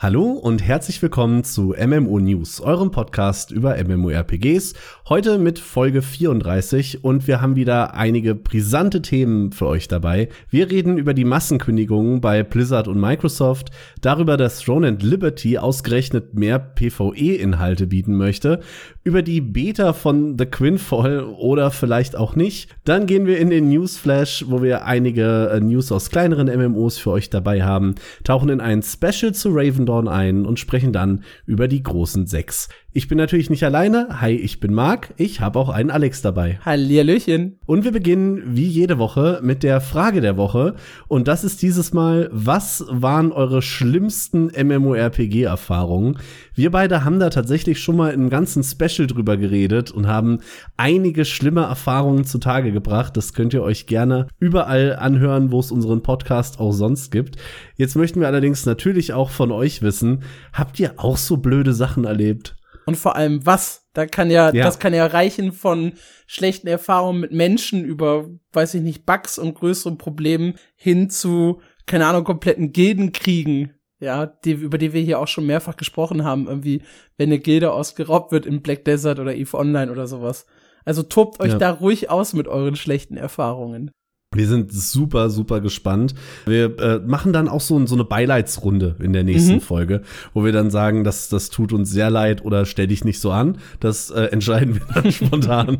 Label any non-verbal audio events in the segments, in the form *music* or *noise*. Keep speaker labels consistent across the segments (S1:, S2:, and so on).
S1: Hallo und herzlich willkommen zu MMO News, eurem Podcast über MMORPGs. Heute mit Folge 34 und wir haben wieder einige brisante Themen für euch dabei. Wir reden über die Massenkündigungen bei Blizzard und Microsoft, darüber, dass Throne and Liberty ausgerechnet mehr PvE-Inhalte bieten möchte, über die Beta von The Quinfall oder vielleicht auch nicht. Dann gehen wir in den Newsflash, wo wir einige äh, News aus kleineren MMOs für euch dabei haben, tauchen in ein Special zu Raven Dawn ein und sprechen dann über die großen sechs. Ich bin natürlich nicht alleine. Hi, ich bin Marc. Ich habe auch einen Alex dabei.
S2: Hallihallöchen.
S1: Und wir beginnen wie jede Woche mit der Frage der Woche. Und das ist dieses Mal, was waren eure schlimmsten MMORPG-Erfahrungen? Wir beide haben da tatsächlich schon mal einem ganzen Special drüber geredet und haben einige schlimme Erfahrungen zutage gebracht. Das könnt ihr euch gerne überall anhören, wo es unseren Podcast auch sonst gibt. Jetzt möchten wir allerdings natürlich auch von euch wissen, habt ihr auch so blöde Sachen erlebt?
S2: Und vor allem was? Da kann ja, ja, das kann ja reichen von schlechten Erfahrungen mit Menschen über, weiß ich nicht, Bugs und größeren Problemen hin zu, keine Ahnung, kompletten Gildenkriegen. Ja, die, über die wir hier auch schon mehrfach gesprochen haben, irgendwie, wenn eine Gilde ausgeraubt wird in Black Desert oder EVE Online oder sowas. Also tobt euch ja. da ruhig aus mit euren schlechten Erfahrungen.
S1: Wir sind super, super gespannt. Wir äh, machen dann auch so, so eine Beileidsrunde in der nächsten mhm. Folge, wo wir dann sagen, dass das tut uns sehr leid oder stell dich nicht so an. Das äh, *laughs* entscheiden wir dann spontan.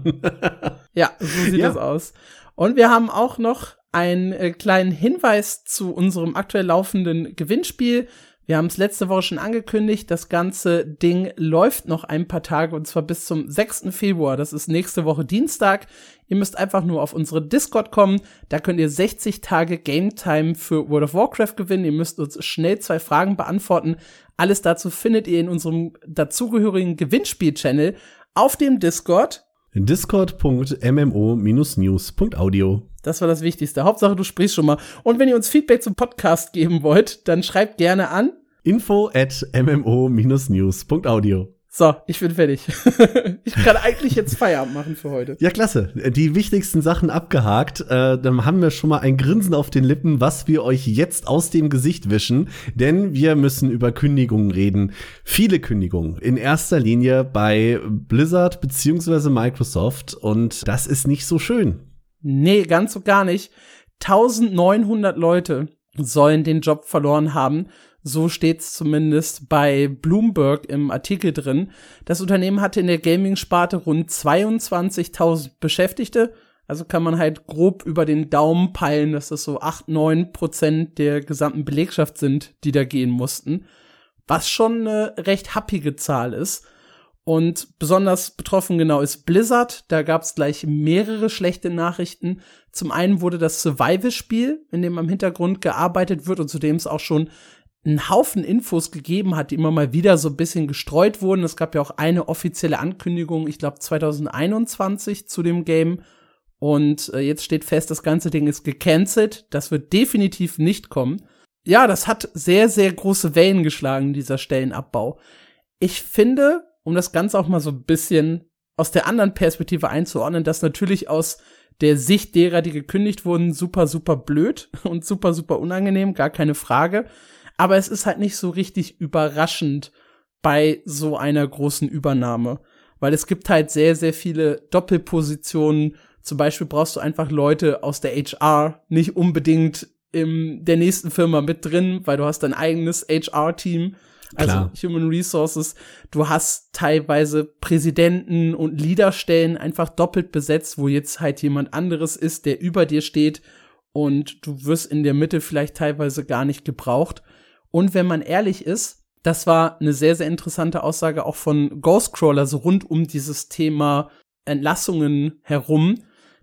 S2: ja, so sieht ja. das aus. Und wir haben auch noch einen äh, kleinen Hinweis zu unserem aktuell laufenden Gewinnspiel. Wir haben es letzte Woche schon angekündigt. Das ganze Ding läuft noch ein paar Tage und zwar bis zum 6. Februar. Das ist nächste Woche Dienstag. Ihr müsst einfach nur auf unsere Discord kommen. Da könnt ihr 60 Tage Game Time für World of Warcraft gewinnen. Ihr müsst uns schnell zwei Fragen beantworten. Alles dazu findet ihr in unserem dazugehörigen Gewinnspiel-Channel auf dem Discord.
S1: Discord.mmo-news.audio.
S2: Das war das Wichtigste. Hauptsache, du sprichst schon mal. Und wenn ihr uns Feedback zum Podcast geben wollt, dann schreibt gerne an
S1: info at mmo-news.audio.
S2: So, ich bin fertig. *laughs* ich kann eigentlich jetzt Feierabend machen für heute.
S1: Ja, klasse. Die wichtigsten Sachen abgehakt. Äh, dann haben wir schon mal ein Grinsen auf den Lippen, was wir euch jetzt aus dem Gesicht wischen. Denn wir müssen über Kündigungen reden. Viele Kündigungen. In erster Linie bei Blizzard beziehungsweise Microsoft. Und das ist nicht so schön.
S2: Nee, ganz so gar nicht. 1900 Leute sollen den Job verloren haben. So steht's zumindest bei Bloomberg im Artikel drin. Das Unternehmen hatte in der Gaming-Sparte rund 22.000 Beschäftigte. Also kann man halt grob über den Daumen peilen, dass das so 8, 9 Prozent der gesamten Belegschaft sind, die da gehen mussten. Was schon eine recht happige Zahl ist. Und besonders betroffen genau ist Blizzard. Da gab es gleich mehrere schlechte Nachrichten. Zum einen wurde das Survival-Spiel, in dem am Hintergrund gearbeitet wird und zu dem es auch schon einen Haufen Infos gegeben hat, die immer mal wieder so ein bisschen gestreut wurden. Es gab ja auch eine offizielle Ankündigung, ich glaube 2021 zu dem Game. Und äh, jetzt steht fest, das ganze Ding ist gecancelt. Das wird definitiv nicht kommen. Ja, das hat sehr, sehr große Wellen geschlagen, dieser Stellenabbau. Ich finde, um das Ganze auch mal so ein bisschen aus der anderen Perspektive einzuordnen, dass natürlich aus der Sicht derer, die gekündigt wurden, super, super blöd *laughs* und super, super unangenehm, gar keine Frage. Aber es ist halt nicht so richtig überraschend bei so einer großen Übernahme, weil es gibt halt sehr, sehr viele Doppelpositionen. Zum Beispiel brauchst du einfach Leute aus der HR, nicht unbedingt in der nächsten Firma mit drin, weil du hast dein eigenes HR-Team also Klar. Human Resources. Du hast teilweise Präsidenten und Leaderstellen einfach doppelt besetzt, wo jetzt halt jemand anderes ist, der über dir steht und du wirst in der Mitte vielleicht teilweise gar nicht gebraucht. Und wenn man ehrlich ist, das war eine sehr, sehr interessante Aussage auch von Ghostcrawler, so rund um dieses Thema Entlassungen herum,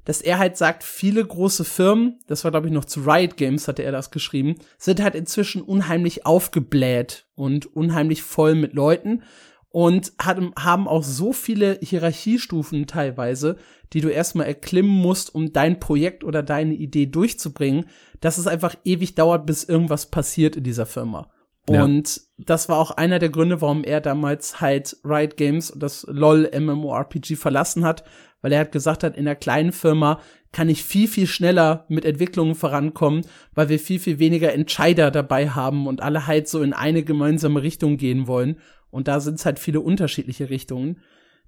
S2: dass er halt sagt, viele große Firmen, das war glaube ich noch zu Riot Games, hatte er das geschrieben, sind halt inzwischen unheimlich aufgebläht und unheimlich voll mit Leuten und hat, haben auch so viele Hierarchiestufen teilweise, die du erstmal erklimmen musst, um dein Projekt oder deine Idee durchzubringen, dass es einfach ewig dauert, bis irgendwas passiert in dieser Firma. Und ja. das war auch einer der Gründe, warum er damals halt Riot Games und das LOL MMORPG verlassen hat, weil er hat gesagt hat, in einer kleinen Firma kann ich viel, viel schneller mit Entwicklungen vorankommen, weil wir viel, viel weniger Entscheider dabei haben und alle halt so in eine gemeinsame Richtung gehen wollen. Und da sind es halt viele unterschiedliche Richtungen.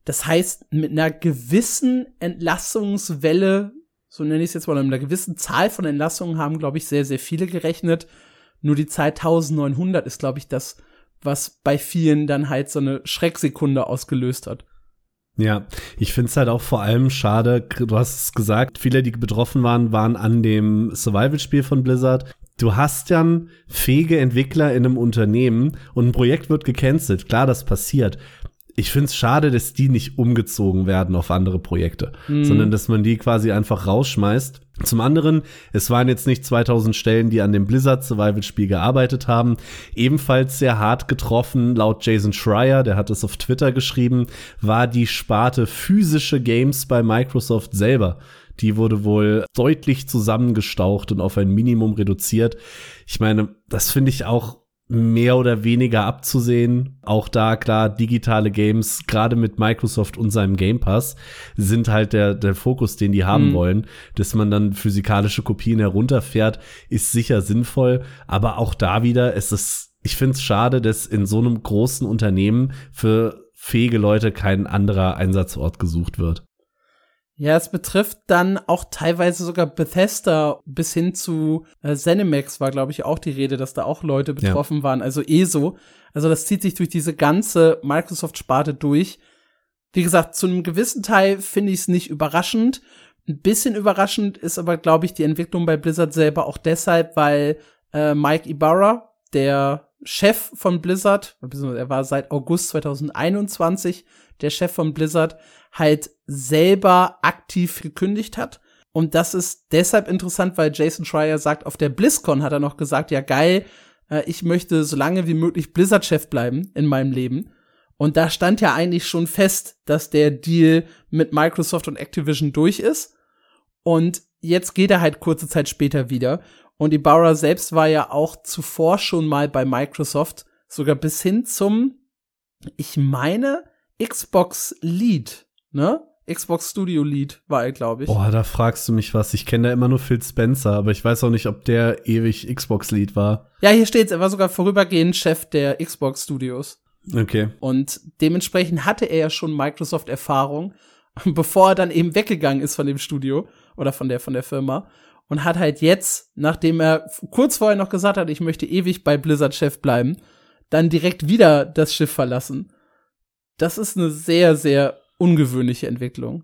S2: Das heißt, mit einer gewissen Entlassungswelle, so nenne ich es jetzt mal, mit einer gewissen Zahl von Entlassungen haben, glaube ich, sehr, sehr viele gerechnet. Nur die Zahl 1900 ist, glaube ich, das, was bei vielen dann halt so eine Schrecksekunde ausgelöst hat.
S1: Ja, ich finde es halt auch vor allem schade, du hast es gesagt, viele, die betroffen waren, waren an dem Survival-Spiel von Blizzard. Du hast dann fähige Entwickler in einem Unternehmen und ein Projekt wird gecancelt. Klar, das passiert ich finde es schade, dass die nicht umgezogen werden auf andere Projekte, mhm. sondern dass man die quasi einfach rausschmeißt. Zum anderen, es waren jetzt nicht 2000 Stellen, die an dem Blizzard Survival Spiel gearbeitet haben. Ebenfalls sehr hart getroffen, laut Jason Schreier, der hat es auf Twitter geschrieben, war die Sparte physische Games bei Microsoft selber. Die wurde wohl deutlich zusammengestaucht und auf ein Minimum reduziert. Ich meine, das finde ich auch mehr oder weniger abzusehen. Auch da klar, digitale Games, gerade mit Microsoft und seinem Game Pass, sind halt der, der Fokus, den die haben mhm. wollen. Dass man dann physikalische Kopien herunterfährt, ist sicher sinnvoll. Aber auch da wieder, es ist, ich finde es schade, dass in so einem großen Unternehmen für fähige Leute kein anderer Einsatzort gesucht wird.
S2: Ja, es betrifft dann auch teilweise sogar Bethesda bis hin zu äh, Zenimax war, glaube ich, auch die Rede, dass da auch Leute betroffen ja. waren, also ESO. Also das zieht sich durch diese ganze Microsoft-Sparte durch. Wie gesagt, zu einem gewissen Teil finde ich es nicht überraschend. Ein bisschen überraschend ist aber, glaube ich, die Entwicklung bei Blizzard selber auch deshalb, weil äh, Mike Ibarra, der Chef von Blizzard, er war seit August 2021 der Chef von Blizzard, halt selber aktiv gekündigt hat. Und das ist deshalb interessant, weil Jason Schreier sagt, auf der BlizzCon hat er noch gesagt, ja geil, äh, ich möchte so lange wie möglich Blizzard-Chef bleiben in meinem Leben. Und da stand ja eigentlich schon fest, dass der Deal mit Microsoft und Activision durch ist. Und jetzt geht er halt kurze Zeit später wieder. Und Ibarra selbst war ja auch zuvor schon mal bei Microsoft, sogar bis hin zum, ich meine, Xbox Lead ne? Xbox Studio Lead war er, glaube ich.
S1: Boah, da fragst du mich was. Ich kenne da immer nur Phil Spencer, aber ich weiß auch nicht, ob der ewig Xbox Lead war.
S2: Ja, hier steht's. Er war sogar vorübergehend Chef der Xbox Studios.
S1: Okay.
S2: Und dementsprechend hatte er ja schon Microsoft-Erfahrung, *laughs* bevor er dann eben weggegangen ist von dem Studio oder von der, von der Firma. Und hat halt jetzt, nachdem er kurz vorher noch gesagt hat, ich möchte ewig bei Blizzard Chef bleiben, dann direkt wieder das Schiff verlassen. Das ist eine sehr, sehr ungewöhnliche Entwicklung.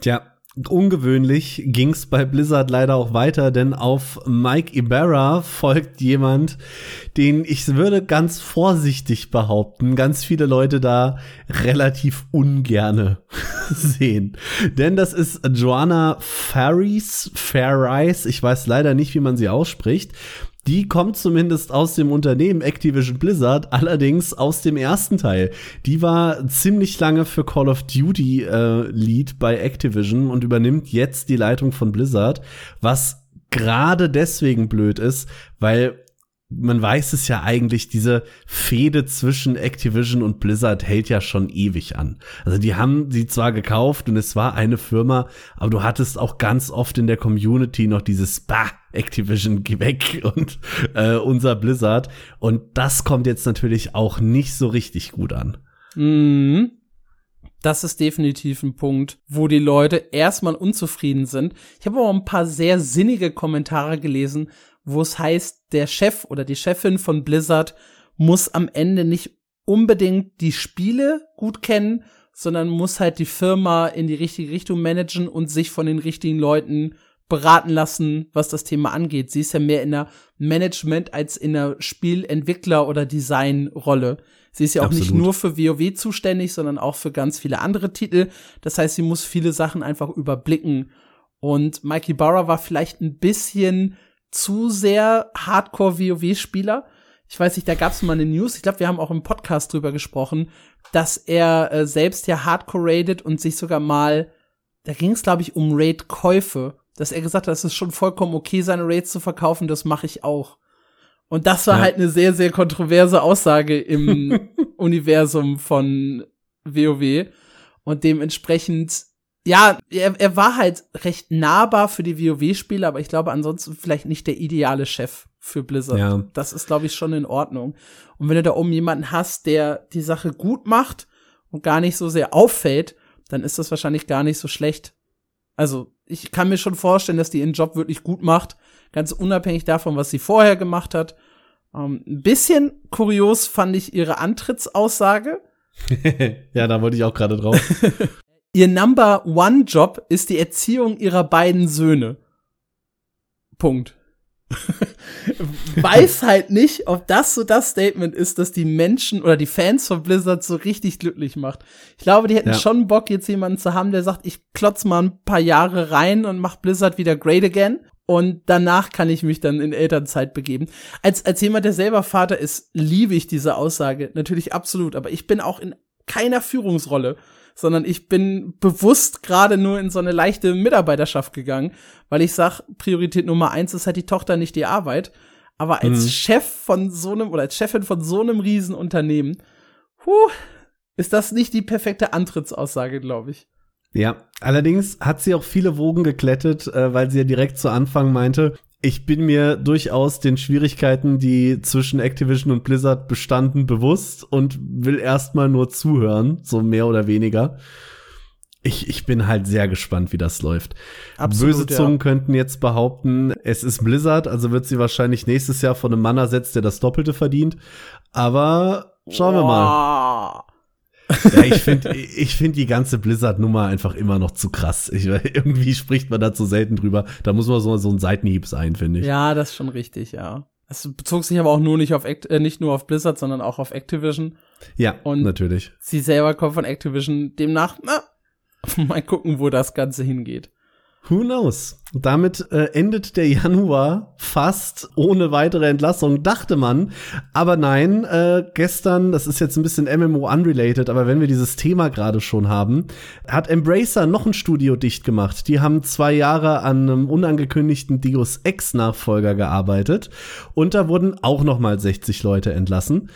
S1: Tja, ungewöhnlich ging's bei Blizzard leider auch weiter, denn auf Mike Ibarra folgt jemand, den ich würde ganz vorsichtig behaupten, ganz viele Leute da relativ ungerne *laughs* sehen. Denn das ist Joanna Faris, Faris, ich weiß leider nicht, wie man sie ausspricht. Die kommt zumindest aus dem Unternehmen Activision Blizzard, allerdings aus dem ersten Teil. Die war ziemlich lange für Call of Duty äh, Lead bei Activision und übernimmt jetzt die Leitung von Blizzard, was gerade deswegen blöd ist, weil man weiß es ja eigentlich, diese Fehde zwischen Activision und Blizzard hält ja schon ewig an. Also die haben sie zwar gekauft und es war eine Firma, aber du hattest auch ganz oft in der Community noch dieses Bah, Activision, geh weg *laughs* und äh, unser Blizzard. Und das kommt jetzt natürlich auch nicht so richtig gut an.
S2: Mhm. Das ist definitiv ein Punkt, wo die Leute erstmal unzufrieden sind. Ich habe aber ein paar sehr sinnige Kommentare gelesen, wo es heißt, der Chef oder die Chefin von Blizzard muss am Ende nicht unbedingt die Spiele gut kennen, sondern muss halt die Firma in die richtige Richtung managen und sich von den richtigen Leuten beraten lassen, was das Thema angeht. Sie ist ja mehr in der Management als in der Spielentwickler- oder Designrolle. Sie ist ja auch Absolut. nicht nur für WoW zuständig, sondern auch für ganz viele andere Titel. Das heißt, sie muss viele Sachen einfach überblicken. Und Mikey Barra war vielleicht ein bisschen zu sehr Hardcore-WoW-Spieler. Ich weiß nicht, da gab es mal eine News, ich glaube, wir haben auch im Podcast drüber gesprochen, dass er äh, selbst ja Hardcore raidet und sich sogar mal, da ging es, glaube ich, um Raid-Käufe, dass er gesagt hat, es ist schon vollkommen okay, seine Raids zu verkaufen, das mache ich auch. Und das war
S1: Ja.
S2: halt eine sehr, sehr kontroverse Aussage im *laughs* Universum von WoW. Und dementsprechend, ja, er, er war halt recht nahbar für die WoW-Spiele, aber ich glaube ansonsten vielleicht nicht der ideale Chef für Blizzard.
S1: Ja.
S2: Das ist, glaube ich, schon in Ordnung. Und wenn du da oben jemanden hast, der die Sache gut macht und gar nicht so sehr auffällt, dann ist das wahrscheinlich gar nicht so schlecht. Also, ich kann mir schon vorstellen, dass die ihren Job wirklich gut macht, ganz unabhängig davon, was sie vorher gemacht hat. Ähm, ein bisschen kurios fand ich ihre Antrittsaussage. *laughs*
S1: ja, da wollte ich auch gerade drauf. *laughs*
S2: Ihr Number One Job ist die Erziehung ihrer beiden Söhne. Punkt. *laughs* Weiß halt nicht, ob das so das Statement ist, das die Menschen oder die Fans von Blizzard so richtig glücklich macht. Ich glaube, die hätten
S1: Ja.
S2: schon Bock, jetzt jemanden zu haben, der sagt, ich klotz mal ein paar Jahre rein und mach Blizzard wieder great again. Und danach kann ich mich dann in Elternzeit begeben. Als, als jemand, der selber Vater ist, liebe ich diese Aussage. Natürlich absolut. Aber ich bin auch in keiner Führungsrolle sondern ich bin bewusst gerade nur in so eine leichte Mitarbeiterschaft gegangen, weil ich sag, Priorität Nummer eins ist halt die Tochter, nicht die Arbeit. Aber als
S1: Mhm.
S2: Chef von so einem oder als Chefin von so einem Riesenunternehmen, huh, ist das nicht die perfekte Antrittsaussage, glaube ich.
S1: Ja, allerdings hat sie auch viele Wogen geklettet, äh, weil sie ja direkt zu Anfang meinte, ich bin mir durchaus den Schwierigkeiten, die zwischen Activision und Blizzard bestanden, bewusst und will erstmal nur zuhören, so mehr oder weniger. Ich, ich bin halt sehr gespannt, wie das läuft.
S2: Absolut,
S1: Böse Zungen könnten jetzt behaupten, es ist Blizzard, also wird sie wahrscheinlich nächstes Jahr von einem Mann ersetzt, der das Doppelte verdient. Aber schauen wir mal. Ja, ich finde ich find die ganze Blizzard-Nummer einfach immer noch zu krass. Ich, irgendwie spricht man da zu selten drüber. Da muss man so, so ein Seitenhieb sein, finde ich.
S2: Ja, das ist schon richtig, ja. Es bezog sich aber auch nur nicht auf Act äh, nicht nur auf Blizzard, sondern auch auf Activision.
S1: Ja,
S2: Und-
S1: natürlich.
S2: Sie selber kommt von Activision, demnach, na, *laughs* mal gucken, wo das Ganze hingeht.
S1: Who knows? Damit äh, endet der Januar fast ohne weitere Entlassung, dachte man. Aber nein, äh, gestern, das ist jetzt ein bisschen MMO unrelated, aber wenn wir dieses Thema gerade schon haben, hat Embracer noch ein Studio dicht gemacht. Die haben zwei Jahre an einem unangekündigten Deus Ex Nachfolger gearbeitet und da wurden auch noch mal 60 Leute entlassen.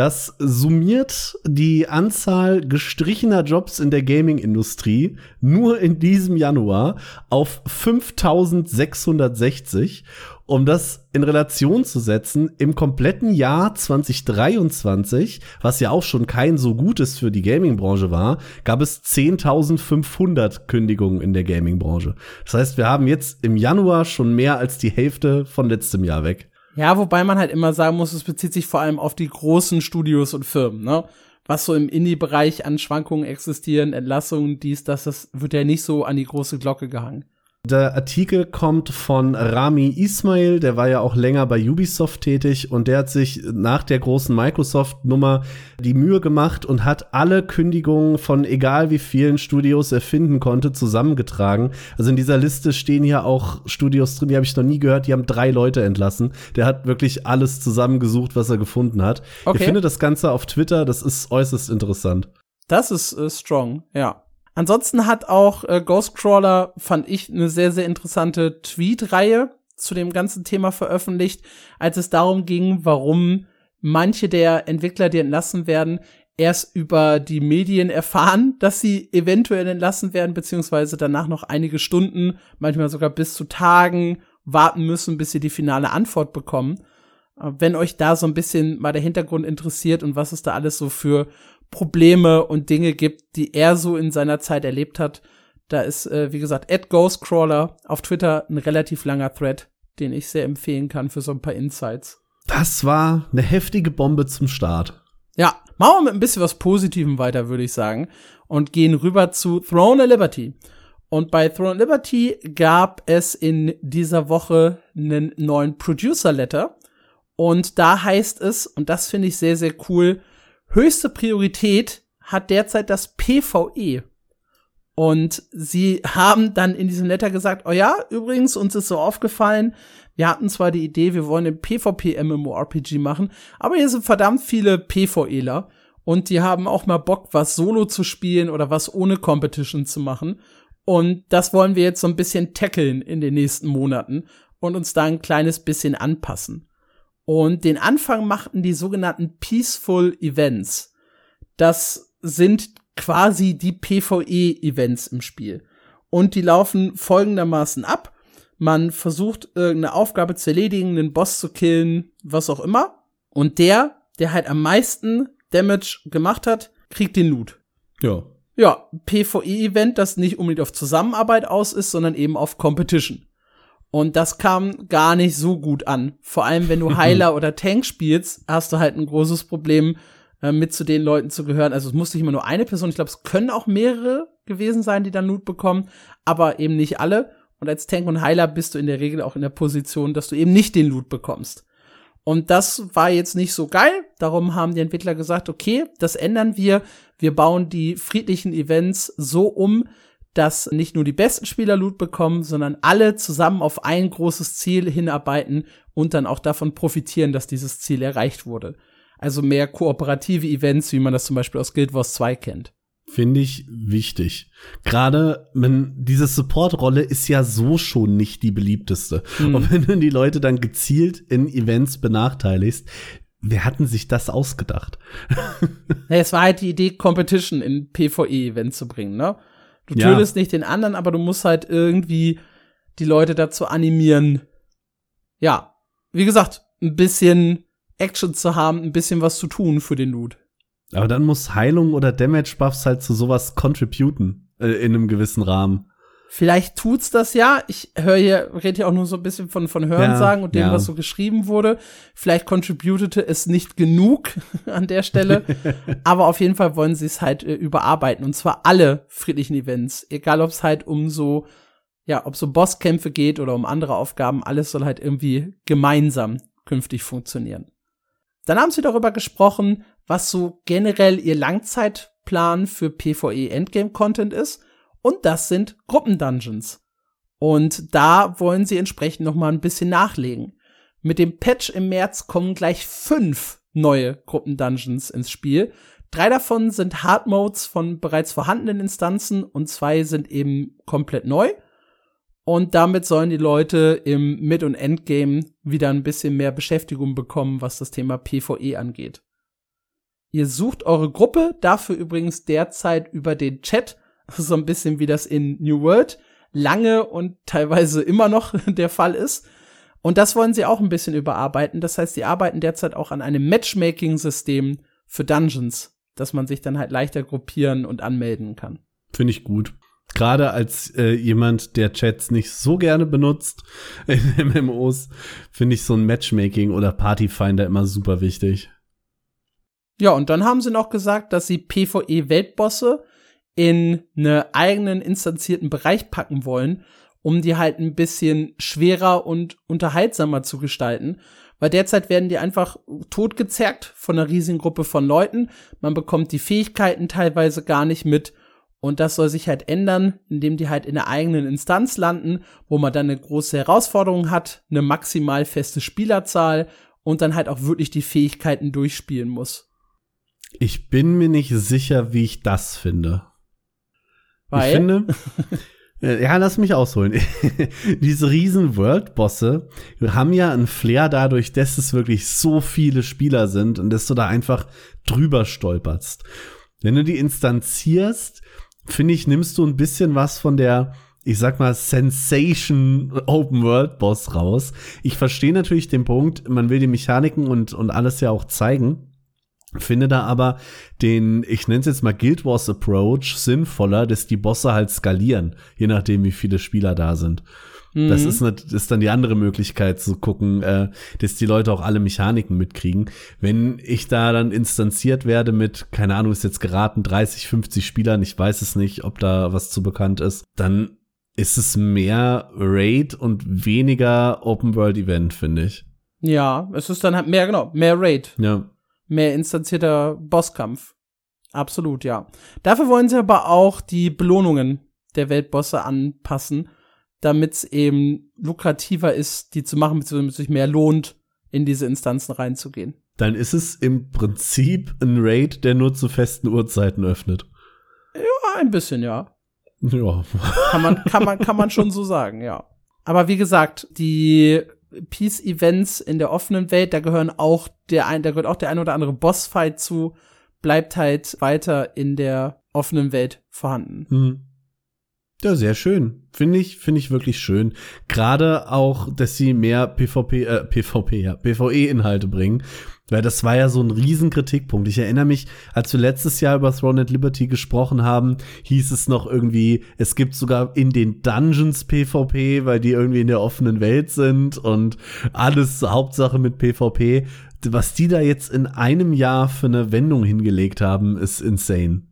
S1: Das summiert die Anzahl gestrichener Jobs in der Gaming-Industrie nur in diesem Januar auf 5660. Um das in Relation zu setzen, im kompletten Jahr 2023, was ja auch schon kein so gutes für die Gaming-Branche war, gab es 10.500 Kündigungen in der Gaming-Branche. Das heißt, wir haben jetzt im Januar schon mehr als die Hälfte von letztem Jahr weg.
S2: Ja, wobei man halt immer sagen muss, es bezieht sich vor allem auf die großen Studios und Firmen, ne? Was so im Indie-Bereich an Schwankungen existieren, Entlassungen, dies, das, das wird ja nicht so an die große Glocke gehangen.
S1: Der Artikel kommt von Rami Ismail, der war ja auch länger bei Ubisoft tätig und der hat sich nach der großen Microsoft-Nummer die Mühe gemacht und hat alle Kündigungen von egal wie vielen Studios er finden konnte zusammengetragen. Also in dieser Liste stehen hier auch Studios drin, die habe ich noch nie gehört, die haben drei Leute entlassen. Der hat wirklich alles zusammengesucht, was er gefunden hat.
S2: Okay.
S1: Ihr findet das Ganze auf Twitter, das ist äußerst interessant.
S2: Das ist äh, strong, ja. Ansonsten hat auch äh, Ghostcrawler, fand ich, eine sehr, sehr interessante Tweet-Reihe zu dem ganzen Thema veröffentlicht, als es darum ging, warum manche der Entwickler, die entlassen werden, erst über die Medien erfahren, *laughs* dass sie eventuell entlassen werden, beziehungsweise danach noch einige Stunden, manchmal sogar bis zu Tagen warten müssen, bis sie die finale Antwort bekommen. Äh, Wenn euch da so ein bisschen mal der Hintergrund interessiert und was es da alles so für Probleme und Dinge gibt, die er so in seiner Zeit erlebt hat, da ist, äh, wie gesagt, Ed Ghostcrawler auf Twitter ein relativ langer Thread, den ich sehr empfehlen kann für so ein paar Insights.
S1: Das war eine heftige Bombe zum Start.
S2: Ja, machen wir mit ein bisschen was Positivem weiter, würde ich sagen, und gehen rüber zu Throne of Liberty. Und bei Throne of Liberty gab es in dieser Woche einen neuen Producer Letter. Und da heißt es, und das finde ich sehr, sehr cool, höchste Priorität hat derzeit das PvE. Und sie haben dann in diesem Letter gesagt, oh ja, übrigens, uns ist so aufgefallen, wir hatten zwar die Idee, wir wollen ein PvP-MMORPG machen, aber hier sind verdammt viele PvEler und die haben auch mal Bock, was solo zu spielen oder was ohne Competition zu machen. Und das wollen wir jetzt so ein bisschen tackeln in den nächsten Monaten und uns da ein kleines bisschen anpassen. Und den Anfang machten die sogenannten Peaceful Events. Das sind quasi die PvE-Events im Spiel. Und die laufen folgendermaßen ab. Man versucht irgendeine Aufgabe zu erledigen, einen Boss zu killen, was auch immer. Und der, der halt am meisten Damage gemacht hat, kriegt den Loot.
S1: Ja.
S2: Ja, PvE-Event, das nicht unbedingt auf Zusammenarbeit aus ist, sondern eben auf Competition. Und das kam gar nicht so gut an. Vor allem, wenn du *laughs* Heiler oder Tank spielst, hast du halt ein großes Problem, äh, mit zu den Leuten zu gehören. Also es muss nicht immer nur eine Person, ich glaube, es können auch mehrere gewesen sein, die dann Loot bekommen, aber eben nicht alle. Und als Tank und Heiler bist du in der Regel auch in der Position, dass du eben nicht den Loot bekommst. Und das war jetzt nicht so geil. Darum haben die Entwickler gesagt, okay, das ändern wir. Wir bauen die friedlichen Events so um, dass nicht nur die besten Spieler Loot bekommen, sondern alle zusammen auf ein großes Ziel hinarbeiten und dann auch davon profitieren, dass dieses Ziel erreicht wurde. Also mehr kooperative Events, wie man das zum Beispiel aus Guild Wars 2 kennt.
S1: Finde ich wichtig. Gerade, wenn diese Support-Rolle ist ja so schon nicht die beliebteste. Mhm. Und wenn du die Leute dann gezielt in Events benachteiligst, wer hatten sich das ausgedacht? *laughs*
S2: ja, es war halt die Idee, Competition in PvE-Event zu bringen, ne? Du ja. tötest nicht den anderen, aber du musst halt irgendwie die Leute dazu animieren, ja, wie gesagt, ein bisschen Action zu haben, ein bisschen was zu tun für den Loot.
S1: Aber dann muss Heilung oder Damage Buffs halt zu sowas contributen äh, in einem gewissen Rahmen.
S2: Vielleicht tut's das ja. Ich höre hier, rede hier auch nur so ein bisschen von, von Hörensagen ja, und dem, ja. was so geschrieben wurde. Vielleicht contributete es nicht genug *laughs* an der Stelle. *laughs* aber auf jeden Fall wollen sie es halt äh, überarbeiten. Und zwar alle friedlichen Events. Egal, ob es halt um so, ja, ob so Bosskämpfe geht oder um andere Aufgaben. Alles soll halt irgendwie gemeinsam künftig funktionieren. Dann haben sie darüber gesprochen, was so generell ihr Langzeitplan für PvE Endgame Content ist. Und das sind Gruppendungeons. Und da wollen sie entsprechend noch mal ein bisschen nachlegen. Mit dem Patch im März kommen gleich fünf neue Gruppendungeons ins Spiel. Drei davon sind Hard Modes von bereits vorhandenen Instanzen und zwei sind eben komplett neu. Und damit sollen die Leute im Mid- und Endgame wieder ein bisschen mehr Beschäftigung bekommen, was das Thema PvE angeht. Ihr sucht eure Gruppe, dafür übrigens derzeit über den Chat, *laughs* so ein bisschen wie das in New World lange und teilweise immer noch *laughs* der Fall ist. Und das wollen sie auch ein bisschen überarbeiten. Das heißt, sie arbeiten derzeit auch an einem Matchmaking-System für Dungeons, dass man sich dann halt leichter gruppieren und anmelden kann.
S1: Finde ich gut. Gerade als äh, jemand, der Chats nicht so gerne benutzt *laughs* in MMOs, finde ich so ein Matchmaking oder Partyfinder immer super wichtig.
S2: Ja, und dann haben sie noch gesagt, dass sie PvE-Weltbosse in einen eigenen instanzierten Bereich packen wollen, um die halt ein bisschen schwerer und unterhaltsamer zu gestalten. Weil derzeit werden die einfach totgezerrt von einer riesigen Gruppe von Leuten. Man bekommt die Fähigkeiten teilweise gar nicht mit. Und das soll sich halt ändern, indem die halt in einer eigenen Instanz landen, wo man dann eine große Herausforderung hat, eine maximal feste Spielerzahl und dann halt auch wirklich die Fähigkeiten durchspielen muss.
S1: Ich bin mir nicht sicher, wie ich das finde. Weil? Ich finde, *laughs* äh, ja, lass mich ausholen. *laughs* Diese riesen World-Bosse haben ja einen Flair dadurch, dass es wirklich so viele Spieler sind und dass du da einfach drüber stolperst. Wenn du die instanzierst, finde ich, nimmst du ein bisschen was von der, ich sag mal, Sensation Open World Boss raus. Ich verstehe natürlich den Punkt, man will die Mechaniken und, und alles ja auch zeigen. Finde da aber den, ich nenne es jetzt mal Guild Wars Approach sinnvoller, dass die Bosse halt skalieren, je nachdem, wie viele Spieler da sind. Mhm. Das ist, eine, ist dann die andere Möglichkeit zu gucken, äh, dass die Leute auch alle Mechaniken mitkriegen. Wenn ich da dann instanziert werde mit, keine Ahnung, ist jetzt geraten 30, 50 Spielern, ich weiß es nicht, ob da was zu bekannt ist, dann ist es mehr Raid und weniger Open World Event, finde ich.
S2: Ja, es ist dann halt mehr, genau, mehr Raid.
S1: Ja.
S2: Mehr instanzierter Bosskampf. Absolut, ja. Dafür wollen sie aber auch die Belohnungen der Weltbosse anpassen damit es eben lukrativer ist, die zu machen, beziehungsweise sich mehr lohnt, in diese Instanzen reinzugehen.
S1: Dann ist es im Prinzip ein Raid, der nur zu festen Uhrzeiten öffnet.
S2: Ja, ein bisschen, ja.
S1: Ja.
S2: Kann man, kann man, kann man *laughs* schon so sagen, ja. Aber wie gesagt, die Peace-Events in der offenen Welt. Da gehören auch der ein, da gehört auch der ein oder andere Bossfight zu. Bleibt halt weiter in der offenen Welt vorhanden.
S1: Hm. Ja, sehr schön. Finde ich, finde ich wirklich schön. Gerade auch, dass sie mehr PvP, äh, PvP, ja, PvE-Inhalte bringen. Weil das war ja so ein Riesenkritikpunkt. Ich erinnere mich, als wir letztes Jahr über Throne and Liberty gesprochen haben, hieß es noch irgendwie, es gibt sogar in den Dungeons PvP, weil die irgendwie in der offenen Welt sind und alles Hauptsache mit PvP. Was die da jetzt in einem Jahr für eine Wendung hingelegt haben, ist insane.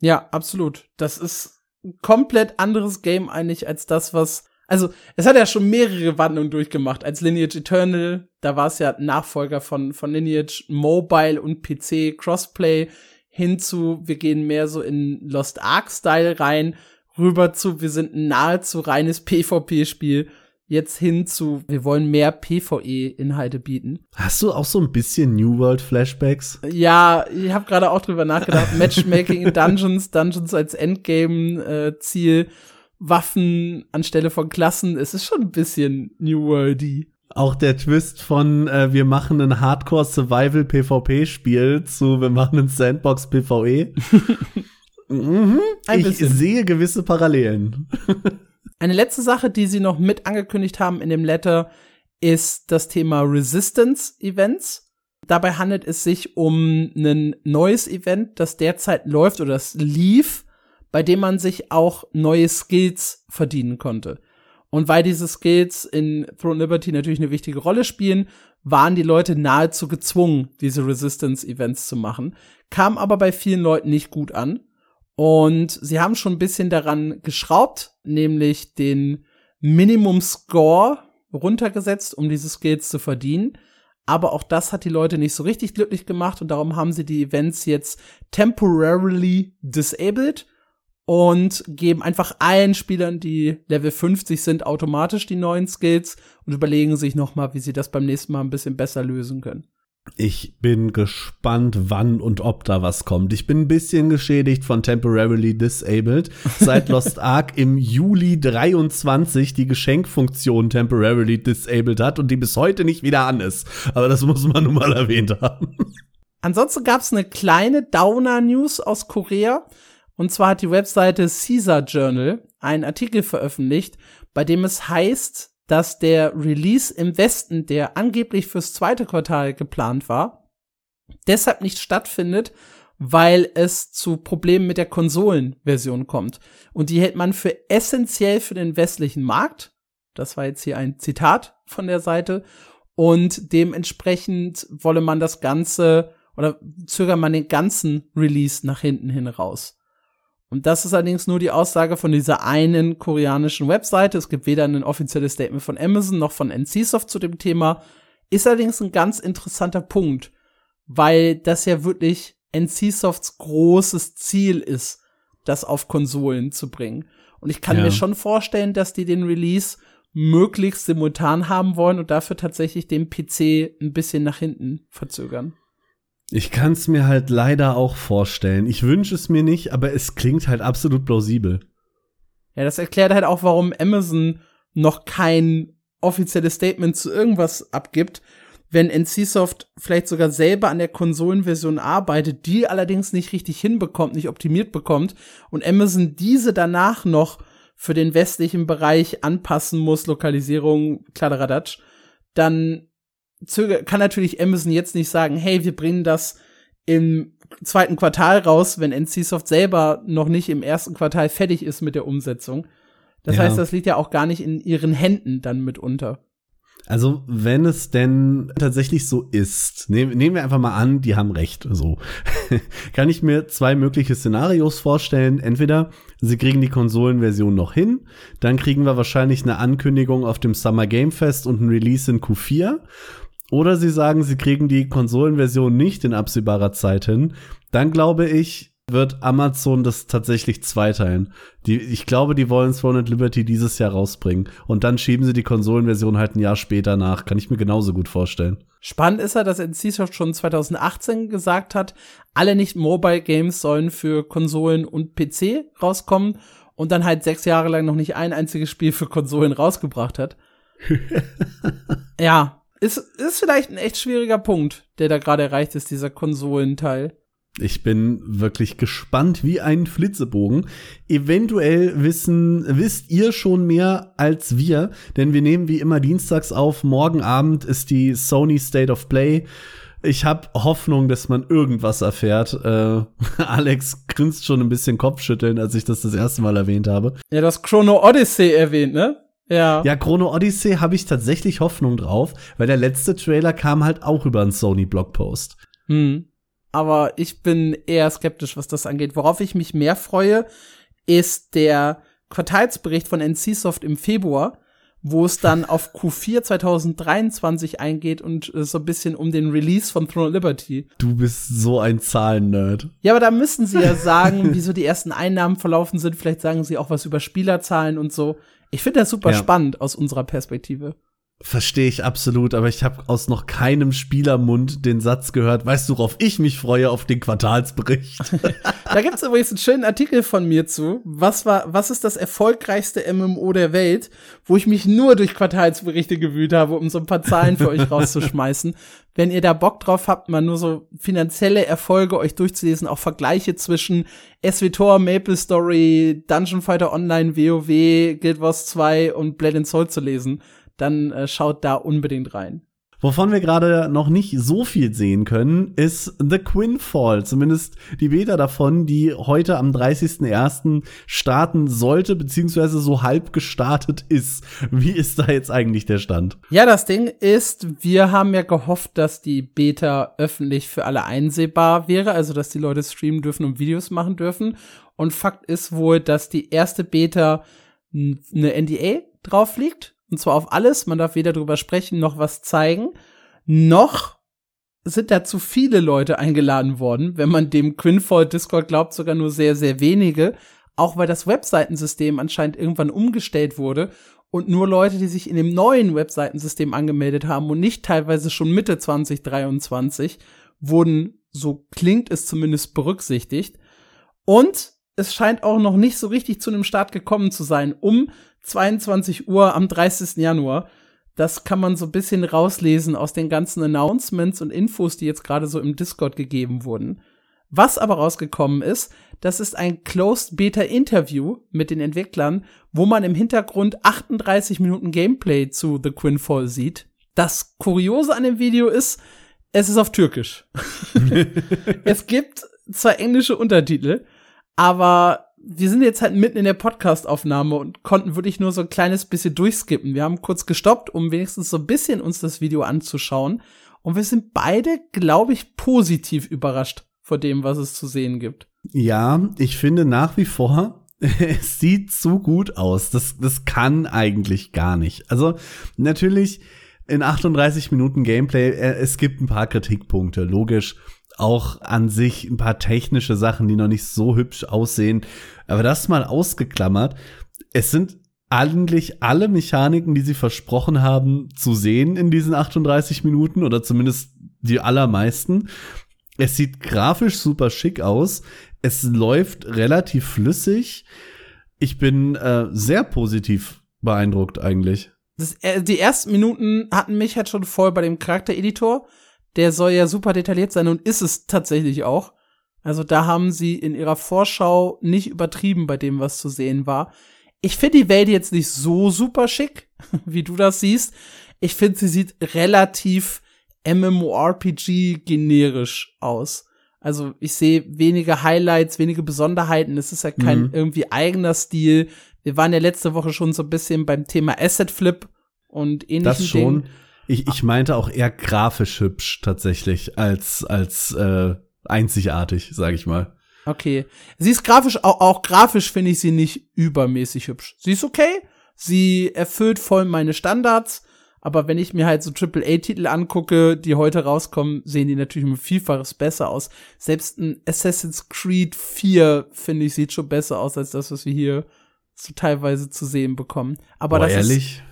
S2: Ja, absolut. Das ist komplett anderes Game eigentlich als das, was also, es hat ja schon mehrere Wandlungen durchgemacht. Als Lineage Eternal, da war es ja Nachfolger von, von Lineage Mobile und PC Crossplay hin zu, wir gehen mehr so in Lost Ark Style rein, rüber zu, wir sind ein nahezu reines PvP-Spiel, jetzt hin zu, wir wollen mehr PvE-Inhalte bieten.
S1: Hast du auch so ein bisschen New World Flashbacks?
S2: Ja, ich habe gerade auch drüber nachgedacht. *laughs* Matchmaking in Dungeons, Dungeons als Endgame-Ziel. Äh, Waffen anstelle von Klassen. Es ist schon ein bisschen New Worldy.
S1: Auch der Twist von äh, wir machen ein Hardcore Survival PvP Spiel zu wir machen ein Sandbox PvE. *laughs* mhm, ich bisschen. sehe gewisse Parallelen. *laughs*
S2: Eine letzte Sache, die sie noch mit angekündigt haben in dem Letter, ist das Thema Resistance Events. Dabei handelt es sich um ein neues Event, das derzeit läuft oder das lief bei dem man sich auch neue Skills verdienen konnte. Und weil diese Skills in Throne Liberty natürlich eine wichtige Rolle spielen, waren die Leute nahezu gezwungen, diese Resistance-Events zu machen, kam aber bei vielen Leuten nicht gut an. Und sie haben schon ein bisschen daran geschraubt, nämlich den Minimum Score runtergesetzt, um diese Skills zu verdienen. Aber auch das hat die Leute nicht so richtig glücklich gemacht und darum haben sie die Events jetzt temporarily disabled und geben einfach allen Spielern, die Level 50 sind, automatisch die neuen Skills und überlegen sich noch mal, wie sie das beim nächsten Mal ein bisschen besser lösen können.
S1: Ich bin gespannt, wann und ob da was kommt. Ich bin ein bisschen geschädigt von Temporarily Disabled, seit *laughs* Lost Ark im Juli 23 die Geschenkfunktion Temporarily Disabled hat und die bis heute nicht wieder an ist. Aber das muss man nun mal erwähnt haben.
S2: Ansonsten gab es eine kleine Downer-News aus Korea. Und zwar hat die Webseite Caesar Journal einen Artikel veröffentlicht, bei dem es heißt, dass der Release im Westen, der angeblich fürs zweite Quartal geplant war, deshalb nicht stattfindet, weil es zu Problemen mit der Konsolenversion kommt. Und die hält man für essentiell für den westlichen Markt. Das war jetzt hier ein Zitat von der Seite. Und dementsprechend wolle man das Ganze oder zögert man den ganzen Release nach hinten hin raus. Und das ist allerdings nur die Aussage von dieser einen koreanischen Webseite. Es gibt weder ein offizielles Statement von Amazon noch von NCSoft zu dem Thema. Ist allerdings ein ganz interessanter Punkt, weil das ja wirklich NCSofts großes Ziel ist, das auf Konsolen zu bringen. Und ich kann ja. mir schon vorstellen, dass die den Release möglichst simultan haben wollen und dafür tatsächlich den PC ein bisschen nach hinten verzögern.
S1: Ich kann es mir halt leider auch vorstellen. Ich wünsche es mir nicht, aber es klingt halt absolut plausibel.
S2: Ja, das erklärt halt auch, warum Amazon noch kein offizielles Statement zu irgendwas abgibt, wenn NCSoft vielleicht sogar selber an der Konsolenversion arbeitet, die allerdings nicht richtig hinbekommt, nicht optimiert bekommt und Amazon diese danach noch für den westlichen Bereich anpassen muss, Lokalisierung, Kladderadatsch, dann zöger kann natürlich Amazon jetzt nicht sagen, hey, wir bringen das im zweiten Quartal raus, wenn NCSoft selber noch nicht im ersten Quartal fertig ist mit der Umsetzung. Das ja. heißt, das liegt ja auch gar nicht in ihren Händen dann mitunter.
S1: Also, wenn es denn tatsächlich so ist, nehm, nehmen wir einfach mal an, die haben recht, so. *laughs* Kann ich mir zwei mögliche Szenarios vorstellen. Entweder sie kriegen die Konsolenversion noch hin, dann kriegen wir wahrscheinlich eine Ankündigung auf dem Summer Game Fest und ein Release in Q4. Oder sie sagen, sie kriegen die Konsolenversion nicht in absehbarer Zeit hin. Dann glaube ich, wird Amazon das tatsächlich zweiteilen. Die, ich glaube, die wollen Throne and Liberty dieses Jahr rausbringen. Und dann schieben sie die Konsolenversion halt ein Jahr später nach. Kann ich mir genauso gut vorstellen.
S2: Spannend ist ja, dass NCSoft schon 2018 gesagt hat, alle nicht-Mobile-Games sollen für Konsolen und PC rauskommen und dann halt sechs Jahre lang noch nicht ein einziges Spiel für Konsolen rausgebracht hat. *laughs* ja, ist, ist vielleicht ein echt schwieriger Punkt, der da gerade erreicht ist, dieser Konsolenteil.
S1: Ich bin wirklich gespannt wie ein Flitzebogen. Eventuell wissen, wisst ihr schon mehr als wir, denn wir nehmen wie immer dienstags auf. Morgen Abend ist die Sony State of Play. Ich habe Hoffnung, dass man irgendwas erfährt. Äh, *laughs* Alex grinst schon ein bisschen Kopfschütteln, als ich das das erste Mal erwähnt habe.
S2: Ja, das Chrono Odyssey erwähnt, ne?
S1: Ja. Ja, Chrono Odyssey habe ich tatsächlich Hoffnung drauf, weil der letzte Trailer kam halt auch über einen Sony Blogpost.
S2: Hm. Aber ich bin eher skeptisch, was das angeht. Worauf ich mich mehr freue, ist der Quartalsbericht von NCSoft im Februar, wo es dann auf *laughs* Q4 2023 eingeht und äh, so ein bisschen um den Release von Throne of Liberty.
S1: Du bist so ein Zahlen-Nerd.
S2: Ja, aber da müssen sie ja sagen, *laughs* wieso die ersten Einnahmen verlaufen sind. Vielleicht sagen sie auch was über Spielerzahlen und so. Ich finde das super ja. spannend aus unserer Perspektive.
S1: Verstehe ich absolut, aber ich habe aus noch keinem Spielermund den Satz gehört, weißt du, worauf ich mich freue, auf den Quartalsbericht. *laughs*
S2: da gibt's übrigens einen schönen Artikel von mir zu. Was war, was ist das erfolgreichste MMO der Welt, wo ich mich nur durch Quartalsberichte gewühlt habe, um so ein paar Zahlen für euch rauszuschmeißen. *laughs* Wenn ihr da Bock drauf habt, mal nur so finanzielle Erfolge euch durchzulesen, auch Vergleiche zwischen SWTOR, Maple Story, Dungeon Fighter Online, WoW, Guild Wars 2 und Blade and Soul zu lesen dann äh, schaut da unbedingt rein.
S1: Wovon wir gerade noch nicht so viel sehen können, ist The Quinfall. Zumindest die Beta davon, die heute am 30.01. starten sollte, beziehungsweise so halb gestartet ist. Wie ist da jetzt eigentlich der Stand?
S2: Ja, das Ding ist, wir haben ja gehofft, dass die Beta öffentlich für alle einsehbar wäre, also dass die Leute streamen dürfen und Videos machen dürfen. Und Fakt ist wohl, dass die erste Beta eine NDA drauf liegt und zwar auf alles. Man darf weder drüber sprechen noch was zeigen. Noch sind da zu viele Leute eingeladen worden. Wenn man dem Quinfall Discord glaubt, sogar nur sehr, sehr wenige. Auch weil das Webseitensystem anscheinend irgendwann umgestellt wurde und nur Leute, die sich in dem neuen Webseitensystem angemeldet haben und nicht teilweise schon Mitte 2023, wurden, so klingt es zumindest, berücksichtigt. Und es scheint auch noch nicht so richtig zu einem Start gekommen zu sein. Um 22 Uhr am 30. Januar. Das kann man so ein bisschen rauslesen aus den ganzen Announcements und Infos, die jetzt gerade so im Discord gegeben wurden. Was aber rausgekommen ist, das ist ein Closed Beta Interview mit den Entwicklern, wo man im Hintergrund 38 Minuten Gameplay zu The Quinfall sieht. Das Kuriose an dem Video ist, es ist auf Türkisch. *laughs* es gibt zwar englische Untertitel, aber wir sind jetzt halt mitten in der Podcastaufnahme und konnten wirklich nur so ein kleines bisschen durchskippen. Wir haben kurz gestoppt, um wenigstens so ein bisschen uns das Video anzuschauen. Und wir sind beide, glaube ich, positiv überrascht vor dem, was es zu sehen gibt.
S1: Ja, ich finde nach wie vor, *laughs* es sieht zu gut aus. Das, das kann eigentlich gar nicht. Also natürlich in 38 Minuten Gameplay, äh, es gibt ein paar Kritikpunkte, logisch auch an sich ein paar technische Sachen, die noch nicht so hübsch aussehen. Aber das mal ausgeklammert. Es sind eigentlich alle Mechaniken, die sie versprochen haben, zu sehen in diesen 38 Minuten oder zumindest die allermeisten. Es sieht grafisch super schick aus. Es läuft relativ flüssig. Ich bin äh, sehr positiv beeindruckt eigentlich.
S2: Das, äh, die ersten Minuten hatten mich halt schon voll bei dem Charaktereditor der soll ja super detailliert sein und ist es tatsächlich auch. Also da haben sie in ihrer Vorschau nicht übertrieben bei dem, was zu sehen war. Ich finde die Welt jetzt nicht so super schick, *laughs* wie du das siehst. Ich finde, sie sieht relativ MMORPG generisch aus. Also ich sehe wenige Highlights, wenige Besonderheiten. Es ist ja kein mhm. irgendwie eigener Stil. Wir waren ja letzte Woche schon so ein bisschen beim Thema Asset Flip und ähnlichen
S1: das schon. Dingen. Ich, ich meinte auch eher grafisch hübsch tatsächlich als, als äh, einzigartig, sag ich mal.
S2: Okay. Sie ist grafisch, auch, auch grafisch finde ich sie nicht übermäßig hübsch. Sie ist okay. Sie erfüllt voll meine Standards. Aber wenn ich mir halt so AAA-Titel angucke, die heute rauskommen, sehen die natürlich um Vielfaches besser aus. Selbst ein Assassin's Creed 4, finde ich, sieht schon besser aus als das, was wir hier so teilweise zu sehen bekommen. Aber
S1: Boah,
S2: das
S1: ehrlich?
S2: ist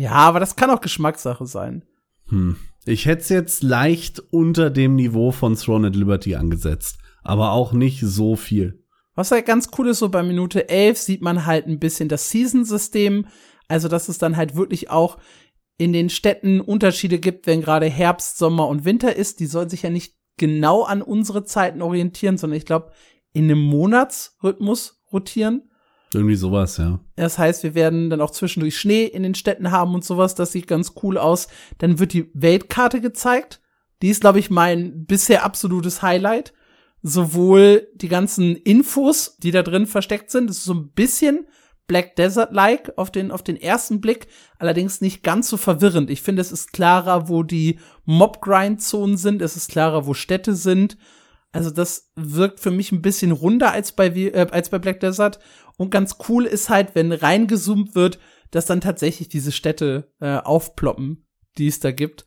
S2: ja, aber das kann auch Geschmackssache sein.
S1: Hm. Ich hätte es jetzt leicht unter dem Niveau von Throne at Liberty angesetzt, aber auch nicht so viel.
S2: Was halt ganz cool ist, so bei Minute 11 sieht man halt ein bisschen das Season-System, Also, dass es dann halt wirklich auch in den Städten Unterschiede gibt, wenn gerade Herbst, Sommer und Winter ist. Die sollen sich ja nicht genau an unsere Zeiten orientieren, sondern ich glaube, in einem Monatsrhythmus rotieren.
S1: Irgendwie sowas, ja.
S2: Das heißt, wir werden dann auch zwischendurch Schnee in den Städten haben und sowas. Das sieht ganz cool aus. Dann wird die Weltkarte gezeigt. Die ist, glaube ich, mein bisher absolutes Highlight. Sowohl die ganzen Infos, die da drin versteckt sind. Das ist so ein bisschen Black Desert-like auf den, auf den ersten Blick, allerdings nicht ganz so verwirrend. Ich finde, es ist klarer, wo die Mob-Grind-Zonen sind, es ist klarer, wo Städte sind. Also das wirkt für mich ein bisschen runder als bei, äh, als bei Black Desert. Und ganz cool ist halt, wenn reingezoomt wird, dass dann tatsächlich diese Städte äh, aufploppen, die es da gibt.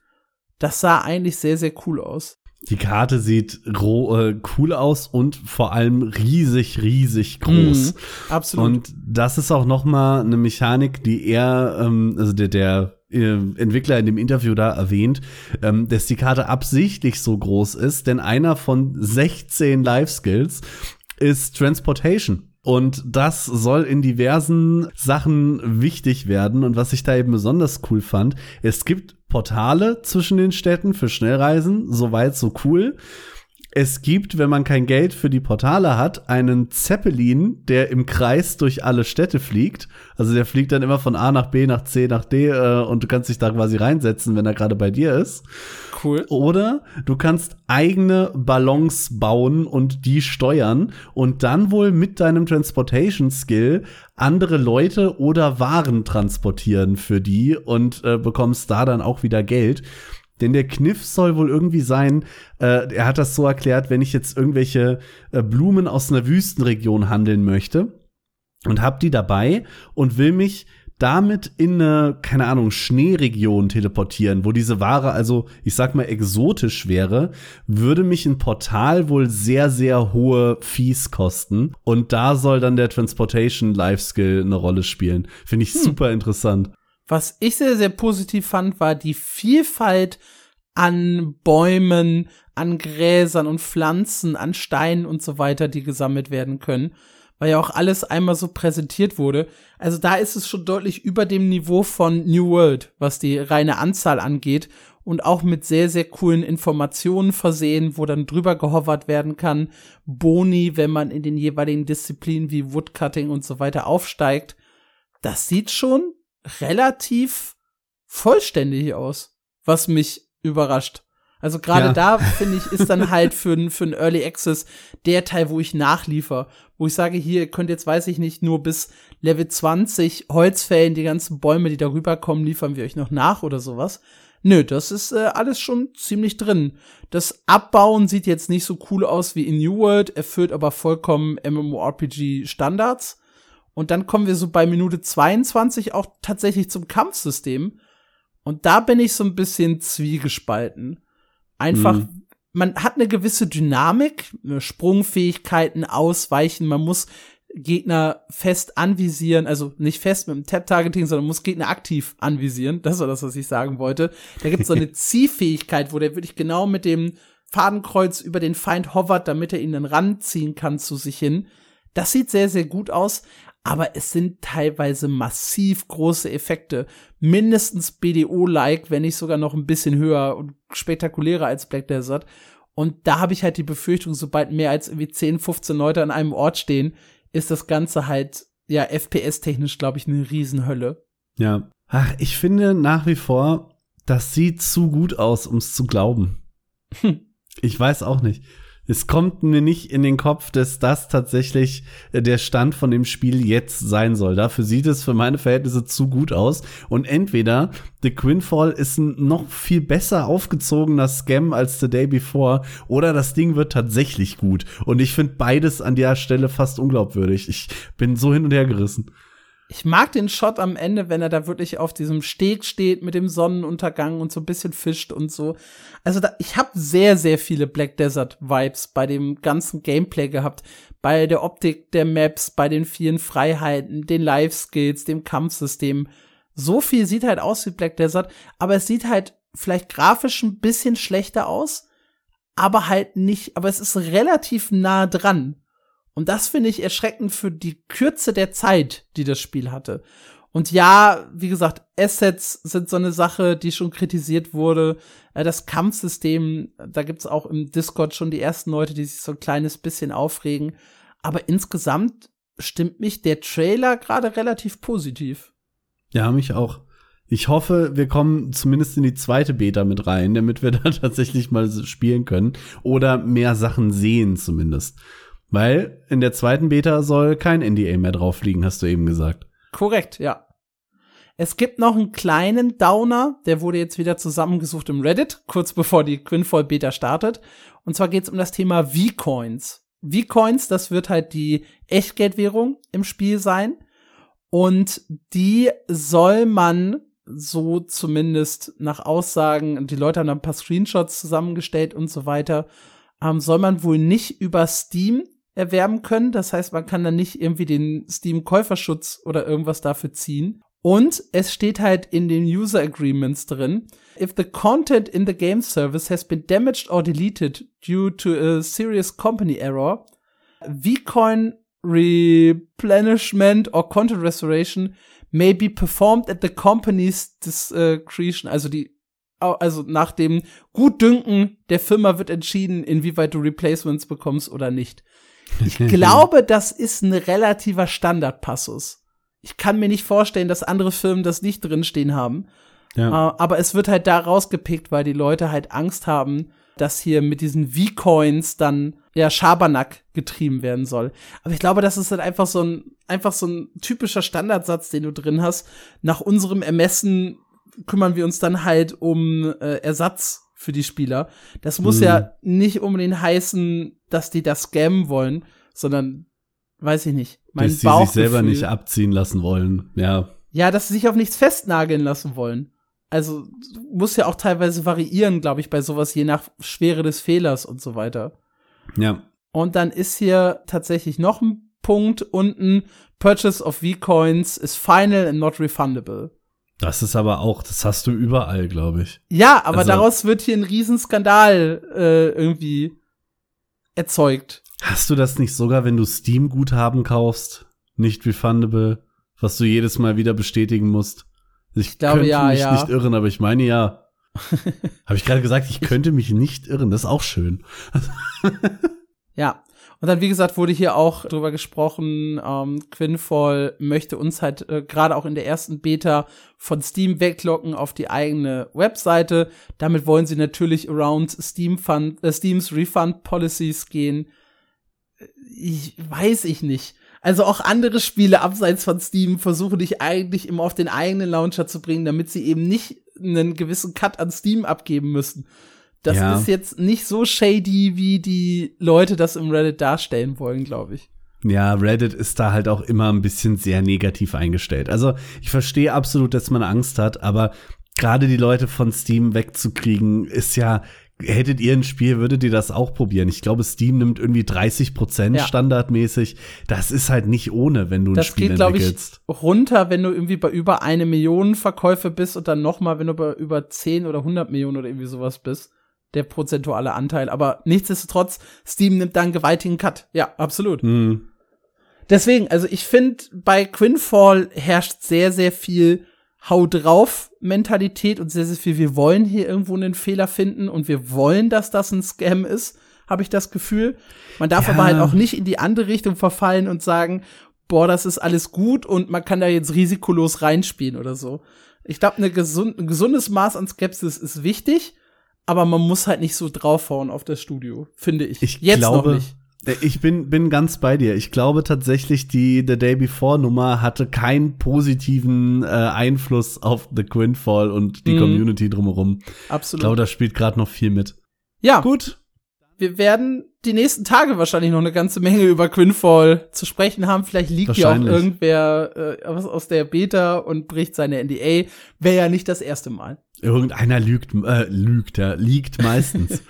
S2: Das sah eigentlich sehr, sehr cool aus.
S1: Die Karte sieht roh, äh, cool aus und vor allem riesig, riesig groß.
S2: Mhm, absolut.
S1: Und das ist auch noch mal eine Mechanik, die er, ähm, also der, der Entwickler in dem Interview da erwähnt, ähm, dass die Karte absichtlich so groß ist, denn einer von 16 Life Skills ist Transportation. Und das soll in diversen Sachen wichtig werden. Und was ich da eben besonders cool fand, es gibt Portale zwischen den Städten für Schnellreisen, soweit so cool. Es gibt, wenn man kein Geld für die Portale hat, einen Zeppelin, der im Kreis durch alle Städte fliegt. Also der fliegt dann immer von A nach B, nach C, nach D äh, und du kannst dich da quasi reinsetzen, wenn er gerade bei dir ist.
S2: Cool.
S1: Oder du kannst eigene Ballons bauen und die steuern und dann wohl mit deinem Transportation Skill andere Leute oder Waren transportieren für die und äh, bekommst da dann auch wieder Geld. Denn der Kniff soll wohl irgendwie sein, äh, er hat das so erklärt, wenn ich jetzt irgendwelche äh, Blumen aus einer Wüstenregion handeln möchte und hab die dabei und will mich damit in eine, keine Ahnung, Schneeregion teleportieren, wo diese Ware also, ich sag mal, exotisch wäre, würde mich ein Portal wohl sehr, sehr hohe Fees kosten. Und da soll dann der Transportation Life Skill eine Rolle spielen. Finde ich hm. super interessant.
S2: Was ich sehr, sehr positiv fand, war die Vielfalt an Bäumen, an Gräsern und Pflanzen, an Steinen und so weiter, die gesammelt werden können, weil ja auch alles einmal so präsentiert wurde. Also da ist es schon deutlich über dem Niveau von New World, was die reine Anzahl angeht und auch mit sehr, sehr coolen Informationen versehen, wo dann drüber gehovert werden kann. Boni, wenn man in den jeweiligen Disziplinen wie Woodcutting und so weiter aufsteigt. Das sieht schon relativ vollständig aus, was mich überrascht. Also gerade ja. da finde ich ist dann halt für für ein Early Access der Teil, wo ich nachliefer, wo ich sage, hier ihr könnt jetzt weiß ich nicht nur bis Level 20 Holzfällen, die ganzen Bäume, die darüber kommen, liefern wir euch noch nach oder sowas. Nö, das ist äh, alles schon ziemlich drin. Das Abbauen sieht jetzt nicht so cool aus wie in New World, erfüllt aber vollkommen MMORPG Standards. Und dann kommen wir so bei Minute 22 auch tatsächlich zum Kampfsystem. Und da bin ich so ein bisschen zwiegespalten. Einfach, mhm. man hat eine gewisse Dynamik, Sprungfähigkeiten, Ausweichen, man muss Gegner fest anvisieren, also nicht fest mit dem Tap-Targeting, sondern muss Gegner aktiv anvisieren. Das war das, was ich sagen wollte. Da gibt es so eine *laughs* Ziehfähigkeit, wo der wirklich genau mit dem Fadenkreuz über den Feind hovert, damit er ihn dann ranziehen kann zu sich hin. Das sieht sehr, sehr gut aus, aber es sind teilweise massiv große Effekte. Mindestens BDO-like, wenn nicht sogar noch ein bisschen höher und spektakulärer als Black Desert. Und da habe ich halt die Befürchtung, sobald mehr als irgendwie 10, 15 Leute an einem Ort stehen, ist das Ganze halt, ja, FPS-technisch, glaube ich, eine Riesenhölle.
S1: Ja. Ach, ich finde nach wie vor, das sieht zu gut aus, um es zu glauben. Hm. *laughs* Ich weiß auch nicht es kommt mir nicht in den Kopf, dass das tatsächlich äh, der Stand von dem Spiel jetzt sein soll. Dafür sieht es für meine Verhältnisse zu gut aus. Und entweder The Quinfall ist ein noch viel besser aufgezogener Scam als The Day Before oder das Ding wird tatsächlich gut. Und ich finde beides an der Stelle fast unglaubwürdig. Ich bin so hin und her gerissen.
S2: Ich mag den Shot am Ende, wenn er da wirklich auf diesem Steg steht mit dem Sonnenuntergang und so ein bisschen fischt und so. Also da, ich habe sehr, sehr viele Black Desert Vibes bei dem ganzen Gameplay gehabt. Bei der Optik der Maps, bei den vielen Freiheiten, den Life Skills, dem Kampfsystem. So viel sieht halt aus wie Black Desert, aber es sieht halt vielleicht grafisch ein bisschen schlechter aus, aber halt nicht, aber es ist relativ nah dran. Und das finde ich erschreckend für die Kürze der Zeit, die das Spiel hatte. Und ja, wie gesagt, Assets sind so eine Sache, die schon kritisiert wurde. Äh, das Kampfsystem, da gibt's auch im Discord schon die ersten Leute, die sich so ein kleines bisschen aufregen. Aber insgesamt stimmt mich der Trailer gerade relativ positiv.
S1: Ja, mich auch. Ich hoffe, wir kommen zumindest in die zweite Beta mit rein, damit wir *laughs* da tatsächlich mal spielen können oder mehr Sachen sehen zumindest. Weil in der zweiten Beta soll kein NDA mehr drauf liegen, hast du eben gesagt.
S2: Korrekt, ja. Es gibt noch einen kleinen Downer, der wurde jetzt wieder zusammengesucht im Reddit, kurz bevor die Quinfall Beta startet. Und zwar geht es um das Thema V-Coins. V-Coins, das wird halt die Echtgeldwährung im Spiel sein. Und die soll man so zumindest nach Aussagen, die Leute haben ein paar Screenshots zusammengestellt und so weiter, ähm, soll man wohl nicht über Steam erwerben können. Das heißt, man kann dann nicht irgendwie den Steam-Käuferschutz oder irgendwas dafür ziehen. Und es steht halt in den User Agreements drin, if the content in the game service has been damaged or deleted due to a serious company error, Vcoin replenishment or content restoration may be performed at the company's discretion. Also die also nach dem Gutdünken der Firma wird entschieden, inwieweit du Replacements bekommst oder nicht. Ich *laughs* glaube, das ist ein relativer Standardpassus. Ich kann mir nicht vorstellen, dass andere Firmen das nicht drinstehen haben. Ja. Uh, aber es wird halt da rausgepickt, weil die Leute halt Angst haben, dass hier mit diesen V-Coins dann ja Schabernack getrieben werden soll. Aber ich glaube, das ist halt einfach so ein einfach so ein typischer Standardsatz, den du drin hast. Nach unserem Ermessen kümmern wir uns dann halt um äh, Ersatz für die Spieler. Das muss mhm. ja nicht unbedingt heißen, dass die das scammen wollen, sondern weiß ich nicht.
S1: Mein dass sie sich selber nicht abziehen lassen wollen, ja.
S2: Ja, dass sie sich auf nichts festnageln lassen wollen. Also muss ja auch teilweise variieren, glaube ich, bei sowas, je nach Schwere des Fehlers und so weiter.
S1: Ja.
S2: Und dann ist hier tatsächlich noch ein Punkt unten, Purchase of V-Coins is final and not refundable.
S1: Das ist aber auch, das hast du überall, glaube ich.
S2: Ja, aber also, daraus wird hier ein Riesenskandal äh, irgendwie erzeugt.
S1: Hast du das nicht sogar, wenn du Steam-Guthaben kaufst? Nicht refundable, was du jedes Mal wieder bestätigen musst? Ich, ich glaube, könnte ja, mich ja. nicht irren, aber ich meine ja. *laughs* Habe ich gerade gesagt, ich könnte mich nicht irren. Das ist auch schön.
S2: ja. Und dann, wie gesagt, wurde hier auch drüber gesprochen, ähm, Quinfall möchte uns halt äh, gerade auch in der ersten Beta von Steam weglocken auf die eigene Webseite. Damit wollen sie natürlich around Steam Fund, äh, Steams Refund Policies gehen. Ich weiß ich nicht. Also auch andere Spiele abseits von Steam versuche ich eigentlich immer auf den eigenen Launcher zu bringen, damit sie eben nicht einen gewissen Cut an Steam abgeben müssen. Das ja. ist jetzt nicht so shady, wie die Leute das im Reddit darstellen wollen, glaube ich.
S1: Ja, Reddit ist da halt auch immer ein bisschen sehr negativ eingestellt. Also ich verstehe absolut, dass man Angst hat, aber gerade die Leute von Steam wegzukriegen, ist ja hättet ihr ein Spiel, würdet ihr das auch probieren? Ich glaube, Steam nimmt irgendwie 30 Prozent ja. standardmäßig. Das ist halt nicht ohne, wenn du ein das Spiel geht, entwickelst.
S2: Ich, runter, wenn du irgendwie bei über eine Million Verkäufe bist und dann noch mal, wenn du bei über 10 oder 100 Millionen oder irgendwie sowas bist. Der prozentuale Anteil. Aber nichtsdestotrotz, Steam nimmt da einen gewaltigen Cut. Ja, absolut. Mhm. Deswegen, also ich finde, bei Quinfall herrscht sehr, sehr viel Hau drauf Mentalität und sehr, sehr viel, wir wollen hier irgendwo einen Fehler finden und wir wollen, dass das ein Scam ist, habe ich das Gefühl. Man darf ja. aber halt auch nicht in die andere Richtung verfallen und sagen, boah, das ist alles gut und man kann da jetzt risikolos reinspielen oder so. Ich glaube, gesund, ein gesundes Maß an Skepsis ist wichtig, aber man muss halt nicht so draufhauen auf das Studio, finde ich.
S1: Ich jetzt glaube, noch nicht. Äh, ich bin, bin ganz bei dir. Ich glaube tatsächlich, die The Day Before Nummer hatte keinen positiven äh, Einfluss auf The Quinfall und die mhm. Community drumherum.
S2: Absolut.
S1: Ich glaube, da spielt gerade noch viel mit.
S2: Ja. Gut. Wir werden die nächsten Tage wahrscheinlich noch eine ganze Menge über Quinfall zu sprechen haben. Vielleicht liegt ja auch irgendwer äh, aus der Beta und bricht seine NDA. Wäre ja nicht das erste Mal.
S1: Irgendeiner lügt, äh, lügt, ja, liegt meistens.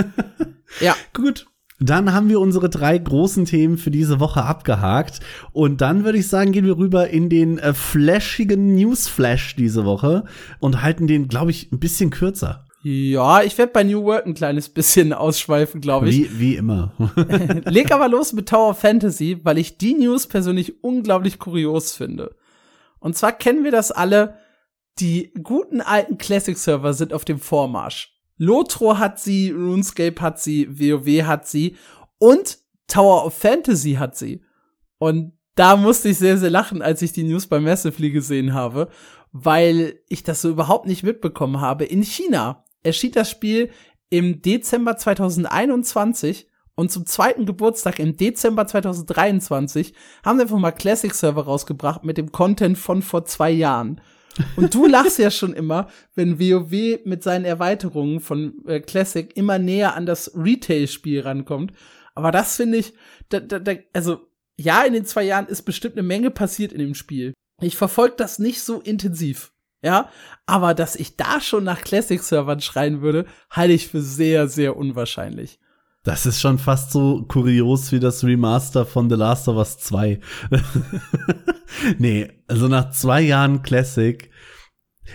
S1: *laughs*
S2: ja.
S1: Gut. Dann haben wir unsere drei großen Themen für diese Woche abgehakt. Und dann würde ich sagen, gehen wir rüber in den äh, flashigen Newsflash diese Woche und halten den, glaube ich, ein bisschen kürzer.
S2: Ja, ich werde bei New World ein kleines *laughs* bisschen ausschweifen, glaube ich.
S1: Wie, wie immer. *laughs*
S2: Leg aber los mit Tower Fantasy, weil ich die News persönlich unglaublich kurios finde. Und zwar kennen wir das alle, die guten alten Classic-Server sind auf dem Vormarsch. Lotro hat sie, RuneScape hat sie, WoW hat sie und Tower of Fantasy hat sie. Und da musste ich sehr, sehr lachen, als ich die News bei Massively gesehen habe, weil ich das so überhaupt nicht mitbekommen habe. In China erschien das Spiel im Dezember 2021 und zum zweiten Geburtstag im Dezember 2023 haben sie einfach mal Classic Server rausgebracht mit dem Content von vor zwei Jahren. Und du *laughs* lachst ja schon immer, wenn WoW mit seinen Erweiterungen von äh, Classic immer näher an das Retail-Spiel rankommt. Aber das finde ich, da, da, da, also ja, in den zwei Jahren ist bestimmt eine Menge passiert in dem Spiel. Ich verfolge das nicht so intensiv. Ja, aber dass ich da schon nach Classic-Servern schreien würde, halte ich für sehr, sehr unwahrscheinlich.
S1: Das ist schon fast so kurios wie das Remaster von The Last of Us 2. *laughs* nee, also nach zwei Jahren Classic.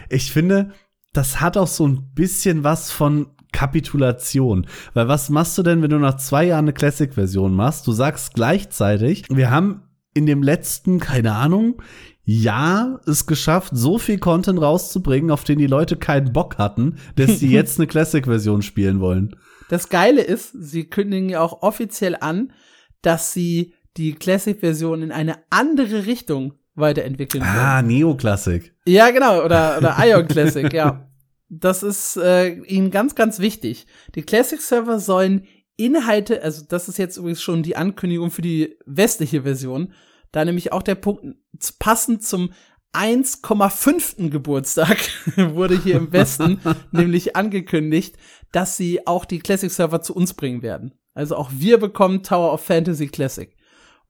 S1: Ich finde, das hat auch so ein bisschen was von Kapitulation. Weil was machst du denn, wenn du nach zwei Jahren eine Classic-Version machst? Du sagst gleichzeitig, wir haben in dem letzten, keine Ahnung, Jahr es geschafft, so viel Content rauszubringen, auf den die Leute keinen Bock hatten, dass sie *laughs* jetzt eine Classic-Version spielen wollen.
S2: Das Geile ist, sie kündigen ja auch offiziell an, dass sie die Classic-Version in eine andere Richtung weiterentwickeln
S1: wollen. Ah, Neo-Classic.
S2: Ja, genau, oder, oder *laughs* Ion Classic, ja. Das ist äh, ihnen ganz, ganz wichtig. Die Classic-Server sollen Inhalte, also das ist jetzt übrigens schon die Ankündigung für die westliche Version, da nämlich auch der Punkt passend zum 1,5. Geburtstag *laughs* wurde hier im Westen *laughs* nämlich angekündigt, dass sie auch die Classic-Server zu uns bringen werden. Also auch wir bekommen Tower of Fantasy Classic.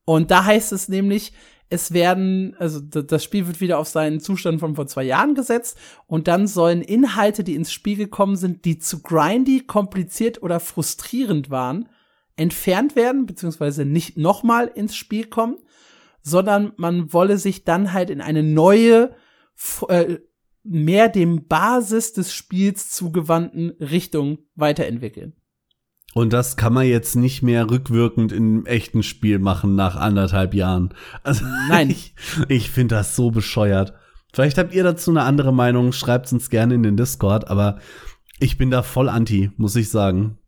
S2: Und da heißt es nämlich, es werden, also das Spiel wird wieder auf seinen Zustand von vor zwei Jahren gesetzt und dann sollen Inhalte, die ins Spiel gekommen sind, die zu grindy, kompliziert oder frustrierend waren, entfernt werden, beziehungsweise nicht nochmal ins Spiel kommen, sondern man wolle sich dann halt in eine neue, äh, mehr dem Basis des Spiels zugewandten Richtung weiterentwickeln.
S1: Und das kann man jetzt nicht mehr rückwirkend im echten Spiel machen nach anderthalb Jahren. Also *laughs*
S2: Nein.
S1: Ich, ich finde das so bescheuert. Vielleicht habt ihr dazu eine andere Meinung, schreibt uns gerne in den Discord, aber ich bin da voll anti, muss ich sagen.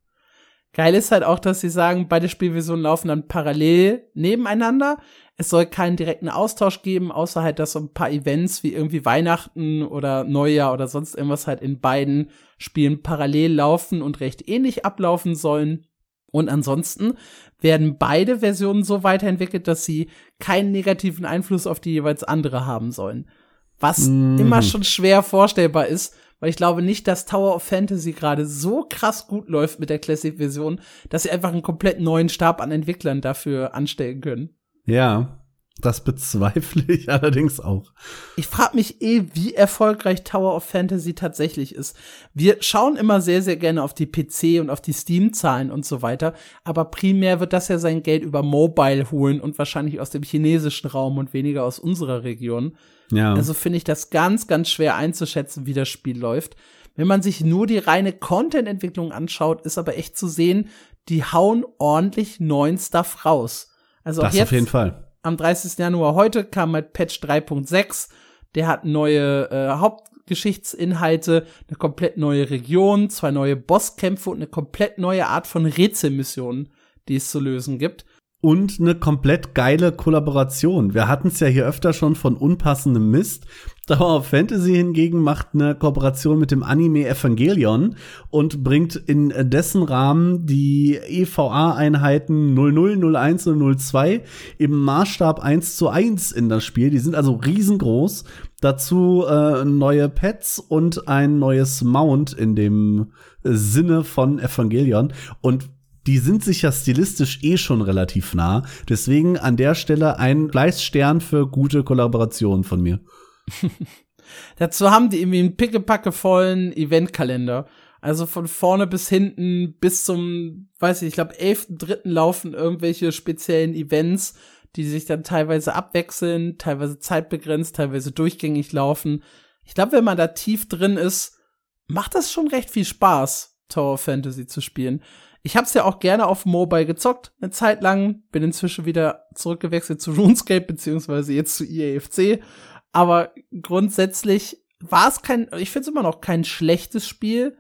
S2: Geil ist halt auch, dass sie sagen, beide Spielversionen laufen dann parallel nebeneinander. Es soll keinen direkten Austausch geben, außer halt, dass so ein paar Events wie irgendwie Weihnachten oder Neujahr oder sonst irgendwas halt in beiden Spielen parallel laufen und recht ähnlich ablaufen sollen. Und ansonsten werden beide Versionen so weiterentwickelt, dass sie keinen negativen Einfluss auf die jeweils andere haben sollen. Was mm. immer schon schwer vorstellbar ist, weil ich glaube nicht, dass Tower of Fantasy gerade so krass gut läuft mit der Classic-Version, dass sie einfach einen komplett neuen Stab an Entwicklern dafür anstellen können.
S1: Ja, das bezweifle ich *laughs* allerdings auch.
S2: Ich frage mich eh, wie erfolgreich Tower of Fantasy tatsächlich ist. Wir schauen immer sehr, sehr gerne auf die PC und auf die Steam-Zahlen und so weiter, aber primär wird das ja sein Geld über Mobile holen und wahrscheinlich aus dem chinesischen Raum und weniger aus unserer Region. Ja. Also finde ich das ganz, ganz schwer einzuschätzen, wie das Spiel läuft. Wenn man sich nur die reine Content-Entwicklung anschaut, ist aber echt zu sehen, die hauen ordentlich neuen Stuff raus. Also
S1: das
S2: jetzt,
S1: auf jeden Fall.
S2: Am 30. Januar heute kam halt Patch 3.6. Der hat neue äh, Hauptgeschichtsinhalte, eine komplett neue Region, zwei neue Bosskämpfe und eine komplett neue Art von Rätselmissionen, die es zu lösen gibt
S1: und eine komplett geile Kollaboration. Wir hatten es ja hier öfter schon von unpassendem Mist. Tower of Fantasy hingegen macht eine Kooperation mit dem Anime Evangelion und bringt in dessen Rahmen die EVA-Einheiten 00, 01 und 02 im Maßstab 1 zu 1 in das Spiel. Die sind also riesengroß. Dazu äh, neue Pets und ein neues Mount in dem Sinne von Evangelion. Und die sind sich ja stilistisch eh schon relativ nah. Deswegen an der Stelle ein Gleisstern für gute Kollaboration von mir. *laughs*
S2: Dazu haben die irgendwie einen pickepackevollen Eventkalender. Also von vorne bis hinten bis zum, weiß ich, ich glaube, 11.3. laufen irgendwelche speziellen Events, die sich dann teilweise abwechseln, teilweise zeitbegrenzt, teilweise durchgängig laufen. Ich glaube, wenn man da tief drin ist, macht das schon recht viel Spaß, Tower Fantasy zu spielen. Ich hab's ja auch gerne auf Mobile gezockt, eine Zeit lang. Bin inzwischen wieder zurückgewechselt zu RuneScape, beziehungsweise jetzt zu EAFC. Aber grundsätzlich war es kein, ich finde es immer noch kein schlechtes Spiel,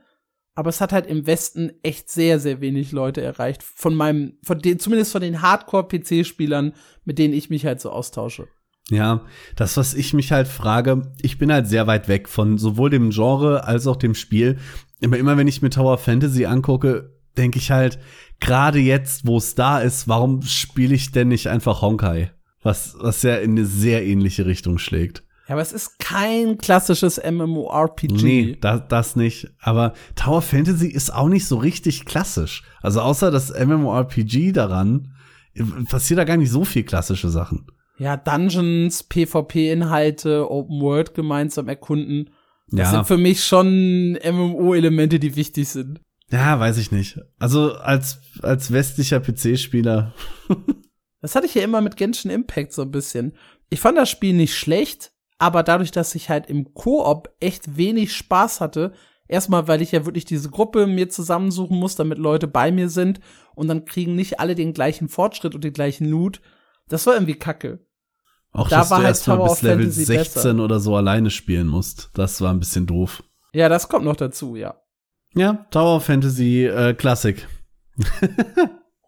S2: aber es hat halt im Westen echt sehr, sehr wenig Leute erreicht. Von meinem, von den, zumindest von den Hardcore-PC-Spielern, mit denen ich mich halt so austausche.
S1: Ja, das, was ich mich halt frage, ich bin halt sehr weit weg von sowohl dem Genre als auch dem Spiel. Immer, immer wenn ich mir Tower Fantasy angucke, denke ich halt, gerade jetzt, wo es da ist, warum spiele ich denn nicht einfach Honkai? Was, was ja in eine sehr ähnliche Richtung schlägt.
S2: Ja, aber es ist kein klassisches MMORPG.
S1: Nee, das, das nicht. Aber Tower Fantasy ist auch nicht so richtig klassisch. Also außer das MMORPG daran, passiert da gar nicht so viel klassische Sachen.
S2: Ja, Dungeons, PvP-Inhalte, Open World gemeinsam erkunden. Das
S1: Ja.
S2: sind für mich schon MMO-Elemente, die wichtig sind.
S1: Ja, weiß ich nicht. Also als, als westlicher PC-Spieler. *laughs*
S2: Das hatte ich ja immer mit Genshin Impact so ein bisschen. Ich fand das Spiel nicht schlecht, aber dadurch, dass ich halt im Koop echt wenig Spaß hatte, erstmal, weil ich ja wirklich diese Gruppe mir zusammensuchen muss, damit Leute bei mir sind und dann kriegen nicht alle den gleichen Fortschritt und den gleichen Loot. Das war irgendwie kacke.
S1: Auch
S2: Da
S1: dass
S2: war
S1: du
S2: halt
S1: erst mal
S2: Tower
S1: bis Level
S2: Fantasy
S1: 16 oder so alleine spielen musst. Das war ein bisschen doof.
S2: Ja, das kommt noch dazu, ja.
S1: Ja, Tower Fantasy äh, Classic. *laughs*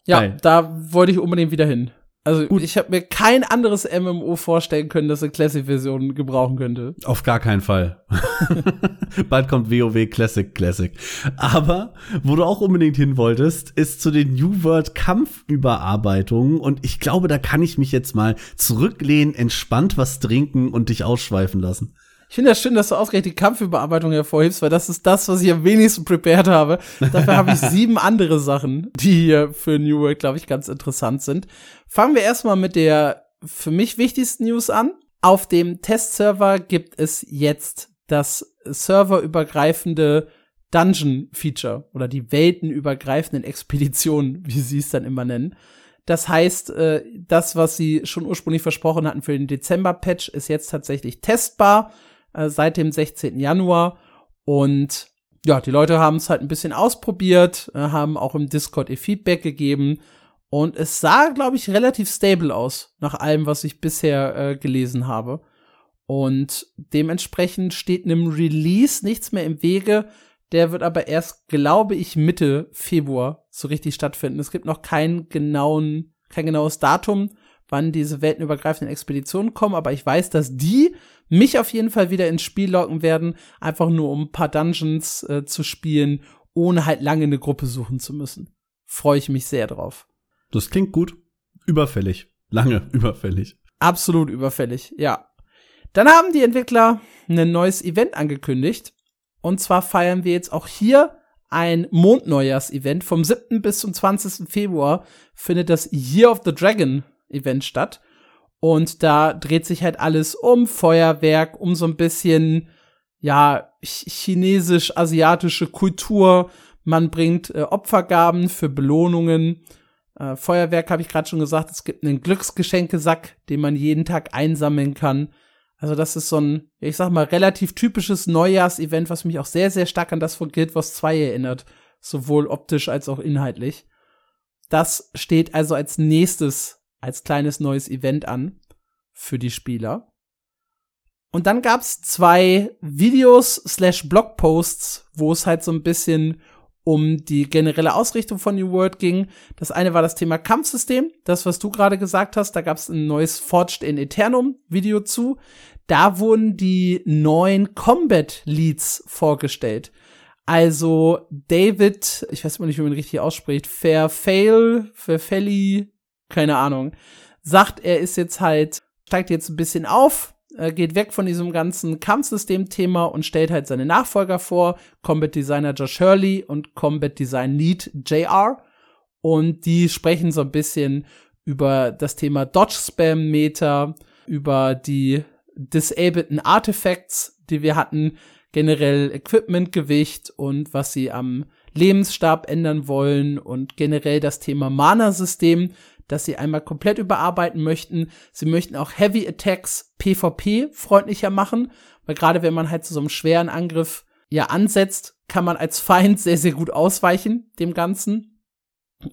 S2: Ja,
S1: Geil.
S2: da wollte ich unbedingt wieder hin. Also ich habe mir kein anderes MMO vorstellen können, das eine Classic-Version gebrauchen könnte.
S1: Auf gar keinen Fall. *laughs* Bald kommt WoW Classic Classic. Aber wo du auch unbedingt hin wolltest, ist zu den New World Kampfüberarbeitungen. Und ich glaube, da kann ich mich jetzt mal zurücklehnen, entspannt was trinken und dich ausschweifen lassen.
S2: Ich finde das schön, dass du ausgerechnet die Kampfüberarbeitung hervorhebst, weil das ist das, was ich am wenigsten prepared habe. Dafür habe ich *laughs* sieben andere Sachen, die hier für New World, glaube ich, ganz interessant sind. Fangen wir erstmal mit der für mich wichtigsten News an. Auf dem Testserver gibt es jetzt das serverübergreifende Dungeon-Feature oder die weltenübergreifenden Expeditionen, *laughs* wie sie es dann immer nennen. Das heißt, äh, das, was sie schon ursprünglich versprochen hatten für den Dezember-Patch, ist jetzt tatsächlich testbar äh, seit dem 16. Januar. Und ja, die Leute haben es halt ein bisschen ausprobiert, äh, haben auch im Discord ihr Feedback gegeben. Und es sah, glaube ich, relativ stable aus, nach allem, was ich bisher äh, gelesen habe. Und dementsprechend steht einem Release nichts mehr im Wege. Der wird aber erst, glaube ich, Mitte Februar so richtig stattfinden. Es gibt noch keinen genauen, kein genaues Datum, wann diese weltenübergreifenden Expeditionen kommen, aber ich weiß, dass die mich auf jeden Fall wieder ins Spiel locken werden, einfach nur um ein paar Dungeons äh, zu spielen, ohne halt lange eine Gruppe suchen zu müssen. Freue ich mich sehr drauf.
S1: Das klingt gut. Überfällig. Lange *laughs* überfällig.
S2: Absolut überfällig, ja. Dann haben die Entwickler ein neues Event angekündigt. Und zwar feiern wir jetzt auch hier ein Mondneujahrs-Event. Vom 7. bis zum 20. Februar findet das Year of the Dragon Event statt. Und da dreht sich halt alles um Feuerwerk, um so ein bisschen, ja, chinesisch-asiatische Kultur. Man bringt äh, Opfergaben für Belohnungen. Äh, Feuerwerk habe ich gerade schon gesagt. Es gibt einen Glücksgeschenkesack, den man jeden Tag einsammeln kann. Also das ist so ein, ich sag mal, relativ typisches Neujahrsevent, was mich auch sehr, sehr stark an das von Guild Wars 2 erinnert. Sowohl optisch als auch inhaltlich. Das steht also als nächstes, als kleines neues Event an für die Spieler. Und dann gab's zwei Videos slash Blogposts, wo es halt so ein bisschen um die generelle Ausrichtung von New World ging. Das eine war das Thema Kampfsystem, das, was du gerade gesagt hast. Da gab es ein neues Forged in Eternum Video zu. Da wurden die neuen Combat Leads vorgestellt. Also David, ich weiß immer nicht, wie man richtig ausspricht, Fairfail, Fairfelli, keine Ahnung, sagt, er ist jetzt halt, steigt jetzt ein bisschen auf, äh, geht weg von diesem ganzen Kampfsystem-Thema und stellt halt seine Nachfolger vor, Combat Designer Josh Hurley und Combat Design Lead JR. Und die sprechen so ein bisschen über das Thema Dodge-Spam-Meter, über die disableden Artifacts, die wir hatten, generell Equipmentgewicht und was sie am Lebensstab ändern wollen und generell das Thema Mana-System, das sie einmal komplett überarbeiten möchten. Sie möchten auch Heavy Attacks PvP freundlicher machen, weil gerade wenn man halt zu so einem schweren Angriff ja ansetzt, kann man als Feind *laughs* sehr, sehr gut ausweichen dem Ganzen.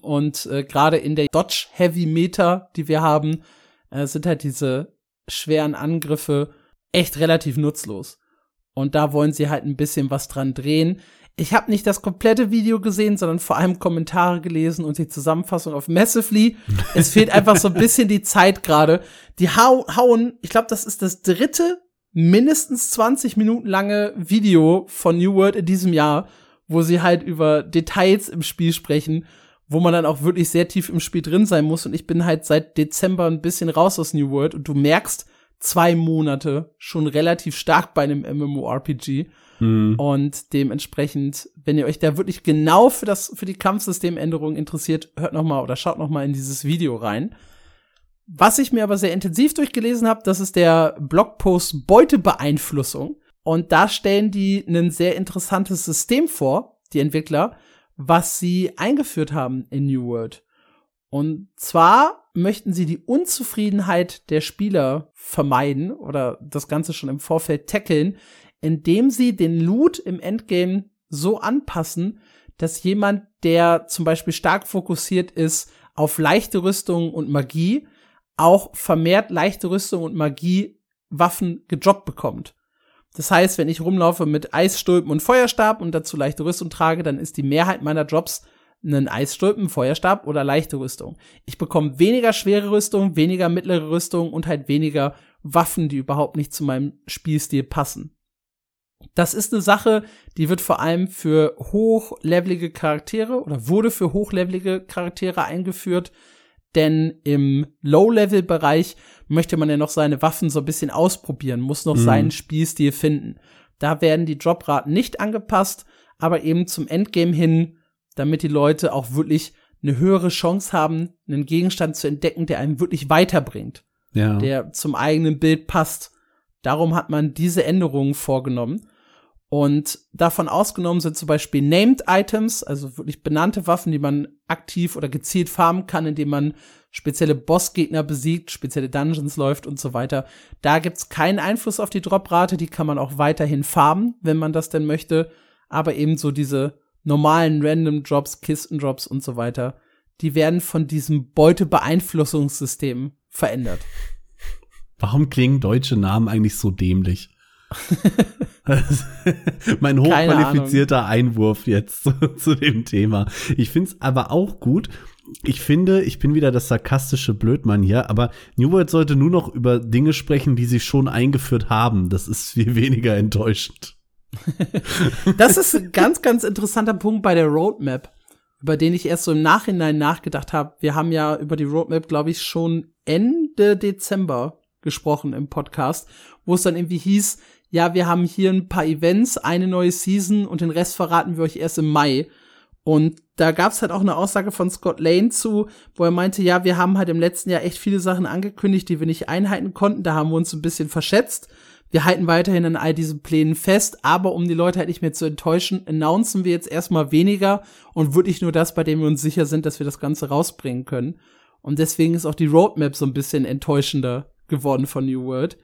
S2: Und äh, gerade in der Dodge Heavy Meter, die wir haben, äh, sind halt diese schweren Angriffe echt relativ nutzlos. Und da wollen sie halt ein bisschen was dran drehen. Ich habe nicht das komplette Video gesehen, sondern vor allem Kommentare gelesen und die Zusammenfassung auf Massively. es fehlt einfach so ein bisschen die Zeit gerade. Die hau hauen, ich glaube, das ist das dritte mindestens 20 Minuten lange Video von New World in diesem Jahr, wo sie halt über Details im Spiel sprechen, wo man dann auch wirklich sehr tief im Spiel drin sein muss. Und ich bin halt seit Dezember ein bisschen raus aus New World und du merkst zwei Monate schon relativ stark bei einem MMORPG. Mhm. Und dementsprechend, wenn ihr euch da wirklich genau für das, für die Kampfsystemänderungen interessiert, hört noch mal oder schaut noch mal in dieses Video rein. Was ich mir aber sehr intensiv durchgelesen habe, das ist der Blogpost Beutebeeinflussung. Und da stellen die ein sehr interessantes System vor, die Entwickler, was sie eingeführt haben in New World. Und zwar möchten sie die Unzufriedenheit der Spieler vermeiden oder das Ganze schon im Vorfeld tackeln, indem sie den Loot im Endgame so anpassen, dass jemand, der zum Beispiel stark fokussiert ist auf leichte Rüstung und Magie, auch vermehrt leichte Rüstung und Magie Waffen gedroppt bekommt. Das heißt, wenn ich rumlaufe mit Eisstulpen und Feuerstab und dazu leichte Rüstung trage, dann ist die Mehrheit meiner Drops einen Eisstulpen, Feuerstab oder leichte Rüstung. Ich bekomme weniger schwere Rüstung, weniger mittlere Rüstung und halt weniger Waffen, die überhaupt nicht zu meinem Spielstil passen. Das ist eine Sache, die wird vor allem für hochlevelige Charaktere oder wurde für hochlevelige Charaktere eingeführt, denn im Low-Level-Bereich möchte man ja noch seine Waffen so ein bisschen ausprobieren, muss noch mhm. seinen Spielstil finden. Da werden die Dropraten nicht angepasst, aber eben zum Endgame hin, damit die Leute auch wirklich eine höhere Chance haben, einen Gegenstand zu entdecken, der einen wirklich weiterbringt. Ja. Der zum eigenen Bild passt. Darum hat man diese Änderungen vorgenommen. Und davon ausgenommen sind zum Beispiel Named Items, also wirklich benannte Waffen, die man aktiv oder gezielt farmen kann, indem man spezielle Bossgegner besiegt, spezielle Dungeons läuft und so weiter. Da gibt's keinen Einfluss auf die Droprate, die kann man auch weiterhin farmen, wenn man das denn möchte. Aber eben so diese normalen Random Drops, Kistendrops und so weiter, die werden von diesem Beutebeeinflussungssystem verändert.
S1: Warum klingen deutsche Namen eigentlich so dämlich? *laughs* mein hochqualifizierter Einwurf jetzt zu, *laughs* zu dem Thema. Ich find's aber auch gut. Ich finde, ich bin wieder das sarkastische Blödmann hier, aber New World sollte nur noch über Dinge sprechen, die sie schon eingeführt haben. Das ist viel weniger enttäuschend. *laughs*
S2: das ist ein ganz, ganz interessanter Punkt bei der Roadmap, über den ich erst so im Nachhinein nachgedacht habe. Wir haben ja über die Roadmap, glaube ich, schon Ende Dezember gesprochen im Podcast, wo es dann irgendwie hieß, ja, wir haben hier ein paar Events, eine neue Season und den Rest verraten wir euch erst im Mai. Und da gab's halt auch eine Aussage von Scott Lane zu, wo er meinte, ja, wir haben halt im letzten Jahr echt viele Sachen angekündigt, die wir nicht einhalten konnten. Da haben wir uns ein bisschen verschätzt. Wir halten weiterhin an all diesen Plänen fest, aber um die Leute halt nicht mehr zu enttäuschen, announcen wir jetzt erstmal weniger und wirklich nur das, bei dem wir uns sicher sind, dass wir das Ganze rausbringen können. Und deswegen ist auch die Roadmap so ein bisschen enttäuschender geworden von New World.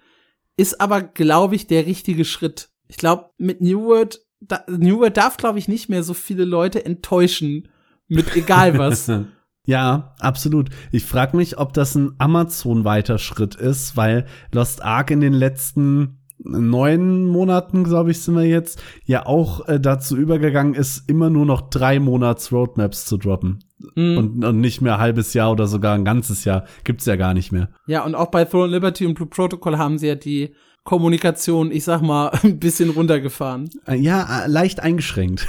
S2: Ist aber, glaube ich, der richtige Schritt. Ich glaube, mit New World, da, New World darf, glaube ich, nicht mehr so viele Leute enttäuschen. Mit egal was. *laughs*
S1: Ja, absolut. Ich frage mich, ob das ein Amazon-weiter Schritt ist, weil Lost Ark in den letzten neun Monaten, glaube ich, sind wir jetzt, ja auch äh, dazu übergegangen ist, immer nur noch drei Monats Roadmaps zu droppen. Mm. Und, und, nicht mehr halbes Jahr oder sogar ein ganzes Jahr. Gibt's ja gar nicht mehr.
S2: Ja, und auch bei Throne Liberty und Blue Protocol haben sie ja die Kommunikation, ich sag mal, *laughs* ein bisschen runtergefahren.
S1: Äh, ja, äh, leicht eingeschränkt.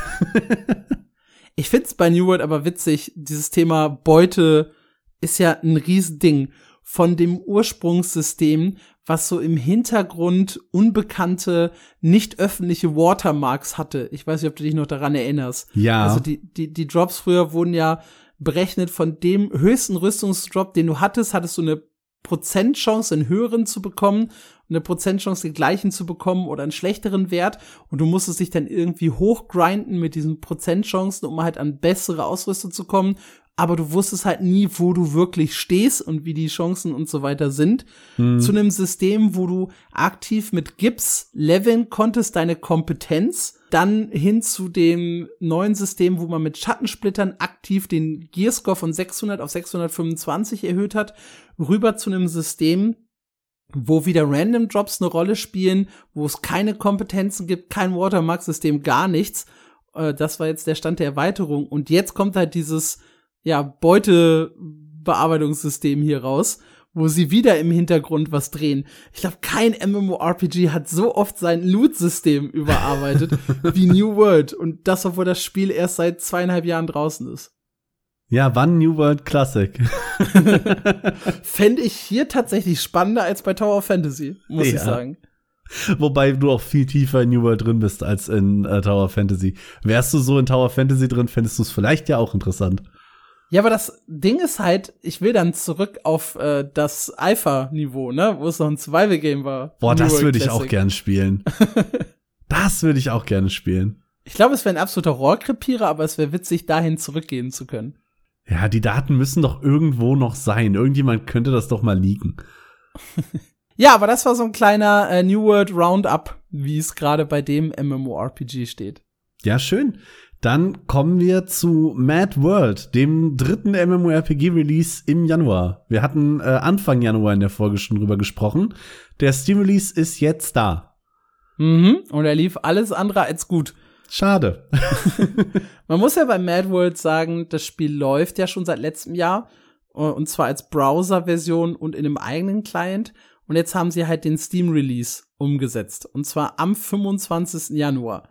S1: *laughs*
S2: ich find's bei New World aber witzig, dieses Thema Beute ist ja ein Riesending von dem Ursprungssystem, was so im Hintergrund unbekannte, nicht öffentliche Watermarks hatte. Ich weiß nicht, ob du dich noch daran erinnerst.
S1: Ja.
S2: Also die, die, die Drops früher wurden ja berechnet von dem höchsten Rüstungsdrop, den du hattest, hattest du eine Prozentchance, einen höheren zu bekommen, eine Prozentchance, den gleichen zu bekommen oder einen schlechteren Wert. Und du musstest dich dann irgendwie hochgrinden mit diesen Prozentchancen, um halt an bessere Ausrüstung zu kommen aber du wusstest halt nie, wo du wirklich stehst und wie die Chancen und so weiter sind. Mhm. Zu einem System, wo du aktiv mit Gips leveln konntest, deine Kompetenz, dann hin zu dem neuen System, wo man mit Schattensplittern aktiv den Gearscore von 600 auf 625 erhöht hat, rüber zu einem System, wo wieder Random Drops eine Rolle spielen, wo es keine Kompetenzen gibt, kein Watermark-System, gar nichts. Äh, das war jetzt der Stand der Erweiterung. Und jetzt kommt halt dieses, ja, Beutebearbeitungssystem hier raus, wo sie wieder im Hintergrund was drehen. Ich glaube, kein MMORPG hat so oft sein Loot-System überarbeitet *laughs* wie New World. Und das, obwohl das Spiel erst seit zweieinhalb Jahren draußen ist.
S1: Ja, wann New World Classic? *laughs*
S2: Fände ich hier tatsächlich spannender als bei Tower of Fantasy, muss ja. ich sagen.
S1: Wobei du auch viel tiefer in New World drin bist als in äh, Tower Fantasy. Wärst du so in Tower Fantasy drin, fändest du es vielleicht ja auch interessant.
S2: Ja, aber das Ding ist halt, ich will dann zurück auf äh, das Alpha-Niveau, ne, wo es noch ein Survival-Game war.
S1: Boah, New das würde ich auch gern spielen. *laughs* das würde ich auch gerne spielen.
S2: Ich glaube, es wäre ein absoluter Rohrkrepierer, aber es wäre witzig, dahin zurückgehen zu können.
S1: Ja, die Daten müssen doch irgendwo noch sein. Irgendjemand könnte das doch mal liegen. *laughs*
S2: ja, aber das war so ein kleiner äh, New World Roundup, wie es gerade bei dem MMORPG steht.
S1: Ja, schön. Dann kommen wir zu Mad World, dem dritten MMORPG-Release im Januar. Wir hatten äh, Anfang Januar in der Folge schon drüber gesprochen. Der Steam-Release ist jetzt da.
S2: Mhm, und er lief alles andere als gut.
S1: Schade. *laughs*
S2: Man muss ja bei Mad World sagen, das Spiel läuft ja schon seit letztem Jahr. Äh, und zwar als Browser-Version und in einem eigenen Client. Und jetzt haben sie halt den Steam-Release umgesetzt. Und zwar am 25. Januar.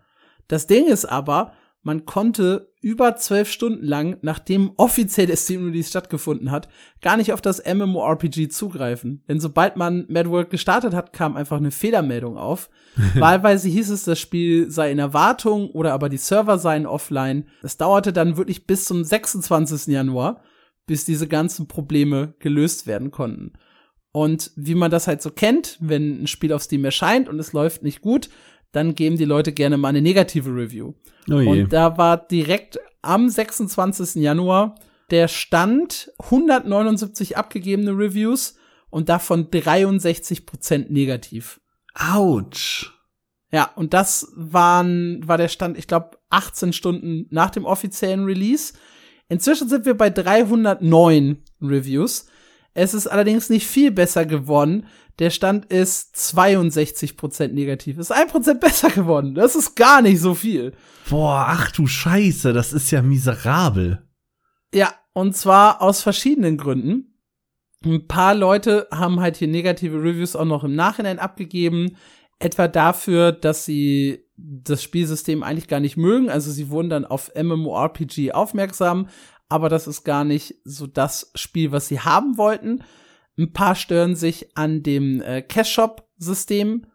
S2: Das Ding ist aber, man konnte über zwölf Stunden lang, nachdem offiziell der Steam Release stattgefunden hat, gar nicht auf das MMORPG zugreifen. Denn sobald man Mad World gestartet hat, kam einfach eine Fehlermeldung auf. *laughs* Wahlweise hieß es, das Spiel sei in Erwartung oder aber die Server seien offline. Es dauerte dann wirklich bis zum 26. Januar, bis diese ganzen Probleme gelöst werden konnten. Und wie man das halt so kennt, wenn ein Spiel auf Steam erscheint und es läuft nicht gut, dann geben die Leute gerne mal eine negative Review. Oh und da war direkt am 26. Januar der Stand 179 abgegebene Reviews und davon 63% negativ.
S1: Autsch.
S2: Ja, und das waren, war der Stand, ich glaube, 18 Stunden nach dem offiziellen Release. Inzwischen sind wir bei 309 Reviews. Es ist allerdings nicht viel besser geworden. Der Stand ist 62% negativ. Ist 1% besser geworden. Das ist gar nicht so viel.
S1: Boah, ach du Scheiße, das ist ja miserabel.
S2: Ja, und zwar aus verschiedenen Gründen. Ein paar Leute haben halt hier negative Reviews auch noch im Nachhinein abgegeben. Etwa dafür, dass sie das Spielsystem eigentlich gar nicht mögen. Also sie wurden dann auf MMORPG aufmerksam, aber das ist gar nicht so das Spiel, was sie haben wollten. Ein paar stören sich an dem äh, Cash-Shop-System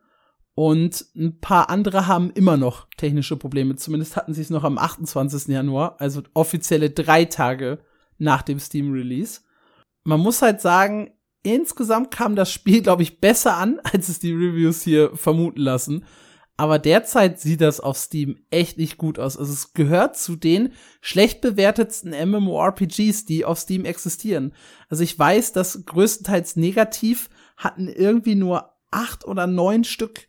S2: und ein paar andere haben immer noch technische Probleme. Zumindest hatten sie es noch am 28. Januar, also offizielle drei Tage nach dem Steam-Release. Man muss halt sagen, insgesamt kam das Spiel, *laughs* glaube ich, besser an, als es die Reviews hier vermuten lassen. Aber derzeit sieht das auf Steam echt nicht gut aus. Also es gehört zu den schlecht bewertetsten MMORPGs, die auf Steam existieren. Also ich weiß, dass größtenteils negativ hatten irgendwie nur acht oder neun Stück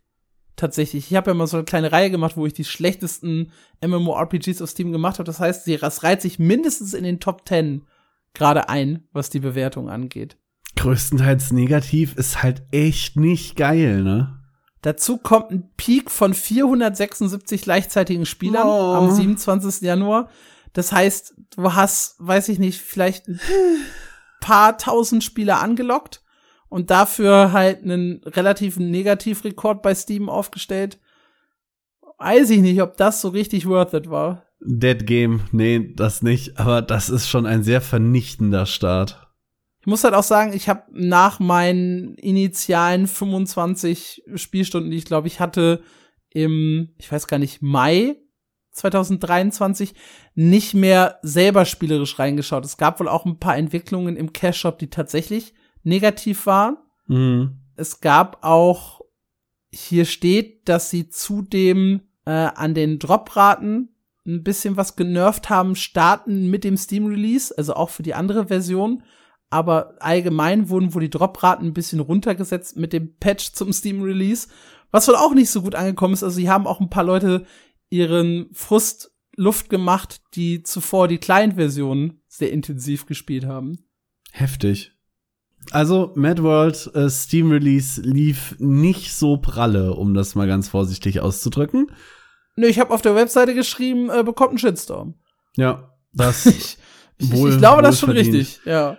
S2: tatsächlich. Ich habe ja mal so eine kleine Reihe gemacht, wo ich die schlechtesten MMORPGs auf Steam gemacht habe. Das heißt, das reiht sich mindestens in den Top 10 gerade ein, was die Bewertung angeht.
S1: Größtenteils negativ ist halt echt nicht geil, ne?
S2: Dazu kommt ein Peak von 476 gleichzeitigen Spielern oh. am 27. Januar. Das heißt, du hast, weiß ich nicht, vielleicht ein *sighs* paar tausend Spieler angelockt und dafür halt einen relativen Negativrekord bei Steam aufgestellt. Weiß ich nicht, ob das so richtig worth it war.
S1: Dead Game, nee, das nicht, aber das ist schon ein sehr vernichtender Start.
S2: Ich muss halt auch sagen, ich habe nach meinen initialen 25 Spielstunden, die ich glaube ich hatte, im, ich weiß gar nicht, Mai 2023 nicht mehr selber spielerisch reingeschaut. Es gab wohl auch ein paar Entwicklungen im Cash Shop, die tatsächlich negativ waren. Mhm. Es gab auch, hier steht, dass sie zudem äh, an den Dropraten ein bisschen was genervt haben, starten mit dem Steam Release, also auch für die andere Version aber allgemein wurden wohl die Dropraten ein bisschen runtergesetzt mit dem Patch zum Steam Release, was wohl auch nicht so gut angekommen ist. Also sie haben auch ein paar Leute ihren Frust Luft gemacht, die zuvor die Client-Version sehr intensiv gespielt haben.
S1: Heftig. Also, Mad World äh, Steam Release lief nicht so pralle, um das mal ganz vorsichtig auszudrücken.
S2: Nö, ich habe auf der Webseite geschrieben, äh, bekommt einen Shitstorm.
S1: Ja, das *laughs*
S2: ich, ich,
S1: wohl,
S2: ich glaube, das ist schon richtig, ja.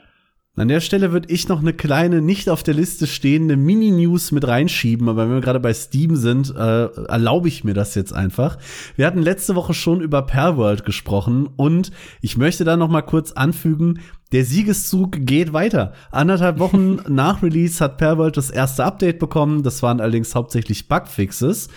S1: An der Stelle würde ich noch eine kleine, nicht auf der Liste stehende Mini-News mit reinschieben, aber wenn wir gerade bei Steam sind, äh, erlaube ich mir das jetzt einfach. Wir hatten letzte Woche schon über Perworld gesprochen und ich möchte da noch mal kurz anfügen, der Siegeszug geht weiter. Anderthalb Wochen *laughs* nach Release hat Perworld das erste Update bekommen. Das waren allerdings hauptsächlich Bugfixes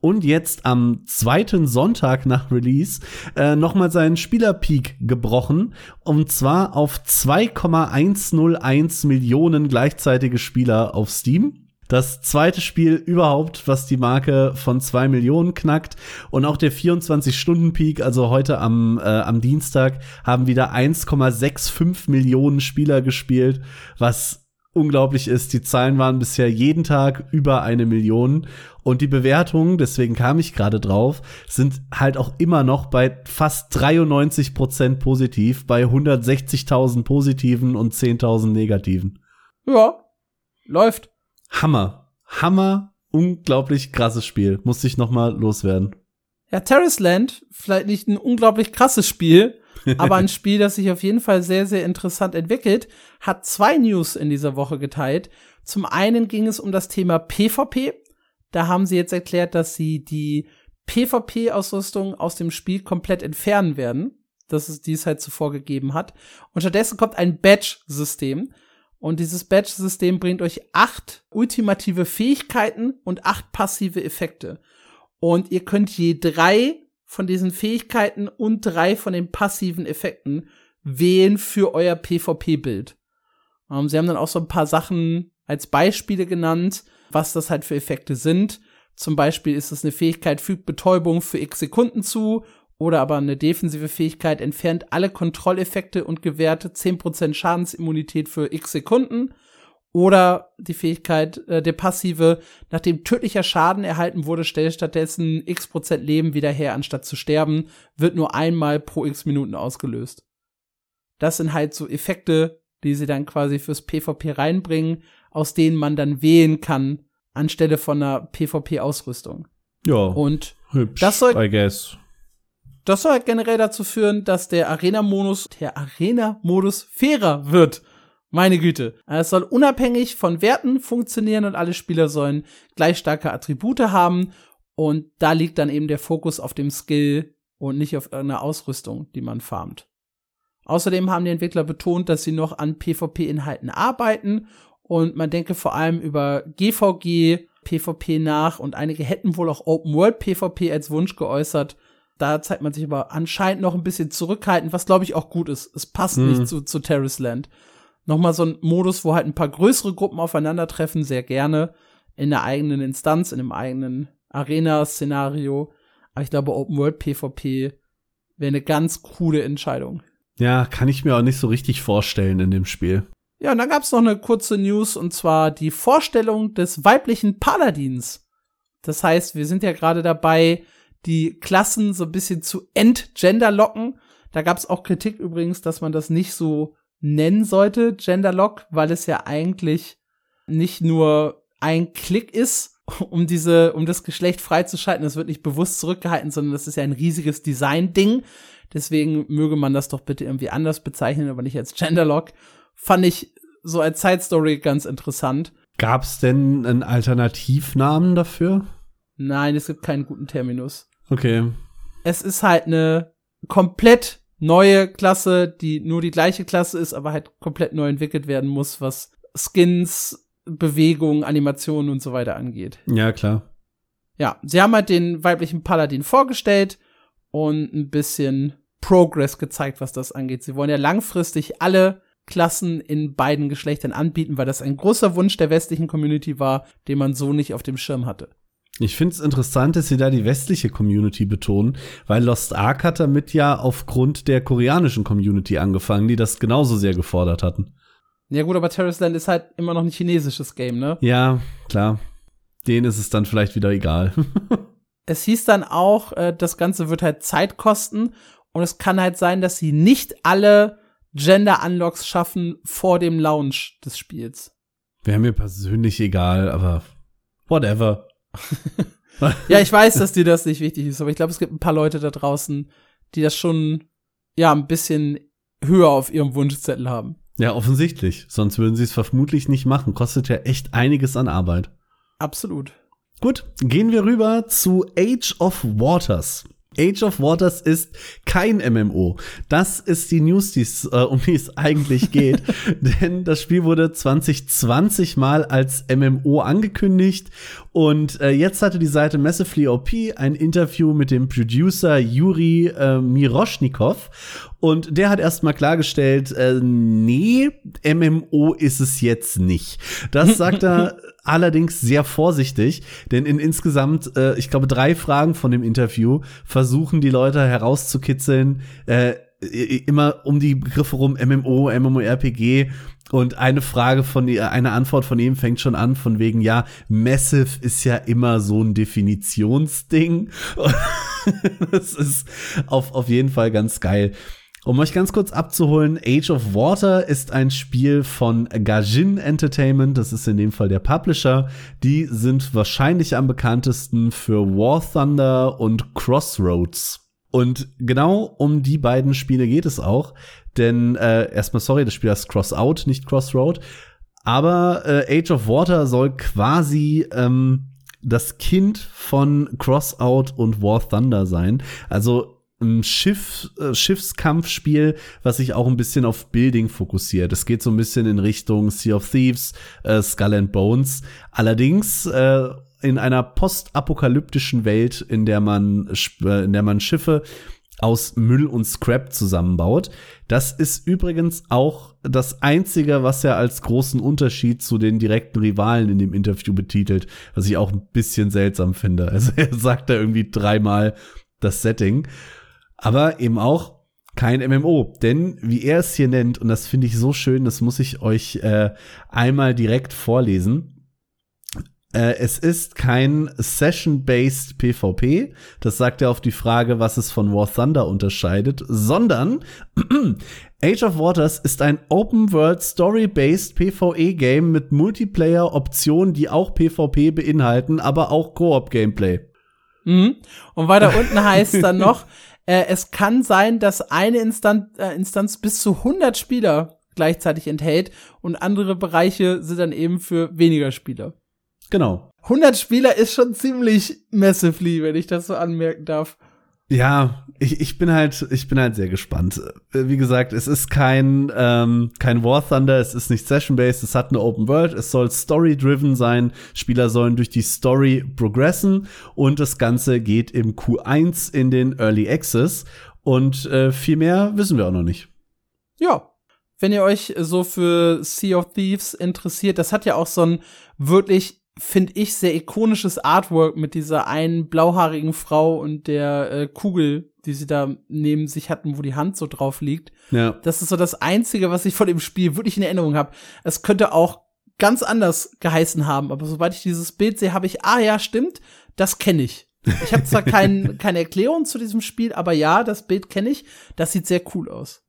S1: und jetzt am zweiten Sonntag nach Release äh, nochmal seinen Spielerpeak gebrochen. Und zwar auf 2,101 Millionen gleichzeitige Spieler auf Steam. Das zweite Spiel überhaupt, was die Marke von zwei Millionen knackt. Und auch der 24-Stunden-Peak, also heute am, äh, am Dienstag, haben wieder 1,65 Millionen Spieler gespielt, was unglaublich ist. Die Zahlen waren bisher jeden Tag über eine Million. Und die Bewertungen, deswegen kam ich gerade drauf, sind halt auch immer noch bei fast 93 Prozent positiv, bei 160.000 positiven und 10.000 negativen.
S2: Ja, läuft.
S1: Hammer. Hammer. Unglaublich krasses Spiel. Muss ich noch mal loswerden.
S2: Ja, Terrace Land, vielleicht nicht ein unglaublich krasses Spiel, *laughs* aber ein Spiel, das sich auf jeden Fall sehr, sehr interessant entwickelt, hat zwei News in dieser Woche geteilt. Zum einen ging es um das Thema PvP. Da haben sie jetzt erklärt, dass sie die PvP-Ausrüstung aus dem Spiel komplett entfernen werden. Das ist, die es halt zuvor gegeben hat. Und stattdessen kommt ein Badge-System. Und dieses Badge-System bringt euch acht ultimative Fähigkeiten und acht passive Effekte. Und ihr könnt je drei von diesen Fähigkeiten und drei von den passiven Effekten wählen für euer PvP-Bild. Ähm, sie haben dann auch so ein paar Sachen als Beispiele genannt, was das halt für Effekte sind. Zum Beispiel ist es eine Fähigkeit, fügt Betäubung für x Sekunden zu oder aber eine defensive Fähigkeit entfernt alle Kontrolleffekte und gewährt 10% Schadensimmunität für x Sekunden. Oder die Fähigkeit, äh, der passive, nachdem tödlicher Schaden erhalten wurde, stellt stattdessen x Prozent Leben wieder her, anstatt zu sterben, wird nur einmal pro x Minuten ausgelöst. Das sind halt so Effekte, die sie dann quasi fürs PvP reinbringen, aus denen man dann wählen kann, anstelle von einer PvP-Ausrüstung.
S1: Ja.
S2: Und
S1: hübsch,
S2: das soll-
S1: I guess.
S2: das soll halt generell dazu führen, dass der Arena-Modus, der Arena-Modus fairer wird. Meine Güte. Es soll unabhängig von Werten funktionieren und alle Spieler sollen gleich starke Attribute haben. Und da liegt dann eben der Fokus auf dem Skill und nicht auf irgendeiner Ausrüstung, die man farmt. Außerdem haben die Entwickler betont, dass sie noch an PvP-Inhalten arbeiten und man denke vor allem über GVG, PvP nach und einige hätten wohl auch Open World PvP als Wunsch geäußert. Da zeigt man sich aber anscheinend noch ein bisschen zurückhaltend, was glaube ich auch gut ist. Es passt
S1: Mhm.
S2: nicht zu, zu Terrace Land. Nochmal so ein Modus, wo halt ein paar größere Gruppen aufeinandertreffen, sehr gerne in der eigenen Instanz, in einem eigenen Arena-Szenario. Aber ich glaube, Open World PvP wäre eine ganz coole Entscheidung.
S1: Ja, kann ich mir auch nicht so richtig vorstellen in dem Spiel.
S2: Ja, und dann gab's noch eine kurze News und zwar die Vorstellung des weiblichen Paladins. Das heißt, wir sind ja gerade dabei, die Klassen so ein bisschen zu entgenderlocken. Da gab's auch Kritik übrigens, dass man das nicht so nennen sollte, Genderlock, weil es ja eigentlich nicht nur ein Klick ist, *laughs* um diese, um das Geschlecht freizuschalten. Das wird nicht bewusst zurückgehalten, sondern das ist ja ein riesiges Design-Ding. Deswegen möge man das doch bitte irgendwie anders bezeichnen, aber nicht als Genderlock. Fand ich so als Side Story ganz interessant.
S1: Gab's denn einen Alternativnamen dafür?
S2: Nein, es gibt keinen guten Terminus.
S1: Okay.
S2: Es ist halt eine komplett neue Klasse, die nur die gleiche Klasse ist, aber halt komplett neu entwickelt werden muss, was Skins, Bewegungen, Animationen und so weiter angeht.
S1: Ja, klar.
S2: Ja, sie haben halt den weiblichen Paladin vorgestellt und ein bisschen Progress gezeigt, was das angeht. Sie wollen ja langfristig alle Klassen in beiden Geschlechtern anbieten, weil das ein großer Wunsch der westlichen Community war, den man so nicht auf dem Schirm hatte.
S1: Ich finde es interessant, dass sie da die westliche Community betonen, weil Lost Ark hat damit ja aufgrund der koreanischen Community angefangen, die das genauso sehr gefordert hatten.
S2: Ja gut, aber Terrace Land ist halt immer noch ein chinesisches Game, ne?
S1: Ja, klar. Denen ist es dann vielleicht wieder egal. *laughs*
S2: Es hieß dann auch, äh, das Ganze wird halt Zeit kosten und es kann halt sein, dass sie nicht alle Gender Unlocks schaffen vor dem Launch des Spiels.
S1: Wäre mir persönlich egal, aber whatever. *laughs*
S2: ja, ich weiß, dass dir das nicht wichtig ist, aber ich glaube, es gibt ein paar Leute da draußen, die das schon ja ein bisschen höher auf ihrem Wunschzettel haben.
S1: Ja, offensichtlich. Sonst würden sie es vermutlich nicht machen. Kostet ja echt einiges an Arbeit.
S2: Absolut.
S1: Gut, gehen wir rüber zu Age of Waters. Age of Waters ist kein MMO. Das ist die News, die's, äh, um die es eigentlich geht. *laughs* Denn das Spiel wurde 2020 mal als MMO angekündigt. Und äh, jetzt hatte die Seite Massively OP ein Interview mit dem Producer Yuri äh, Miroshnikov. Und der hat erstmal klargestellt, äh, nee, MMO ist es jetzt nicht. Das *laughs* sagt er allerdings sehr vorsichtig, denn in insgesamt, äh, ich glaube, drei Fragen von dem Interview versuchen die Leute herauszukitzeln, äh, immer um die Begriffe rum MMO, MMORPG und eine Frage von eine Antwort von ihm fängt schon an von wegen ja Massive ist ja immer so ein Definitionsding. *laughs* das ist auf auf jeden Fall ganz geil. Um euch ganz kurz abzuholen, Age of Water ist ein Spiel von Gajin Entertainment, das ist in dem Fall der Publisher. Die sind wahrscheinlich am bekanntesten für War Thunder und Crossroads. Und genau um die beiden Spiele geht es auch, denn äh, erstmal sorry, das Spiel heißt Crossout, nicht Crossroad. Aber äh, Age of Water soll quasi ähm, das Kind von Crossout und War Thunder sein. Also ein Schiff, äh, Schiffskampfspiel, was sich auch ein bisschen auf Building fokussiert. Es geht so ein bisschen in Richtung Sea of Thieves, äh, Skull and Bones. Allerdings äh, in einer postapokalyptischen Welt, in der man, äh, in der man Schiffe aus Müll und Scrap zusammenbaut. Das ist übrigens auch das einzige, was er als großen Unterschied zu den direkten Rivalen in dem Interview betitelt, was ich auch ein bisschen seltsam finde. Also *laughs* er sagt da irgendwie dreimal das Setting aber eben auch kein MMO. Denn wie er es hier nennt, und das finde ich so schön, das muss ich euch äh, einmal direkt vorlesen. Äh, es ist kein Session-based PvP. Das sagt er auf die Frage, was es von War Thunder unterscheidet, sondern *clears throat* Age of Waters ist ein Open-World Story-based PvE-Game mit Multiplayer-Optionen, die auch PvP beinhalten, aber auch Koop-Gameplay.
S2: Mhm. Und weiter unten heißt dann noch, *laughs* äh, es kann sein, dass eine Instanz, äh, Instanz bis zu 100 Spieler gleichzeitig enthält und andere Bereiche sind dann eben für weniger Spieler.
S1: Genau.
S2: 100 Spieler ist schon ziemlich massively, wenn ich das so anmerken darf.
S1: Ja, ich, ich bin halt, ich bin halt sehr gespannt. Wie gesagt, es ist kein, ähm, kein War Thunder, es ist nicht Session-based, es hat eine Open World, es soll Story-driven sein, Spieler sollen durch die Story progressen und das Ganze geht im Q1 in den Early Access und äh, viel mehr wissen wir auch noch nicht.
S2: Ja, wenn ihr euch so für Sea of Thieves interessiert, das hat ja auch so ein wirklich finde ich, sehr ikonisches Artwork mit dieser einen blauhaarigen Frau und der äh, Kugel, die sie da neben sich hatten, wo die Hand so drauf liegt. Ja. Das ist so das Einzige, was ich von dem Spiel wirklich in Erinnerung habe. Es könnte auch ganz anders geheißen haben, aber sobald ich dieses Bild sehe, habe ich, ah ja, stimmt, das kenne ich. Ich habe zwar kein, *laughs* keine Erklärung zu diesem Spiel, aber ja, das Bild kenne ich. Das sieht sehr cool aus.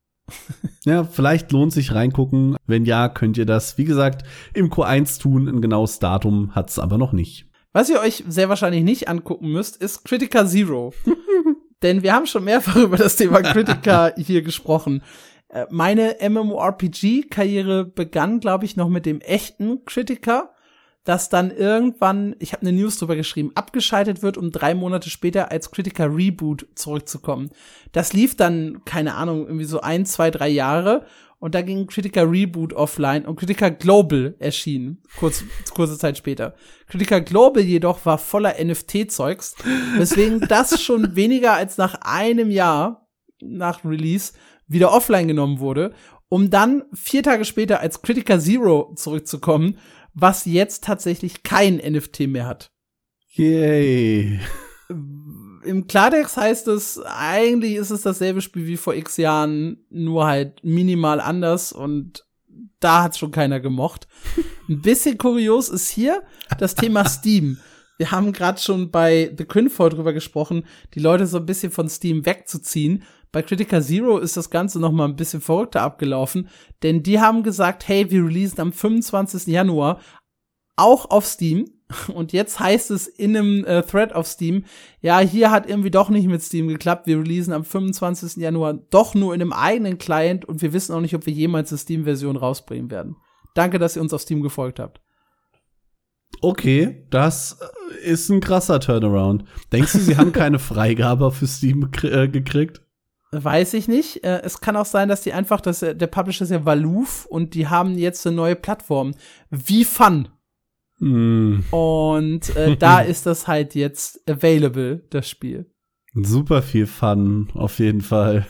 S1: Ja, vielleicht lohnt sich reingucken. Wenn ja, könnt ihr das, wie gesagt, im Q1 tun. Ein genaues Datum hat's aber noch nicht.
S2: Was ihr euch sehr wahrscheinlich nicht angucken müsst, ist Critica Zero. *laughs* Denn wir haben schon mehrfach *laughs* über das Thema Critica hier gesprochen. Äh, meine MMORPG-Karriere begann, glaube ich, noch mit dem echten Critica dass dann irgendwann, ich habe eine News drüber geschrieben, abgeschaltet wird, um drei Monate später als Critical Reboot zurückzukommen. Das lief dann, keine Ahnung, irgendwie so ein, zwei, drei Jahre und da ging Critical Reboot offline und Critical Global erschien, kurz, kurze Zeit später. Critical Global jedoch war voller NFT-Zeugs, weswegen *laughs* das schon weniger als nach einem Jahr nach Release wieder offline genommen wurde, um dann vier Tage später als Critical Zero zurückzukommen was jetzt tatsächlich kein NFT mehr hat.
S1: Yay.
S2: Im Klartext heißt es, eigentlich ist es dasselbe Spiel wie vor x Jahren, nur halt minimal anders und da hat's schon keiner gemocht. *laughs* Ein bisschen kurios ist hier das Thema Steam. Wir haben gerade schon bei The Quinfall drüber gesprochen, die Leute so ein bisschen von Steam wegzuziehen. Bei Critica Zero ist das Ganze noch mal ein bisschen verrückter abgelaufen, denn die haben gesagt, hey, wir releasen am 25. Januar auch auf Steam. Und jetzt heißt es in einem äh, Thread auf Steam, ja, hier hat irgendwie doch nicht mit Steam geklappt. Wir releasen am 25. Januar doch nur in einem eigenen Client und wir wissen auch nicht, ob wir jemals eine Steam-Version rausbringen werden. Danke, dass ihr uns auf Steam gefolgt habt.
S1: Okay, das äh, ist ein krasser Turnaround. Denkst du, sie haben keine *laughs* Freigabe für Steam äh, gekriegt?
S2: Weiß ich nicht. Äh, es kann auch sein, dass die einfach, dass der Publisher ist ja Valoof und die haben jetzt eine neue Plattform. Wie Fun. Mm. Und äh, *laughs* da ist das halt jetzt available, das Spiel.
S1: Super viel Fun, auf jeden Fall.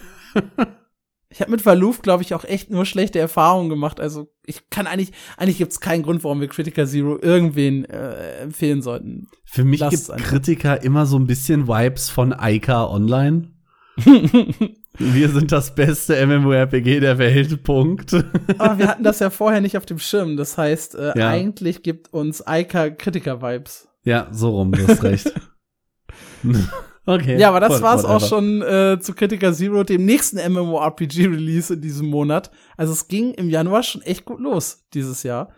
S2: Ich habe mit Valoof, glaube ich, auch echt nur schlechte Erfahrungen gemacht. Also ich kann eigentlich, eigentlich gibt es keinen Grund, warum wir Critical Zero irgendwen äh, empfehlen sollten.
S1: Für mich gibt Kritiker immer so ein bisschen Vibes von Ica Online. *laughs* wir sind das beste MMORPG der Welt, Punkt.
S2: Aber wir hatten das ja vorher nicht auf dem Schirm. Das heißt, äh, ja. eigentlich gibt uns Ica Kritiker-Vibes.
S1: Ja, so rum, du hast recht. *laughs*
S2: Okay. Ja, aber das What, war's whatever. auch schon äh, zu Critical Zero, dem nächsten MMORPG-Release in diesem Monat. Also es ging im Januar schon echt gut los dieses Jahr.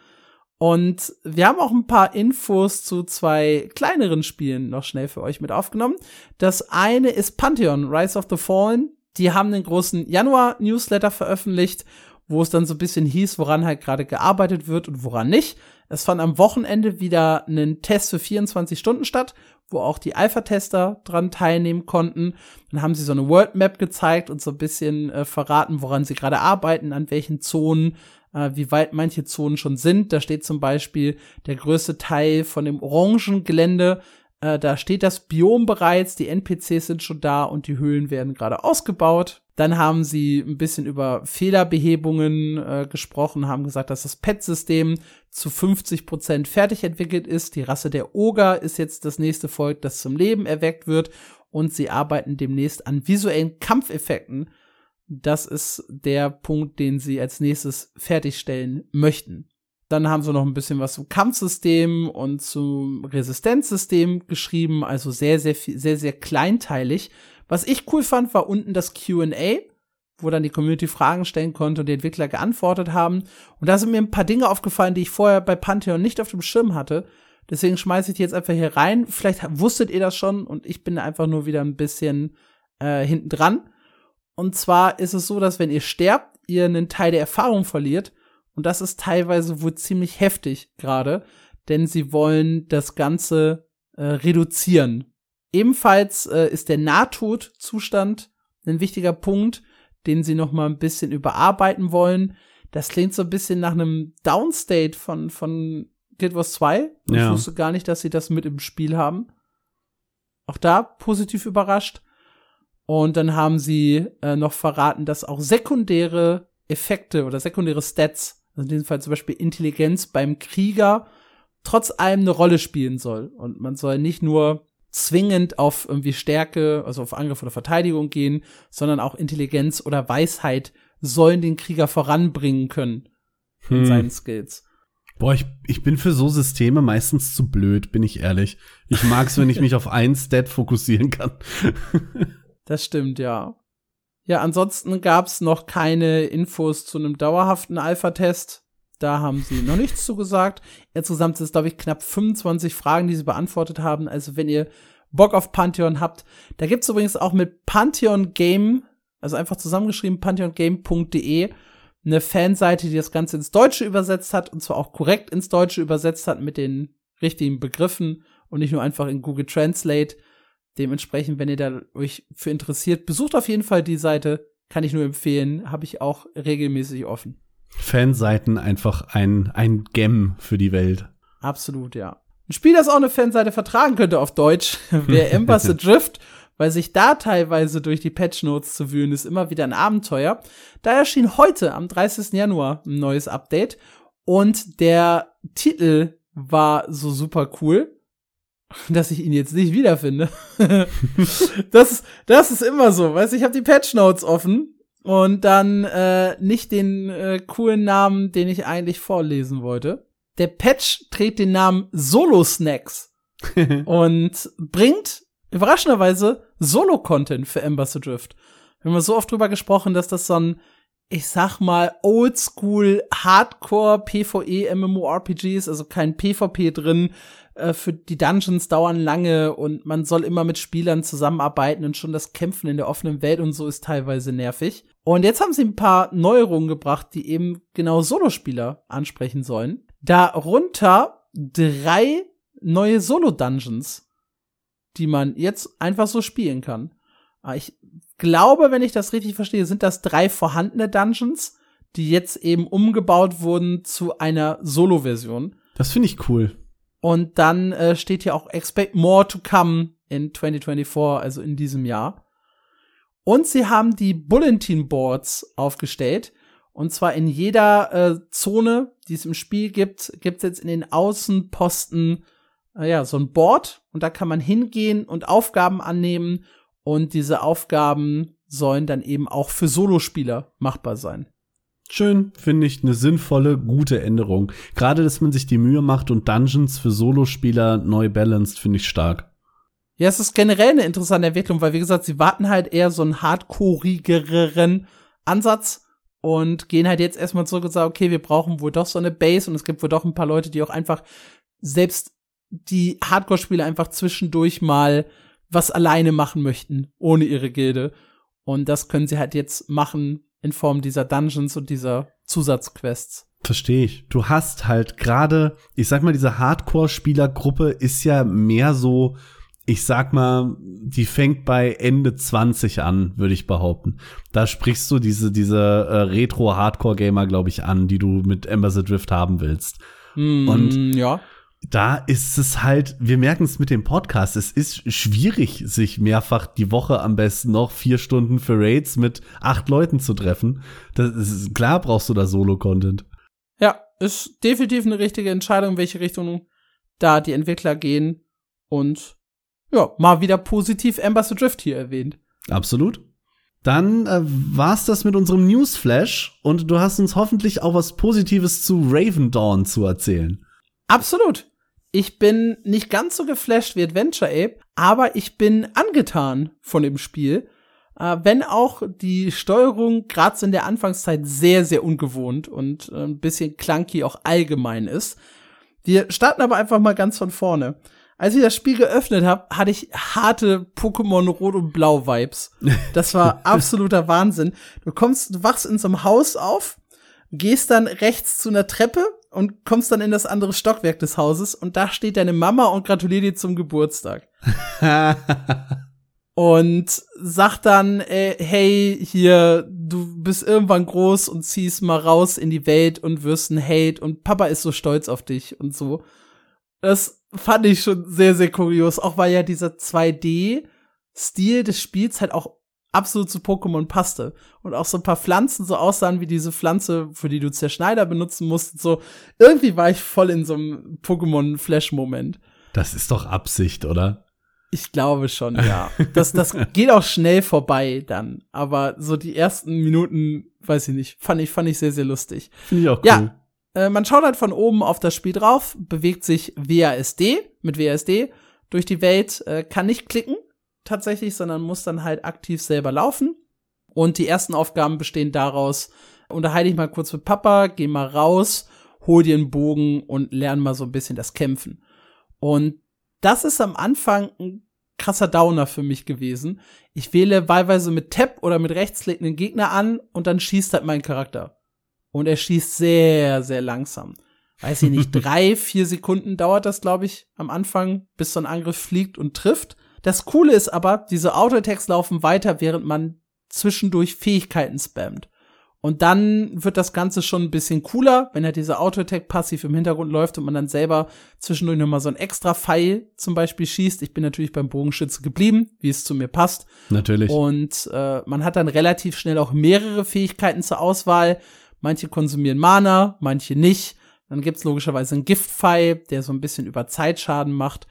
S2: Und wir haben auch ein paar Infos zu zwei kleineren Spielen noch schnell für euch mit aufgenommen. Das eine ist Pantheon, Rise of the Fallen. Die haben den großen Januar-Newsletter veröffentlicht, wo es dann so ein bisschen hieß, woran halt gerade gearbeitet wird und woran nicht. Es fand am Wochenende wieder einen Test für 24 Stunden statt wo auch die Alpha-Tester dran teilnehmen konnten. Dann haben sie so eine World Map gezeigt und so ein bisschen äh, verraten, woran sie gerade arbeiten, an welchen Zonen, äh, wie weit manche Zonen schon sind. Da steht zum Beispiel der größte Teil von dem orangen Gelände. Äh, da steht das Biom bereits, die NPCs sind schon da und die Höhlen werden gerade ausgebaut. Dann haben sie ein bisschen über Fehlerbehebungen äh, gesprochen, haben gesagt, dass das Pet-System zu 50 Prozent fertig entwickelt ist. Die Rasse der Oger ist jetzt das nächste Volk, das zum Leben erweckt wird. Und sie arbeiten demnächst an visuellen Kampfeffekten. Das ist der Punkt, den sie als nächstes fertigstellen möchten. Dann haben sie noch ein bisschen was zum Kampfsystem und zum Resistenzsystem geschrieben, also sehr, sehr, sehr, sehr kleinteilig. Was ich cool fand, war unten das QA, wo dann die Community Fragen stellen konnte und die Entwickler geantwortet haben. Und da sind mir ein paar Dinge aufgefallen, die ich vorher bei Pantheon nicht auf dem Schirm hatte. Deswegen schmeiße ich die jetzt einfach hier rein. Vielleicht wusstet ihr das schon und ich bin einfach nur wieder ein bisschen äh, hinten dran. Und zwar ist es so, dass wenn ihr sterbt, ihr einen Teil der Erfahrung verliert. Und das ist teilweise wohl ziemlich heftig gerade, denn sie wollen das Ganze äh, reduzieren. Ebenfalls äh, ist der Nahtodzustand ein wichtiger Punkt, den sie noch mal ein bisschen überarbeiten wollen. Das klingt so ein bisschen nach einem Downstate von, von Guild Wars 2. Ja. Ich wusste gar nicht, dass sie das mit im Spiel haben. Auch da positiv überrascht. Und dann haben sie äh, noch verraten, dass auch sekundäre Effekte oder sekundäre Stats, also in diesem Fall zum Beispiel Intelligenz beim Krieger, trotz allem eine Rolle spielen soll. Und man soll nicht nur zwingend auf irgendwie Stärke, also auf Angriff oder Verteidigung gehen, sondern auch Intelligenz oder Weisheit sollen den Krieger voranbringen können in hm. seinen Skills.
S1: Boah, ich, ich bin für so Systeme meistens zu blöd, bin ich ehrlich. Ich mag's, wenn ich mich auf ein Stat fokussieren kann. *laughs*
S2: das stimmt, ja. Ja, ansonsten gab's noch keine Infos zu einem dauerhaften Alpha-Test. Da haben sie noch nichts zu gesagt. Insgesamt sind es, glaube ich, knapp 25 Fragen, die sie beantwortet haben. Also wenn ihr Bock auf Pantheon habt, da gibt's übrigens auch mit Pantheon Game, also einfach zusammengeschrieben, pantheongame.de, eine Fanseite, die das Ganze ins Deutsche übersetzt hat, und zwar auch korrekt ins Deutsche übersetzt hat mit den richtigen Begriffen und nicht nur einfach in Google Translate. Dementsprechend, wenn ihr da euch für interessiert, besucht auf jeden Fall die Seite. Kann ich nur empfehlen, habe ich auch regelmäßig offen.
S1: Fanseiten einfach ein, ein Gem für die Welt.
S2: Absolut, ja. Ein Spiel, das auch eine Fanseite vertragen könnte auf Deutsch, wäre Ember the Drift, weil sich da teilweise durch die Patch Notes zu wühlen ist immer wieder ein Abenteuer. Da erschien heute am 30. Januar ein neues Update und der Titel war so super cool, dass ich ihn jetzt nicht wiederfinde. *laughs* das, das ist immer so, weißt du, ich habe die Patch Notes offen und dann äh, nicht den äh, coolen Namen, den ich eigentlich vorlesen wollte. Der Patch trägt den Namen Solo Snacks *laughs* und bringt überraschenderweise Solo-Content für Embassy Drift. Wir haben so oft drüber gesprochen, dass das so ein, ich sag mal, oldschool, hardcore PvE MMORPG ist, also kein PvP drin. Äh, für die Dungeons dauern lange und man soll immer mit Spielern zusammenarbeiten und schon das Kämpfen in der offenen Welt und so ist teilweise nervig. Und jetzt haben sie ein paar Neuerungen gebracht, die eben genau Solospieler ansprechen sollen. Darunter drei neue Solo-Dungeons, die man jetzt einfach so spielen kann. Ah, ich glaube, wenn ich das richtig verstehe, sind das drei vorhandene Dungeons, die jetzt eben umgebaut wurden zu einer Solo-Version.
S1: Das finde ich cool.
S2: Und dann äh, steht hier auch Expect More to Come in 2024, also in diesem Jahr. Und sie haben die Bulletin Boards aufgestellt. Und zwar in jeder äh, Zone, die es im Spiel gibt, gibt es jetzt in den Außenposten äh, ja so ein Board und da kann man hingehen und Aufgaben annehmen und diese Aufgaben sollen dann eben auch für Solospieler machbar sein.
S1: Schön, finde ich eine sinnvolle, gute Änderung. Gerade, dass man sich die Mühe macht und Dungeons für Solospieler neu balanced, finde ich stark.
S2: Ja, es ist generell eine interessante Entwicklung, weil wie gesagt, sie warten halt eher so einen hardcoreigeren Ansatz und gehen halt jetzt erstmal zurück und sagen, okay, wir brauchen wohl doch so eine Base und es gibt wohl doch ein paar Leute, die auch einfach selbst die Hardcore-Spiele einfach zwischendurch mal was alleine machen möchten, ohne ihre Gilde. Und das können sie halt jetzt machen in Form dieser Dungeons und dieser Zusatzquests.
S1: Verstehe ich. Du hast halt gerade, ich sag mal, diese Hardcore-Spielergruppe ist ja mehr so, ich sag mal, die fängt bei Ende 20 an, würde ich behaupten. Da sprichst du diese, diese äh, Retro-Hardcore-Gamer, glaube ich, an, die du mit the Drift haben willst.
S2: Mm, und ja
S1: da ist es halt, wir merken es mit dem Podcast, es ist schwierig, sich mehrfach die Woche am besten noch vier Stunden für Raids mit acht Leuten zu treffen. Das ist, klar brauchst du da Solo-Content.
S2: Ja, ist definitiv eine richtige Entscheidung, in welche Richtung da die Entwickler gehen. Und ja, mal wieder positiv Embassy Drift hier erwähnt.
S1: Absolut. Dann äh, war's das mit unserem Newsflash und du hast uns hoffentlich auch was Positives zu Raven Dawn zu erzählen.
S2: Absolut ich bin nicht ganz so geflasht wie Adventure Ape, aber ich bin angetan von dem Spiel. Äh, wenn auch die Steuerung gerade in der Anfangszeit sehr, sehr ungewohnt und äh, ein bisschen clunky auch allgemein ist. Wir starten aber einfach mal ganz von vorne. Als ich das Spiel geöffnet habe, hatte ich harte Pokémon Rot und Blau Vibes. Das war *laughs* absoluter Wahnsinn. Du kommst, du wachst in so einem Haus auf, gehst dann rechts zu einer Treppe und kommst dann in das andere Stockwerk des Hauses und da steht deine Mama und gratuliert dir zum Geburtstag. *laughs* und sagt dann, äh, hey, hier, du bist irgendwann groß und ziehst mal raus in die Welt und wirst ein Held und Papa ist so stolz auf dich und so. Das fand ich schon sehr, sehr kurios, auch weil ja dieser 2D-Stil des Spiels halt auch absolut zu Pokémon passte. Und auch so ein paar Pflanzen so aussahen wie diese Pflanze, für die du Zerschneider benutzen musst. So, irgendwie war ich voll in so einem Pokémon-Flash-Moment.
S1: Das ist doch Absicht, oder?
S2: Ich glaube schon, ja. *laughs* Das, das geht auch schnell vorbei dann. Aber so die ersten Minuten, weiß ich nicht, fand ich, fand ich sehr, sehr lustig.
S1: Finde ich auch cool.
S2: Ja, äh, man schaut halt von oben auf das Spiel drauf, bewegt sich WASD, mit WASD durch die Welt, äh, kann nicht klicken, tatsächlich, sondern muss dann halt aktiv selber laufen. Und die ersten Aufgaben bestehen daraus, unterhalte ich mal kurz mit Papa, geh mal raus, hol dir einen Bogen und lern mal so ein bisschen das Kämpfen. Und das ist am Anfang ein krasser Downer für mich gewesen. Ich wähle wahlweise mit Tab oder mit Rechtsklick einen Gegner an und dann schießt halt mein Charakter. Und er schießt sehr, sehr langsam. Weiß ich nicht, *laughs* drei, vier Sekunden dauert das, glaube ich, am Anfang, bis so ein Angriff fliegt und trifft. Das Coole ist aber, diese Auto-Attacks laufen weiter, während man zwischendurch Fähigkeiten spammt. Und dann wird das Ganze schon ein bisschen cooler, wenn halt dieser Auto-Attack passiv im Hintergrund läuft und man dann selber zwischendurch nochmal so ein extra Pfeil zum Beispiel schießt. Ich bin natürlich beim Bogenschütze geblieben, wie es zu mir passt.
S1: Natürlich.
S2: Und äh, man hat dann relativ schnell auch mehrere Fähigkeiten zur Auswahl. Manche konsumieren Mana, manche nicht. Dann gibt's logischerweise einen Giftpfeil, der so ein bisschen über Zeitschaden macht.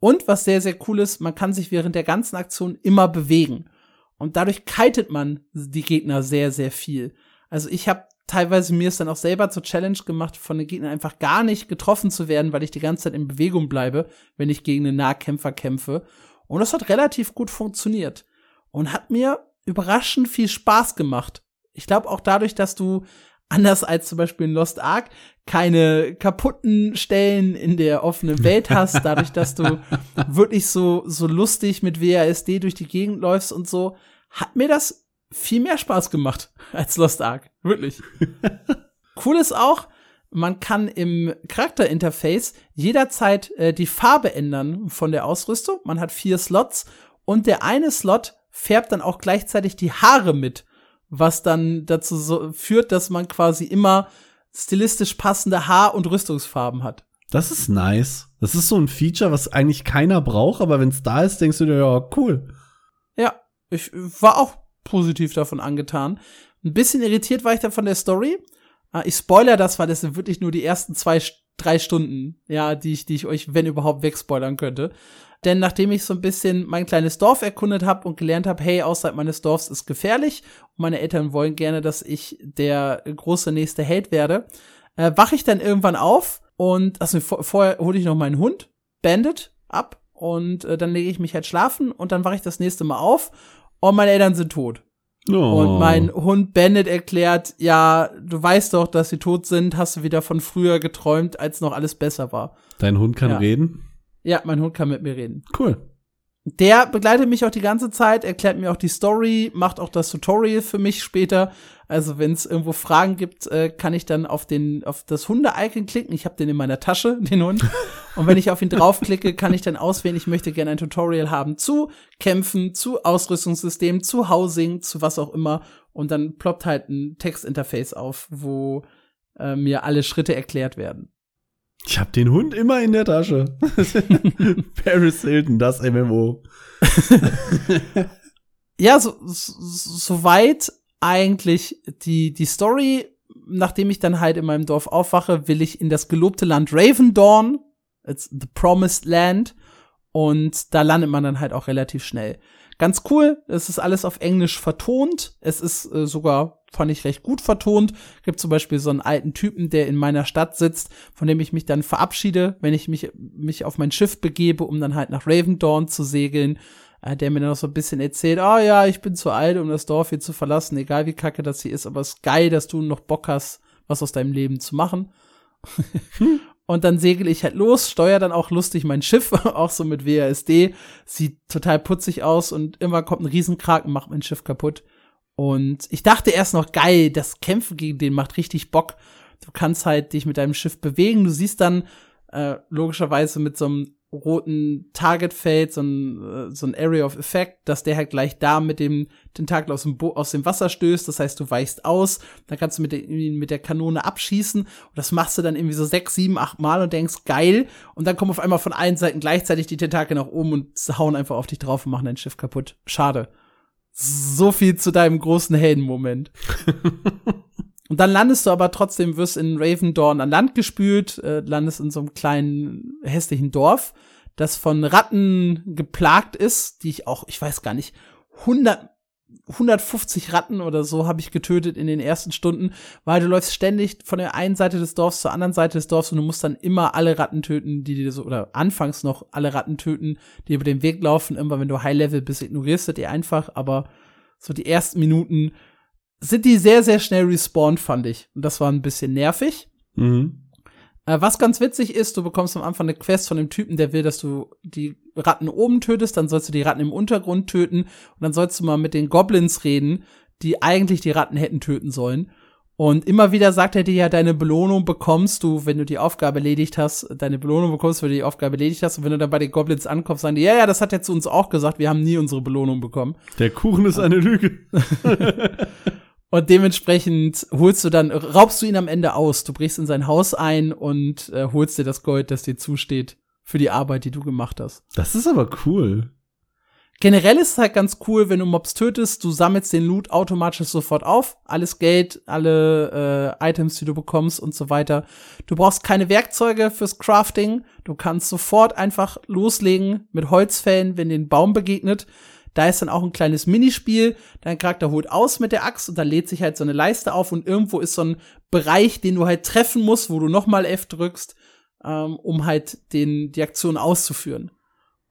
S2: Und was sehr, sehr cool ist, man kann sich während der ganzen Aktion immer bewegen. Und dadurch kitet man die Gegner sehr, sehr viel. Also ich habe teilweise mir es dann auch selber zur Challenge gemacht, von den Gegnern einfach gar nicht getroffen zu werden, weil ich die ganze Zeit in Bewegung bleibe, wenn ich gegen einen Nahkämpfer kämpfe. Und das hat relativ gut funktioniert. Und hat mir überraschend viel Spaß gemacht. Ich glaube auch dadurch, dass du anders als zum Beispiel in Lost Ark keine kaputten Stellen in der offenen Welt hast, dadurch, dass du *laughs* wirklich so, so lustig mit WASD durch die Gegend läufst und so, hat mir das viel mehr Spaß gemacht als Lost Ark. Wirklich. *laughs* cool ist auch, man kann im Charakterinterface jederzeit äh, die Farbe ändern von der Ausrüstung. Man hat vier Slots und der eine Slot färbt dann auch gleichzeitig die Haare mit, was dann dazu so führt, dass man quasi immer stilistisch passende Haar- und Rüstungsfarben hat.
S1: Das ist nice. Das ist so ein Feature, was eigentlich keiner braucht, aber wenn es da ist, denkst du dir, ja, cool.
S2: Ja, ich war auch positiv davon angetan. Ein bisschen irritiert war ich dann von der Story. Ah, ich spoiler das, weil das sind wirklich nur die ersten zwei, drei Stunden, ja, die ich, die ich euch, wenn überhaupt, wegspoilern könnte. Denn nachdem ich so ein bisschen mein kleines Dorf erkundet habe und gelernt habe, hey, außerhalb meines Dorfs ist gefährlich und meine Eltern wollen gerne, dass ich der große nächste Held werde, äh, wache ich dann irgendwann auf und also vor, vorher hole ich noch meinen Hund, Bandit, ab und äh, dann lege ich mich halt schlafen und dann wache ich das nächste Mal auf und meine Eltern sind tot. Oh. Und mein Hund Bandit erklärt, ja, du weißt doch, dass sie tot sind, hast du wieder von früher geträumt, als noch alles besser war.
S1: Dein Hund kann ja. reden?
S2: Ja, mein Hund kann mit mir reden.
S1: Cool.
S2: Der begleitet mich auch die ganze Zeit, erklärt mir auch die Story, macht auch das Tutorial für mich später. Also wenn es irgendwo Fragen gibt, äh, kann ich dann auf den auf das Hunde-Icon klicken. Ich habe den in meiner Tasche, *laughs* den Hund. Und wenn ich auf ihn draufklicke, kann ich dann auswählen, ich möchte gerne ein Tutorial haben zu Kämpfen, zu Ausrüstungssystem, zu Housing, zu was auch immer. Und dann ploppt halt ein Textinterface auf, wo äh, mir alle Schritte erklärt werden.
S1: Ich habe den Hund immer in der Tasche. *laughs* Paris Hilton, das MMO.
S2: ja, so, so, so weit eigentlich die, die Story. Nachdem ich dann halt in meinem Dorf aufwache, will ich in das gelobte Land Ravendorn. It's the Promised Land. Und da landet man dann halt auch relativ schnell. Ganz cool, es ist alles auf Englisch vertont. Es ist äh, sogar fand ich recht gut vertont. Gibt zum Beispiel so einen alten Typen, der in meiner Stadt sitzt, von dem ich mich dann verabschiede, wenn ich mich, mich auf mein Schiff begebe, um dann halt nach Ravendorn zu segeln. Äh, der mir dann noch so ein bisschen erzählt, oh ja, ich bin zu alt, um das Dorf hier zu verlassen, egal wie kacke das hier ist, aber es ist geil, dass du noch Bock hast, was aus deinem Leben zu machen. *laughs* Und dann segel ich halt los, steuer dann auch lustig mein Schiff, *laughs* auch so mit WASD. Sieht total putzig aus und immer kommt ein Riesenkraken, macht mein Schiff kaputt. Und ich dachte erst noch, geil, das Kämpfen gegen den macht richtig Bock. Du kannst halt dich mit deinem Schiff bewegen. Du siehst dann äh, logischerweise mit so einem roten Targetfeld, so ein, äh, so ein Area of Effect, dass der halt gleich da mit dem Tentakel aus dem, Bo aus dem Wasser stößt. Das heißt, du weichst aus, dann kannst du mit der, mit der Kanone abschießen. Und das machst du dann irgendwie so sechs, sieben, acht Mal und denkst, geil. Und dann kommen auf einmal von allen Seiten gleichzeitig die Tentakel nach oben und hauen einfach auf dich drauf und machen dein Schiff kaputt. Schade. So viel zu deinem großen Heldenmoment. *laughs* Und dann landest du aber trotzdem, wirst in Ravendorn an Land gespült, äh, landest in so einem kleinen hässlichen Dorf, das von Ratten geplagt ist, die ich auch, ich weiß gar nicht, 100 150 Ratten oder so habe ich getötet in den ersten Stunden, weil du läufst ständig von der einen Seite des Dorfs zur anderen Seite des Dorfs und du musst dann immer alle Ratten töten, die dir so, oder anfangs noch alle Ratten töten, die über den Weg laufen. Immer wenn du High Level bist, ignorierst du die einfach, aber so die ersten Minuten sind die sehr, sehr schnell respawned, fand ich. Und das war ein bisschen nervig. Mhm. Äh, was ganz witzig ist, du bekommst am Anfang eine Quest von dem Typen, der will, dass du die Ratten oben tötest, dann sollst du die Ratten im Untergrund töten und dann sollst du mal mit den Goblins reden, die eigentlich die Ratten hätten töten sollen. Und immer wieder sagt er dir ja, deine Belohnung bekommst du, wenn du die Aufgabe erledigt hast, deine Belohnung bekommst, wenn du die Aufgabe erledigt hast. Und wenn du dann bei den Goblins ankommst, sagen die, ja, ja, das hat er zu uns auch gesagt, wir haben nie unsere Belohnung bekommen.
S1: Der Kuchen ist eine Lüge. *laughs* *laughs*
S2: Und dementsprechend holst du dann, raubst du ihn am Ende aus. Du brichst in sein Haus ein und äh, holst dir das Gold, das dir zusteht für die Arbeit, die du gemacht hast.
S1: Das ist aber cool.
S2: Generell ist es halt ganz cool, wenn du Mobs tötest, du sammelst den Loot automatisch sofort auf. Alles Geld, alle äh, Items, die du bekommst und so weiter. Du brauchst keine Werkzeuge fürs Crafting. Du kannst sofort einfach loslegen mit Holzfällen, wenn dir ein Baum begegnet. Da ist dann auch ein kleines Minispiel. Dein Charakter holt aus mit der Axt und dann lädt sich halt so eine Leiste auf und irgendwo ist so ein Bereich, den du halt treffen musst, wo du nochmal F drückst, ähm, um halt den, die Aktion auszuführen.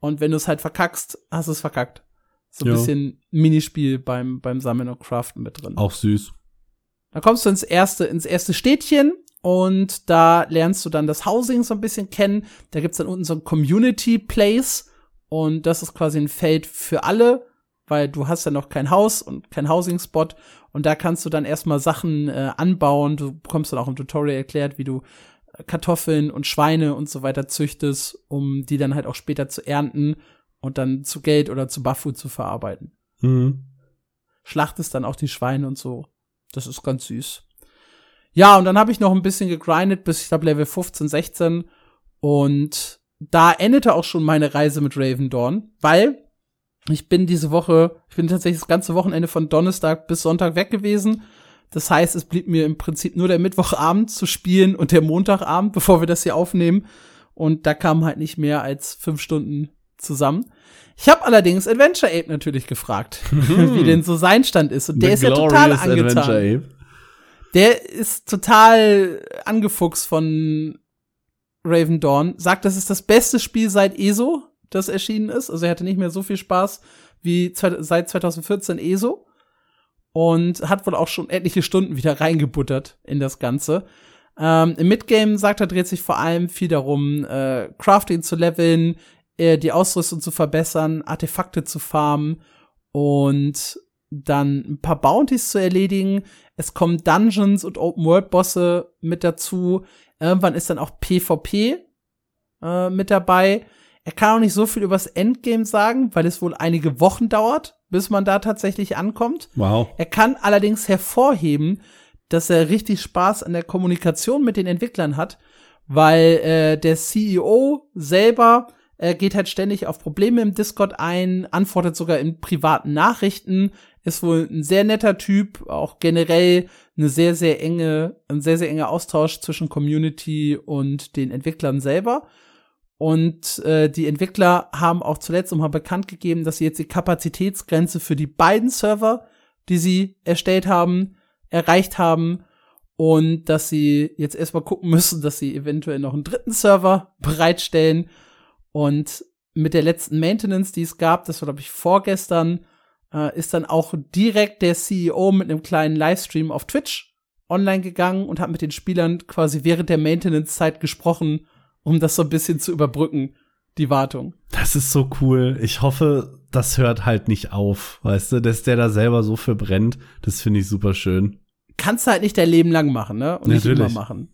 S2: Und wenn du es halt verkackst, hast du es verkackt. So ein
S1: Ja.
S2: bisschen Minispiel beim, beim Sammeln und Craften mit drin.
S1: Auch süß.
S2: Da kommst du ins erste, ins erste Städtchen und da lernst du dann das Housing so ein bisschen kennen. Da gibt's dann unten so ein Community Place und das ist quasi ein Feld für alle, weil du hast ja noch kein Haus und kein Housing Spot und da kannst du dann erstmal Sachen äh, anbauen. Du bekommst dann auch im Tutorial erklärt, wie du äh, Kartoffeln und Schweine und so weiter züchtest, um die dann halt auch später zu ernten und dann zu Geld oder zu Bufffood zu verarbeiten
S1: Mhm.
S2: schlachtest dann auch die Schweine und so. Das ist ganz süß. Ja, und dann habe ich noch ein bisschen gegrindet bis ich glaube Level 15, 16 und da endete auch schon meine Reise mit Raven Dawn, weil ich bin diese Woche, ich bin tatsächlich das ganze Wochenende von Donnerstag bis Sonntag weg gewesen. Das heißt, es blieb mir im Prinzip nur der Mittwochabend zu spielen und der Montagabend, bevor wir das hier aufnehmen. Und da kamen halt nicht mehr als fünf Stunden zusammen. Ich habe allerdings Adventure Ape natürlich gefragt, *laughs* wie denn so sein Stand ist. Und der
S1: The
S2: ist ja total angetan. Der ist total angefuchst von Raven Dawn. Sagt, das ist das beste Spiel seit ESO, das erschienen ist. Also er hatte nicht mehr so viel Spaß wie seit 2014 ESO. Und hat wohl auch schon etliche Stunden wieder *laughs* reingebuttert in das Ganze. Ähm, Im Midgame, sagt er, dreht sich vor allem viel darum, äh, Crafting zu leveln, äh, die Ausrüstung zu verbessern, Artefakte zu farmen und dann ein paar Bounties zu erledigen. Es kommen Dungeons und Open-World-Bosse mit dazu. Irgendwann ist dann auch PvP äh, mit dabei. Er kann auch nicht so viel übers Endgame sagen, weil es wohl einige Wochen dauert, bis man da tatsächlich ankommt.
S1: Wow.
S2: Er kann allerdings hervorheben, dass er richtig Spaß an der Kommunikation mit den Entwicklern hat, weil äh, der CEO selber äh, geht halt ständig auf Probleme im Discord ein, antwortet sogar in privaten Nachrichten, ist wohl ein sehr netter Typ, auch generell eine sehr, sehr enge, ein sehr, sehr enger Austausch zwischen Community und den Entwicklern selber. Und äh, die Entwickler haben auch zuletzt nochmal bekannt gegeben, dass sie jetzt die Kapazitätsgrenze für die beiden Server, die sie erstellt haben, erreicht haben und dass sie jetzt erstmal gucken müssen, dass sie eventuell noch einen dritten Server bereitstellen. Und mit der letzten Maintenance, die es gab, das war glaube ich vorgestern, äh, ist dann auch direkt der CEO mit einem kleinen Livestream auf Twitch online gegangen und hat mit den Spielern quasi während der Maintenance-Zeit gesprochen, um das so ein bisschen zu überbrücken, die Wartung.
S1: Das ist so cool. Ich hoffe, das hört halt nicht auf, weißt du, dass der da selber so für brennt. Das finde ich super schön.
S2: kannst du halt nicht dein Leben lang machen, ne? Und nicht
S1: Natürlich.
S2: immer machen.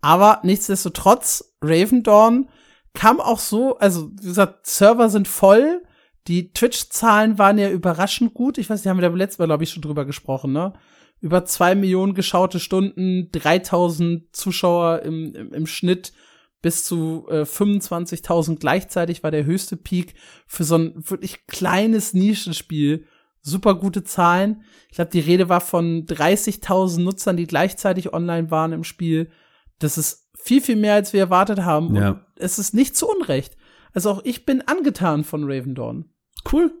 S2: Aber nichtsdestotrotz, Raven Dawn kam auch so, also wie gesagt, Server sind voll. Die Twitch-Zahlen waren ja überraschend gut. Ich weiß, nicht, haben wir da letztes Mal, glaube ich, schon drüber gesprochen, ne? Über zwei Millionen geschaute Stunden, 3000 Zuschauer im, im, im Schnitt, bis zu äh, 25.000 gleichzeitig war der höchste Peak für so ein wirklich kleines Nischenspiel. Super gute Zahlen. Ich glaube, die Rede war von 30.000 Nutzern, die gleichzeitig online waren im Spiel. Das ist viel, viel mehr, als wir erwartet haben. Und
S1: Ja.
S2: es ist nicht zu Unrecht. Also auch ich bin angetan von Raven Dawn.
S1: Cool.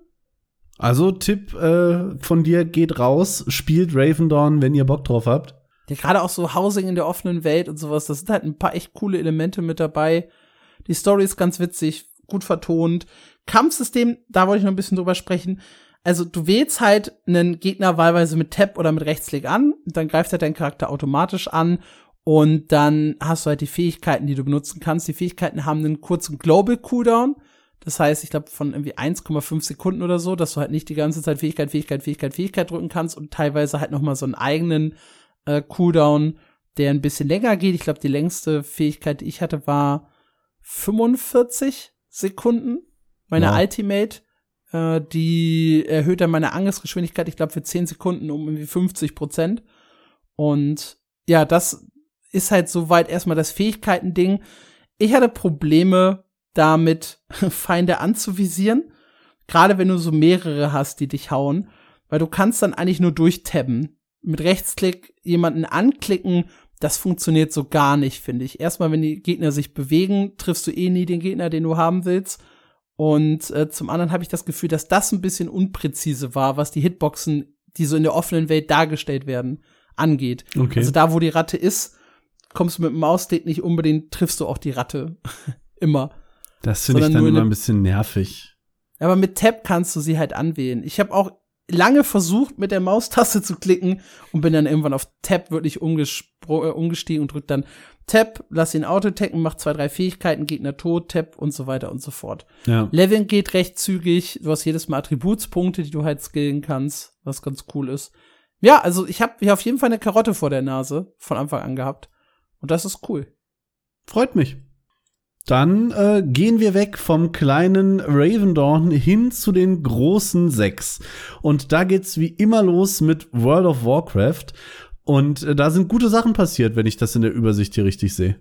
S1: Also Tipp äh, von dir geht raus, spielt Raven Dawn, wenn ihr Bock drauf habt.
S2: Ja, gerade auch so Housing in der offenen Welt und sowas, das sind halt ein paar echt coole Elemente mit dabei. Die Story ist ganz witzig, gut vertont. Kampfsystem, da wollte ich noch ein bisschen drüber sprechen. Also du wählst halt einen Gegner wahlweise mit Tab oder mit Rechtsklick an, dann greift halt dein Charakter automatisch an und dann hast du halt die Fähigkeiten, die du benutzen kannst. Die Fähigkeiten haben einen kurzen Global Cooldown. Das heißt, ich glaube von irgendwie 1,5 Sekunden oder so, dass du halt nicht die ganze Zeit Fähigkeit, Fähigkeit, Fähigkeit, Fähigkeit drücken kannst und teilweise halt noch mal so einen eigenen äh, Cooldown, der ein bisschen länger geht. Ich glaube, die längste Fähigkeit, die ich hatte, war 45 Sekunden. Meine
S1: Wow.
S2: Ultimate, äh, die erhöht dann meine Angriffsgeschwindigkeit, ich glaube, für 10 Sekunden um irgendwie 50 Prozent. Und ja, das ist halt soweit erstmal das Fähigkeiten-Ding. Ich hatte Probleme damit, *laughs* Feinde anzuvisieren. Gerade wenn du so mehrere hast, die dich hauen. Weil du kannst dann eigentlich nur durchtabben. Mit Rechtsklick jemanden anklicken, das funktioniert so gar nicht, finde ich. Erstmal, wenn die Gegner sich bewegen, triffst du eh nie den Gegner, den du haben willst. Und äh, zum anderen habe ich das Gefühl, dass das ein bisschen unpräzise war, was die Hitboxen, die so in der offenen Welt dargestellt werden, angeht.
S1: Okay.
S2: Also da, wo die Ratte ist, kommst du mit dem Maustick nicht unbedingt, triffst du auch die Ratte. *laughs* Immer.
S1: Das finde ich dann immer ein bisschen nervig.
S2: Aber mit Tab kannst du sie halt anwählen. Ich habe auch lange versucht, mit der Maustaste zu klicken und bin dann irgendwann auf Tab wirklich äh, umgestiegen und drück dann Tab, lass ihn Auto-tacken, macht zwei, drei Fähigkeiten, Gegner tot, Tab und so weiter und so fort.
S1: Ja.
S2: Leveln geht recht zügig, du hast jedes Mal Attributspunkte, die du halt skillen kannst, was ganz cool ist. Ja, also ich habe hier auf jeden Fall eine Karotte vor der Nase von Anfang an gehabt. Und das ist cool.
S1: Freut mich. Dann äh, gehen wir weg vom kleinen Ravendorn hin zu den großen sechs. Und da geht's wie immer los mit World of Warcraft. Und äh, da sind gute Sachen passiert, wenn ich das in der Übersicht hier richtig sehe.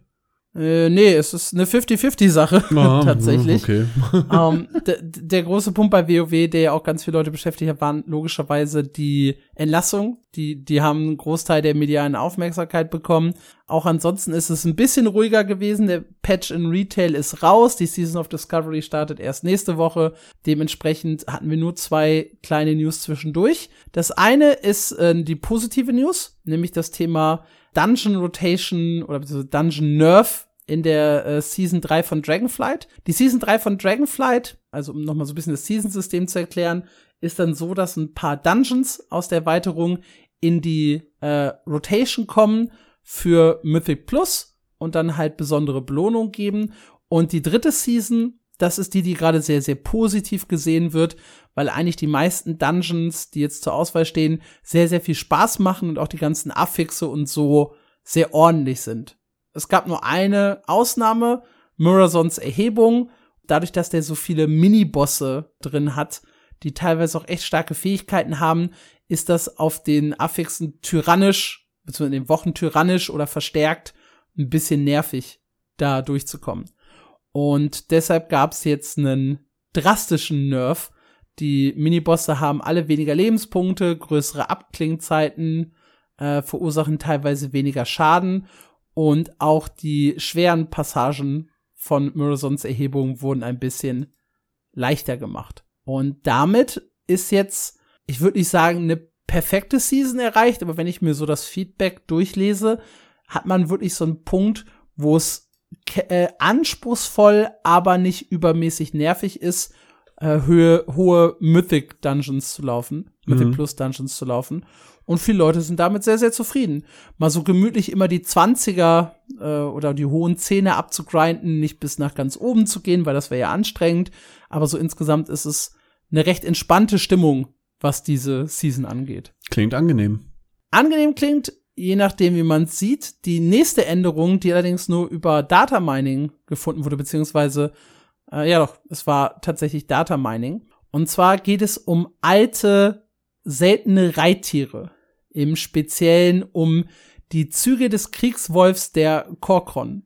S2: Äh, nee, es ist eine 50-50-Sache,
S1: Ah, *laughs*
S2: tatsächlich.
S1: Okay. *laughs*
S2: ähm, der große Punkt bei WoW, der ja auch ganz viele Leute beschäftigt hat, waren logischerweise die Entlassung. Die, die haben einen Großteil der medialen Aufmerksamkeit bekommen. Auch ansonsten ist es ein bisschen ruhiger gewesen. Der Patch in Retail ist raus. Die Season of Discovery startet erst nächste Woche. Dementsprechend hatten wir nur zwei kleine News zwischendurch. Das eine ist äh, die positive News, nämlich das Thema Dungeon Rotation oder Dungeon Nerf in der äh, Season 3 von Dragonflight. Die Season 3 von Dragonflight, also um nochmal so ein bisschen das Season-System zu erklären, ist dann so, dass ein paar Dungeons aus der Erweiterung in die äh, Rotation kommen für Mythic Plus und dann halt besondere Belohnung geben. Und die dritte Season, das ist die, die gerade sehr, sehr positiv gesehen wird, weil eigentlich die meisten Dungeons, die jetzt zur Auswahl stehen, sehr, sehr viel Spaß machen und auch die ganzen Affixe und so sehr ordentlich sind. Es gab nur eine Ausnahme, Murazons Erhebung. Dadurch, dass der so viele Minibosse drin hat, die teilweise auch echt starke Fähigkeiten haben, ist das auf den Affixen tyrannisch, beziehungsweise in den Wochen tyrannisch oder verstärkt, ein bisschen nervig, da durchzukommen. Und deshalb gab es jetzt einen drastischen Nerf. Die Minibosse haben alle weniger Lebenspunkte, größere Abklingzeiten, äh, verursachen teilweise weniger Schaden und auch die schweren Passagen von Murazons Erhebung wurden ein bisschen leichter gemacht. Und damit ist jetzt, ich würde nicht sagen, eine perfekte Season erreicht, aber wenn ich mir so das Feedback durchlese, hat man wirklich so einen Punkt, wo es äh, anspruchsvoll, aber nicht übermäßig nervig ist, äh, Höhe, hohe Mythic Dungeons zu laufen, Mythic
S1: Mhm.
S2: Plus Dungeons zu laufen. Und viele Leute sind damit sehr, sehr zufrieden. Mal so gemütlich immer die 20er äh, oder die hohen Zähne abzugrinden, nicht bis nach ganz oben zu gehen, weil das wäre ja anstrengend. Aber so insgesamt ist es eine recht entspannte Stimmung, was diese Season angeht.
S1: Klingt angenehm.
S2: Angenehm klingt, je nachdem, wie man sieht, die nächste Änderung, die allerdings nur über Data Mining gefunden wurde, beziehungsweise, äh, ja doch, es war tatsächlich Data Mining. Und zwar geht es um alte, seltene Reittiere. Im Speziellen um die Züge des Kriegswolfs der Korkron.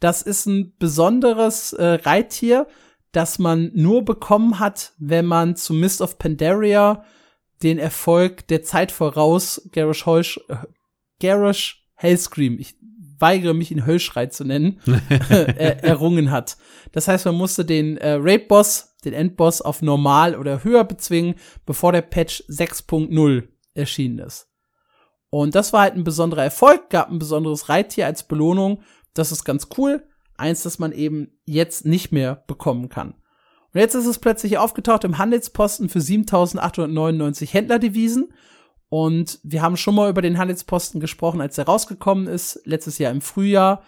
S2: Das ist ein besonderes äh, Reittier, das man nur bekommen hat, wenn man zu Mist of Pandaria den Erfolg der Zeit voraus Garrosh, Heusch, äh, Garrosh Hellscream, ich weigere mich ihn Höllschrei zu nennen, er, *laughs* errungen hat. Das heißt, man musste den äh, Raid-Boss, den Endboss auf normal oder höher bezwingen, bevor der Patch 6.0 erschienen ist. Und das war halt ein besonderer Erfolg, gab ein besonderes Reittier als Belohnung. Das ist ganz cool. Eins, das man eben jetzt nicht mehr bekommen kann. Und jetzt ist es plötzlich aufgetaucht im Handelsposten für 7899 Händlerdevisen. Und wir haben schon mal über den Handelsposten gesprochen, als er rausgekommen ist, letztes Jahr im Frühjahr,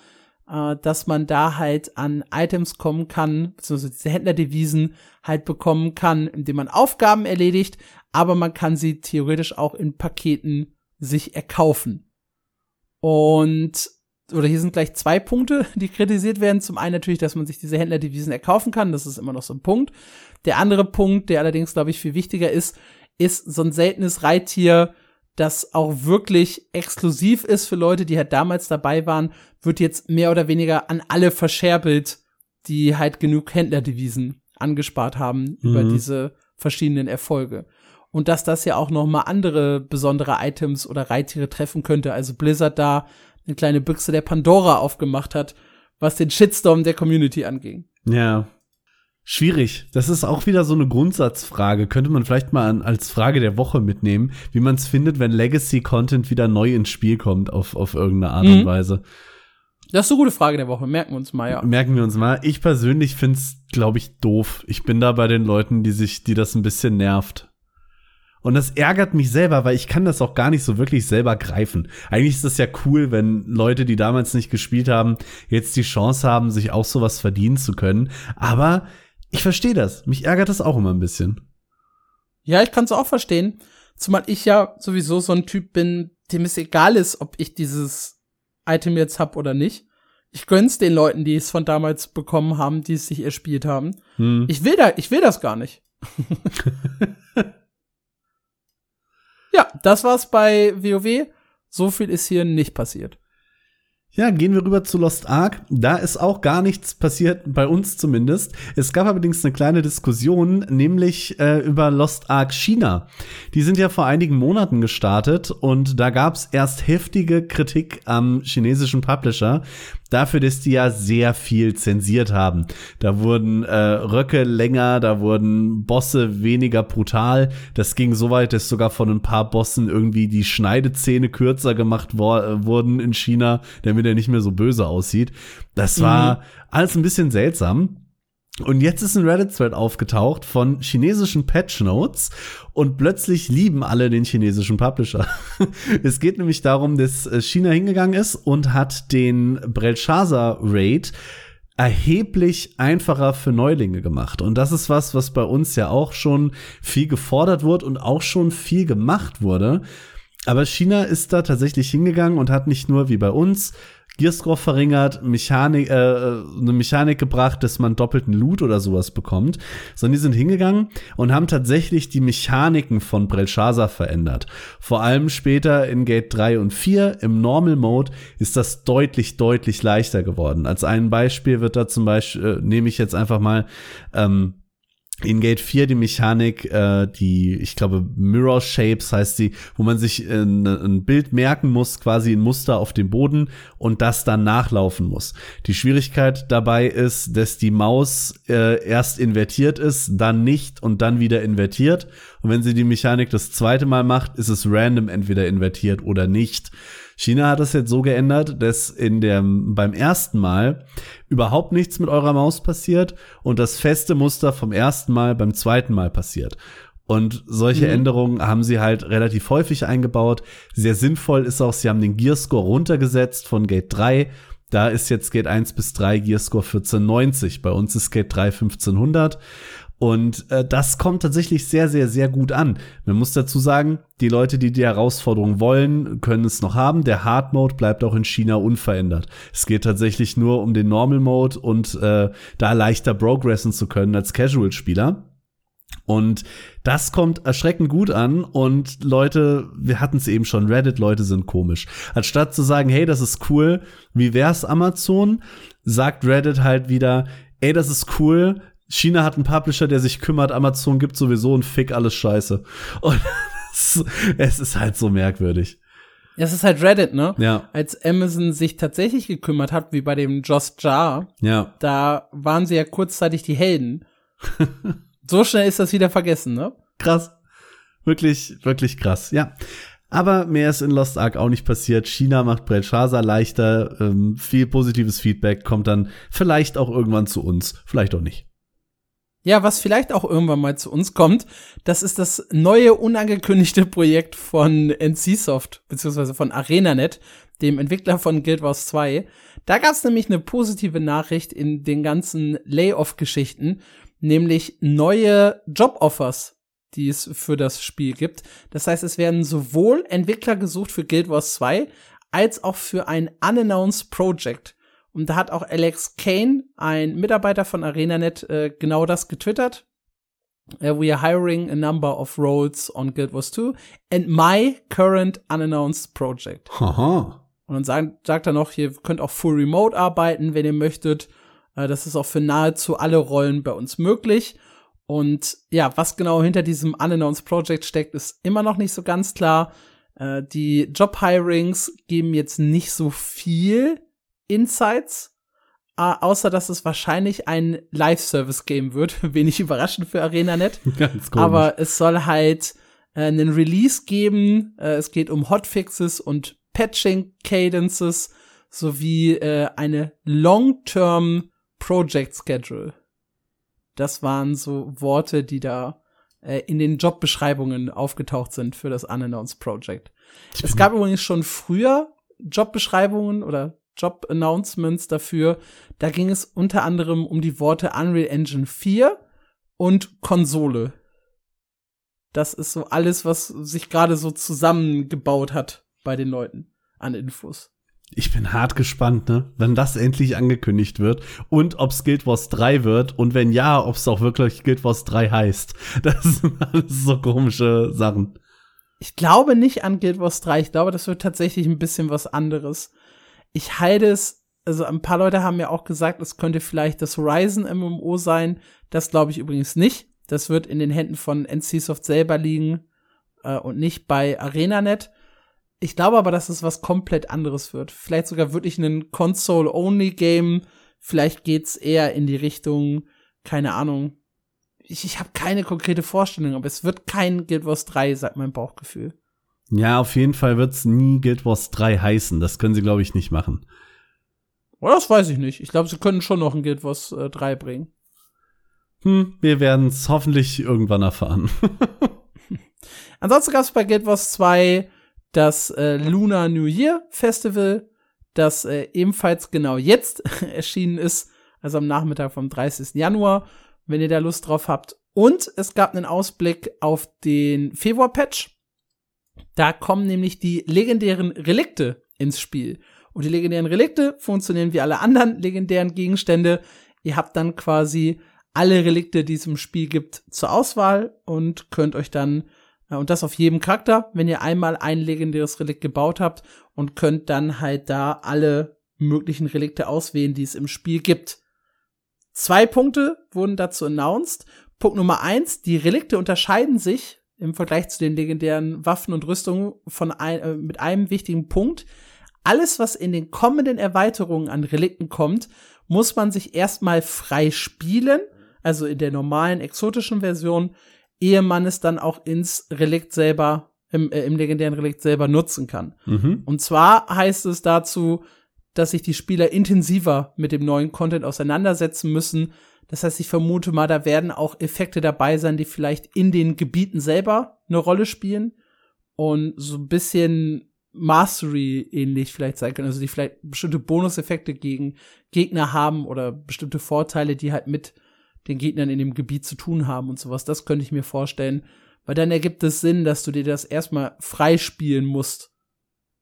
S2: äh, dass man da halt an Items kommen kann, beziehungsweise diese Händlerdevisen halt bekommen kann, indem man Aufgaben erledigt, aber man kann sie theoretisch auch in Paketen sich erkaufen. Und oder hier sind gleich zwei Punkte, *laughs* die kritisiert werden. Zum einen natürlich, dass man sich diese Händlerdevisen erkaufen kann. Das ist immer noch so ein Punkt. Der andere Punkt, der allerdings, glaube ich, viel wichtiger ist, ist so ein seltenes Reittier, das auch wirklich exklusiv ist für Leute, die halt damals dabei waren, wird jetzt mehr oder weniger an alle verscherbelt, die halt genug Händlerdevisen angespart haben mhm. über diese verschiedenen Erfolge. Und dass das ja auch noch mal andere besondere Items oder Reittiere treffen könnte. Also Blizzard da eine kleine Büchse der Pandora aufgemacht hat, was den Shitstorm der Community anging.
S1: Ja. Schwierig. Das ist auch wieder so eine Grundsatzfrage. Könnte man vielleicht mal an, als Frage der Woche mitnehmen, wie man es findet, wenn Legacy-Content wieder neu ins Spiel kommt auf, auf irgendeine Art
S2: Mhm.
S1: und Weise.
S2: Das ist eine gute Frage der Woche. Merken wir uns mal, ja.
S1: Merken wir uns mal. Ich persönlich find's, glaube ich, doof. Ich bin da bei den Leuten, die sich, die das ein bisschen nervt. Und das ärgert mich selber, weil ich kann das auch gar nicht so wirklich selber greifen. Eigentlich ist das ja cool, wenn Leute, die damals nicht gespielt haben, jetzt die Chance haben, sich auch sowas verdienen zu können. Aber ich verstehe das. Mich ärgert das auch immer ein bisschen.
S2: Ja, ich kann es auch verstehen. Zumal ich ja sowieso so ein Typ bin, dem es egal ist, ob ich dieses Item jetzt hab oder nicht. Ich gönn's den Leuten, die es von damals bekommen haben, die es sich erspielt haben. Hm. Ich will da, ich will das gar nicht. *laughs* Ja, das war's bei WoW. So viel ist hier nicht passiert.
S1: Ja, gehen wir rüber zu Lost Ark. Da ist auch gar nichts passiert, bei uns zumindest. Es gab allerdings eine kleine Diskussion, nämlich äh, über Lost Ark China. Die sind ja vor einigen Monaten gestartet und da gab's erst heftige Kritik am chinesischen Publisher, dafür, dass die ja sehr viel zensiert haben. Da wurden äh, Röcke länger, da wurden Bosse weniger brutal. Das ging so weit, dass sogar von ein paar Bossen irgendwie die Schneidezähne kürzer gemacht äh, wurden in China, damit er nicht mehr so böse aussieht. Das war mhm. alles ein bisschen seltsam. Und jetzt ist ein Reddit-Thread aufgetaucht von chinesischen Patch Notes und plötzlich lieben alle den chinesischen Publisher. *laughs* es geht nämlich darum, dass äh, China hingegangen ist und hat den Belshazzar Raid erheblich einfacher für Neulinge gemacht. Und das ist was, was bei uns ja auch schon viel gefordert wurde und auch schon viel gemacht wurde. Aber China ist da tatsächlich hingegangen und hat nicht nur wie bei uns Gearscore verringert, Mechanik, äh, eine Mechanik gebracht, dass man doppelten Loot oder sowas bekommt, sondern die sind hingegangen und haben tatsächlich die Mechaniken von Belshazzar verändert. Vor allem später in Gate 3 und 4 im Normal Mode ist das deutlich, deutlich leichter geworden. Als ein Beispiel wird da zum Beispiel, äh, nehme ich jetzt einfach mal, ähm, in Gate 4 die Mechanik, äh, die, ich glaube, Mirror Shapes heißt sie, wo man sich äh, ein Bild merken muss, quasi ein Muster auf dem Boden und das dann nachlaufen muss. Die Schwierigkeit dabei ist, dass die Maus äh, erst invertiert ist, dann nicht und dann wieder invertiert. Und wenn sie die Mechanik das zweite Mal macht, ist es random entweder invertiert oder nicht. China hat das jetzt so geändert, dass in dem, beim ersten Mal überhaupt nichts mit eurer Maus passiert und das feste Muster vom ersten Mal beim zweiten Mal passiert. Und solche mhm. Änderungen haben sie halt relativ häufig eingebaut. Sehr sinnvoll ist auch, sie haben den Gearscore runtergesetzt von Gate 3. Da ist jetzt Gate 1 bis 3 Gearscore 1490. Bei uns ist Gate 3 1500. Und äh, das kommt tatsächlich sehr, sehr, sehr gut an. Man muss dazu sagen, die Leute, die die Herausforderung wollen, können es noch haben. Der Hard Mode bleibt auch in China unverändert. Es geht tatsächlich nur um den Normal Mode und äh, da leichter progressen zu können als Casual-Spieler. Und das kommt erschreckend gut an und Leute, wir hatten es eben schon, Reddit-Leute sind komisch. Anstatt zu sagen, hey, das ist cool, wie wär's Amazon, sagt Reddit halt wieder, ey, das ist cool, China hat einen Publisher, der sich kümmert, Amazon gibt sowieso einen Fick, alles scheiße. Und es ist halt so merkwürdig.
S2: Es ist halt Reddit, ne?
S1: Ja.
S2: Als Amazon sich tatsächlich gekümmert hat, wie bei dem Joss Jar,
S1: ja.
S2: da waren sie ja kurzzeitig die Helden. *laughs* so schnell ist das wieder vergessen, ne?
S1: Krass. Wirklich, wirklich krass, ja. Aber mehr ist in Lost Ark auch nicht passiert. China macht Belshazzar leichter, ähm, viel positives Feedback kommt dann vielleicht auch irgendwann zu uns, vielleicht auch nicht.
S2: Ja, was vielleicht auch irgendwann mal zu uns kommt, das ist das neue unangekündigte Projekt von NCSoft, beziehungsweise von ArenaNet, dem Entwickler von Guild Wars 2. Da gab es nämlich eine positive Nachricht in den ganzen Layoff-Geschichten, nämlich neue Job-Offers, die es für das Spiel gibt. Das heißt, es werden sowohl Entwickler gesucht für Guild Wars 2 als auch für ein Unannounced Project. Und da hat auch Alex Kane, ein Mitarbeiter von ArenaNet, äh, genau das getwittert. Uh, we are hiring a number of roles on Guild Wars 2 and my current unannounced project.
S1: Aha.
S2: Und dann sagt, sagt er noch, ihr könnt auch full remote arbeiten, wenn ihr möchtet. Uh, das ist auch für nahezu alle Rollen bei uns möglich. Und ja, was genau hinter diesem unannounced project steckt, ist immer noch nicht so ganz klar. Uh, die Job-Hirings geben jetzt nicht so viel Insights, außer dass es wahrscheinlich ein Live-Service geben wird. *laughs* Wenig überraschend für ArenaNet. *laughs*
S1: Ganz
S2: komisch. Aber es soll halt äh, einen Release geben. Äh, es geht um Hotfixes und Patching Cadences sowie äh, eine Long-Term Project Schedule. Das waren so Worte, die da äh, in den Jobbeschreibungen aufgetaucht sind für das Unannounced Project. Es gab übrigens schon früher Jobbeschreibungen oder Job-Announcements dafür. Da ging es unter anderem um die Worte Unreal Engine 4 und Konsole. Das ist so alles, was sich gerade so zusammengebaut hat bei den Leuten an Infos.
S1: Ich bin hart gespannt, ne? Wenn das endlich angekündigt wird und ob es Guild Wars 3 wird und wenn ja, ob es auch wirklich Guild Wars 3 heißt. *laughs* Das sind alles so komische Sachen.
S2: Ich glaube nicht an Guild Wars 3. Ich glaube, das wird tatsächlich ein bisschen was anderes. Ich halte es, also ein paar Leute haben mir auch gesagt, es könnte vielleicht das Horizon MMO sein. Das glaube ich übrigens nicht. Das wird in den Händen von NCSoft selber liegen äh, und nicht bei ArenaNet. Ich glaube aber, dass es was komplett anderes wird. Vielleicht sogar wirklich ein Console-Only-Game. Vielleicht geht's eher in die Richtung, keine Ahnung. Ich, ich habe keine konkrete Vorstellung, aber es wird kein Guild Wars 3, sagt mein Bauchgefühl.
S1: Ja, auf jeden Fall wird's nie Guild Wars 3 heißen. Das können sie, glaube ich, nicht machen.
S2: Oder das weiß ich nicht. Ich glaube, sie können schon noch ein Guild Wars äh, 3 bringen.
S1: Hm, wir werden's hoffentlich irgendwann erfahren. *laughs*
S2: Ansonsten gab's bei Guild Wars 2 das äh, Lunar New Year Festival, das äh, ebenfalls genau jetzt *laughs* erschienen ist, also am Nachmittag vom 30. Januar, wenn ihr da Lust drauf habt. Und es gab einen Ausblick auf den Februar-Patch. Da kommen nämlich die legendären Relikte ins Spiel. Und die legendären Relikte funktionieren wie alle anderen legendären Gegenstände. Ihr habt dann quasi alle Relikte, die es im Spiel gibt, zur Auswahl und könnt euch dann und das auf jedem Charakter, wenn ihr einmal ein legendäres Relikt gebaut habt und könnt dann halt da alle möglichen Relikte auswählen, die es im Spiel gibt. Zwei Punkte wurden dazu announced. Punkt Nummer eins, die Relikte unterscheiden sich im Vergleich zu den legendären Waffen und Rüstungen von ein, äh, mit einem wichtigen Punkt. Alles, was in den kommenden Erweiterungen an Relikten kommt, muss man sich erstmal frei spielen, also in der normalen exotischen Version, ehe man es dann auch ins Relikt selber, im, äh, im legendären Relikt selber nutzen kann.
S1: Mhm.
S2: Und zwar heißt es dazu, dass sich die Spieler intensiver mit dem neuen Content auseinandersetzen müssen. Das heißt, ich vermute mal, da werden auch Effekte dabei sein, die vielleicht in den Gebieten selber eine Rolle spielen und so ein bisschen Mastery ähnlich vielleicht sein können. Also die vielleicht bestimmte Bonuseffekte gegen Gegner haben oder bestimmte Vorteile, die halt mit den Gegnern in dem Gebiet zu tun haben und sowas. Das könnte ich mir vorstellen. Weil dann ergibt es Sinn, dass du dir das erstmal freispielen musst,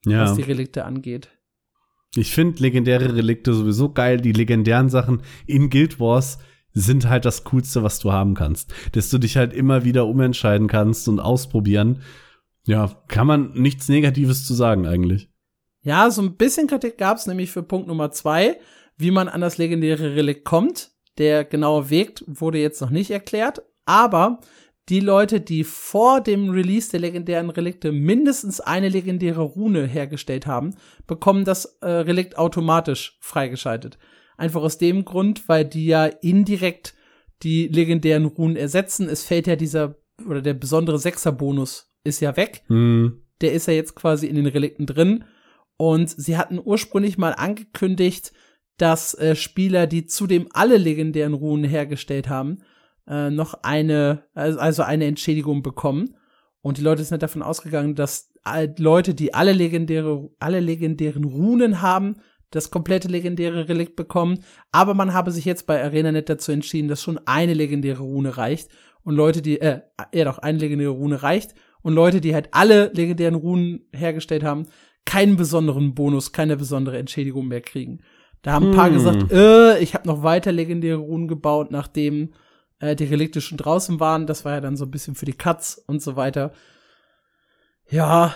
S1: Ja.
S2: was die Relikte angeht.
S1: Ich finde legendäre Relikte sowieso geil. Die legendären Sachen in Guild Wars sind halt das Coolste, was du haben kannst. Dass du dich halt immer wieder umentscheiden kannst und ausprobieren. Ja, kann man nichts Negatives zu sagen eigentlich.
S2: Ja, so ein bisschen Kritik gab's nämlich für Punkt Nummer zwei, wie man an das legendäre Relikt kommt. Der genaue Weg wurde jetzt noch nicht erklärt, aber die Leute, die vor dem Release der legendären Relikte mindestens eine legendäre Rune hergestellt haben, bekommen das äh, Relikt automatisch freigeschaltet. Einfach aus dem Grund, weil die ja indirekt die legendären Runen ersetzen. Es fällt ja dieser oder der besondere Sechser-Bonus ist ja weg.
S1: Hm.
S2: Der ist ja jetzt quasi in den Relikten drin. Und sie hatten ursprünglich mal angekündigt, dass äh, Spieler, die zudem alle legendären Runen hergestellt haben, äh, noch eine, also eine Entschädigung bekommen. Und die Leute sind davon ausgegangen, dass Leute, die alle legendäre, alle legendären Runen haben, das komplette legendäre Relikt bekommen. Aber man habe sich jetzt bei ArenaNet dazu entschieden, dass schon eine legendäre Rune reicht. Und Leute, die, äh, ja doch, eine legendäre Rune reicht. Und Leute, die halt alle legendären Runen hergestellt haben, keinen besonderen Bonus, keine besondere Entschädigung mehr kriegen. Da haben ein paar
S1: Hm.
S2: gesagt, äh, ich habe noch weiter legendäre Runen gebaut, nachdem äh, die Relikte schon draußen waren. Das war ja dann so ein bisschen für die Cuts und so weiter. Ja,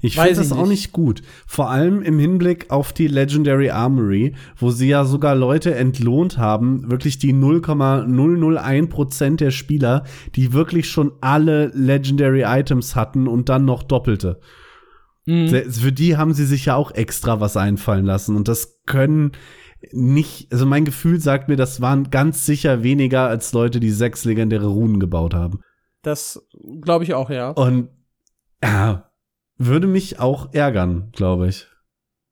S1: Ich finde das auch
S2: nicht.
S1: gut. Vor allem im Hinblick auf die Legendary Armory, wo sie ja sogar Leute entlohnt haben, wirklich die 0,001% der Spieler, die wirklich schon alle Legendary Items hatten und dann noch doppelte.
S2: mhm.
S1: Für die haben sie sich ja auch extra was einfallen lassen und das können nicht, also mein Gefühl sagt mir, das waren ganz sicher weniger als Leute, die sechs legendäre Runen gebaut haben.
S2: das glaube ich auch, ja.
S1: Und ja, würde mich auch ärgern, glaube ich.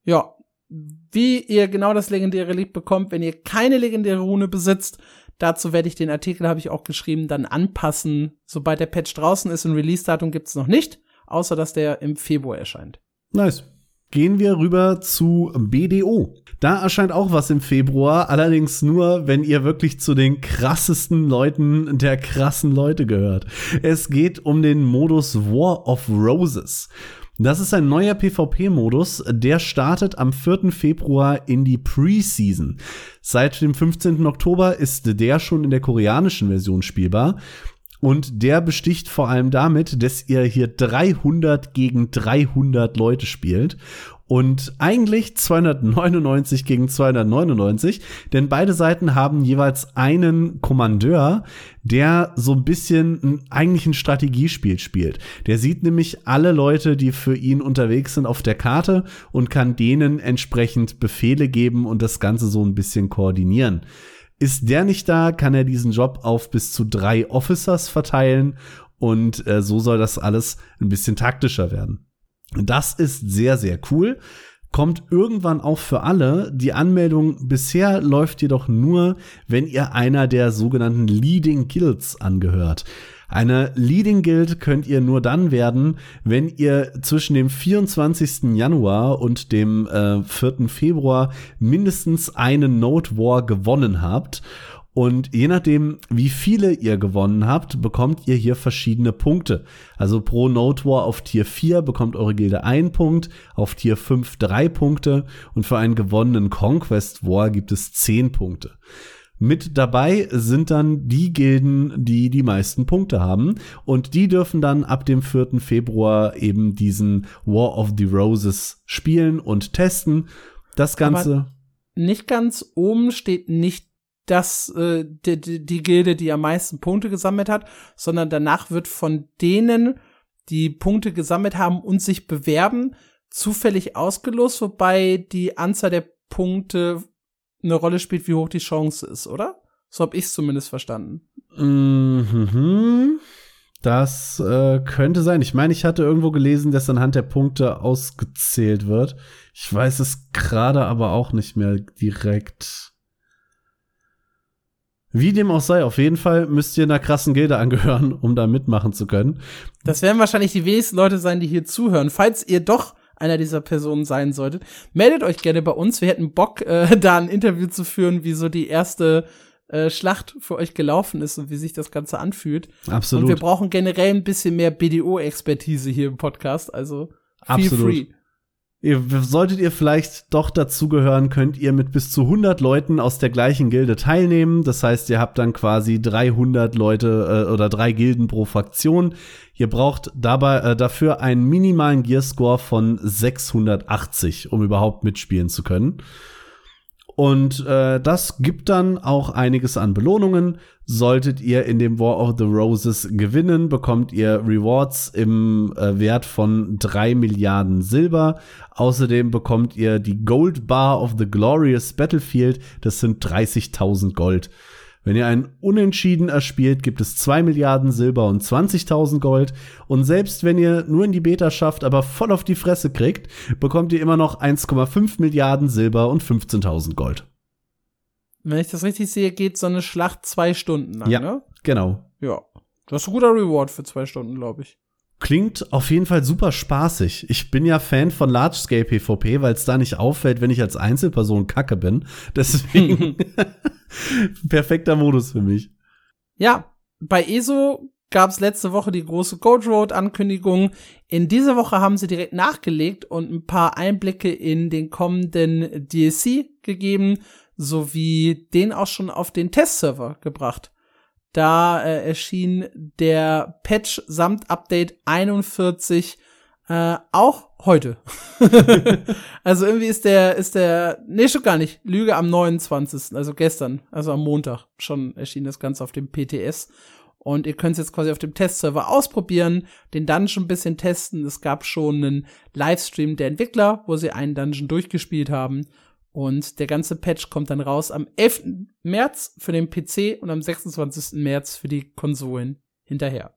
S2: Ja, Wie ihr genau das legendäre Relikt bekommt, wenn ihr keine legendäre Rune besitzt, dazu werde ich den Artikel, habe ich auch geschrieben, dann anpassen, sobald der Patch draußen ist. Ein Release-Datum gibt es noch nicht, außer dass der im Februar erscheint.
S1: Nice. Gehen wir rüber zu BDO. Da erscheint auch was im Februar, allerdings nur, wenn ihr wirklich zu den krassesten Leuten der krassen Leute gehört. Es geht um den Modus War of Roses. Das ist ein neuer PvP-Modus, der startet am 4. Februar in die Preseason. Seit dem 15. Oktober ist der schon in der koreanischen Version spielbar. Und der besticht vor allem damit, dass ihr hier 300 gegen 300 Leute spielt und eigentlich 299 gegen 299, denn beide Seiten haben jeweils einen Kommandeur, der so ein bisschen eigentlich ein Strategiespiel spielt. Der sieht nämlich alle Leute, die für ihn unterwegs sind, auf der Karte und kann denen entsprechend Befehle geben und das Ganze so ein bisschen koordinieren. Ist der nicht da, kann er diesen Job auf bis zu drei Officers verteilen und äh, so soll das alles ein bisschen taktischer werden. Das ist sehr, sehr cool. Kommt irgendwann auch für alle. Die Anmeldung bisher läuft jedoch nur, wenn ihr einer der sogenannten Leading Guilds angehört. Eine Leading Guild könnt ihr nur dann werden, wenn ihr zwischen dem 24. Januar und dem äh, 4. Februar mindestens einen Note War gewonnen habt. Und je nachdem, wie viele ihr gewonnen habt, bekommt ihr hier verschiedene Punkte. Also pro Note War auf Tier 4 bekommt eure Gilde einen Punkt, auf Tier 5 drei Punkte und für einen gewonnenen Conquest War gibt es zehn Punkte. Mit dabei sind dann die Gilden, die die meisten Punkte haben. Und die dürfen dann ab dem 4. Februar eben diesen War of the Roses spielen und testen. Das Ganze. Aber
S2: nicht ganz oben steht nicht das äh, die, die, die Gilde, die am meisten Punkte gesammelt hat, sondern danach wird von denen, die Punkte gesammelt haben und sich bewerben, zufällig ausgelost, wobei die Anzahl der Punkte eine Rolle spielt, wie hoch die Chance ist, oder? So habe ich es zumindest verstanden.
S1: Mhm. Das äh, könnte sein. Ich meine, ich hatte irgendwo gelesen, dass anhand der Punkte ausgezählt wird. Ich weiß es gerade aber auch nicht mehr direkt. Wie dem auch sei, auf jeden Fall müsst ihr einer krassen Gilde angehören, um da mitmachen zu können.
S2: Das werden wahrscheinlich die wenigsten Leute sein, die hier zuhören. Falls ihr doch einer dieser Personen sein solltet, meldet euch gerne bei uns. Wir hätten Bock, äh, *laughs* da ein Interview zu führen, wie so die erste äh, Schlacht für euch gelaufen ist und wie sich das Ganze anfühlt.
S1: Absolut.
S2: Und wir brauchen generell ein bisschen mehr BDO-Expertise hier im Podcast. Also feel Absolut. free.
S1: Solltet ihr vielleicht doch dazugehören, könnt ihr mit bis zu 100 Leuten aus der gleichen Gilde teilnehmen. Das heißt, ihr habt dann quasi 300 Leute äh, oder drei Gilden pro Fraktion. Ihr braucht dabei äh, dafür einen minimalen Gearscore von 680, um überhaupt mitspielen zu können. Und äh, das gibt dann auch einiges an Belohnungen. Solltet ihr in dem War of the Roses gewinnen, bekommt ihr Rewards im äh, Wert von drei Milliarden Silber. Außerdem bekommt ihr die Gold Bar of the Glorious Battlefield. Das sind 30.000 Gold. Wenn ihr einen Unentschieden erspielt, gibt es 2 Milliarden Silber und 20.000 Gold. Und selbst wenn ihr nur in die Beta schafft, aber voll auf die Fresse kriegt, bekommt ihr immer noch 1,5 Milliarden Silber und 15.000 Gold.
S2: Wenn ich das richtig sehe, geht so eine Schlacht zwei Stunden lang,
S1: ja,
S2: ne?
S1: genau.
S2: Ja. Das ist ein guter Reward für zwei Stunden, glaube ich.
S1: Klingt auf jeden Fall super spaßig. Ich bin ja Fan von Large-Scale PvP, weil es da nicht auffällt, wenn ich als Einzelperson kacke bin. *laughs* Deswegen *laughs* perfekter Modus für mich.
S2: Ja, bei ESO gab es letzte Woche die große Gold Road Ankündigung. In dieser Woche haben sie direkt nachgelegt und ein paar Einblicke in den kommenden DLC gegeben, sowie den auch schon auf den Testserver gebracht. Da äh, erschien der Patch samt Update 41 äh, auch heute. *laughs* also irgendwie ist der, ist der, nee, schon gar nicht, Lüge am 29., also gestern, also am Montag schon erschien das Ganze auf dem PTS. Und ihr könnt es jetzt quasi auf dem Testserver ausprobieren, den Dungeon ein bisschen testen. Es gab schon einen Livestream der Entwickler, wo sie einen Dungeon durchgespielt haben. Und der ganze Patch kommt dann raus am 11. März für den PC und am 26. März für die Konsolen hinterher.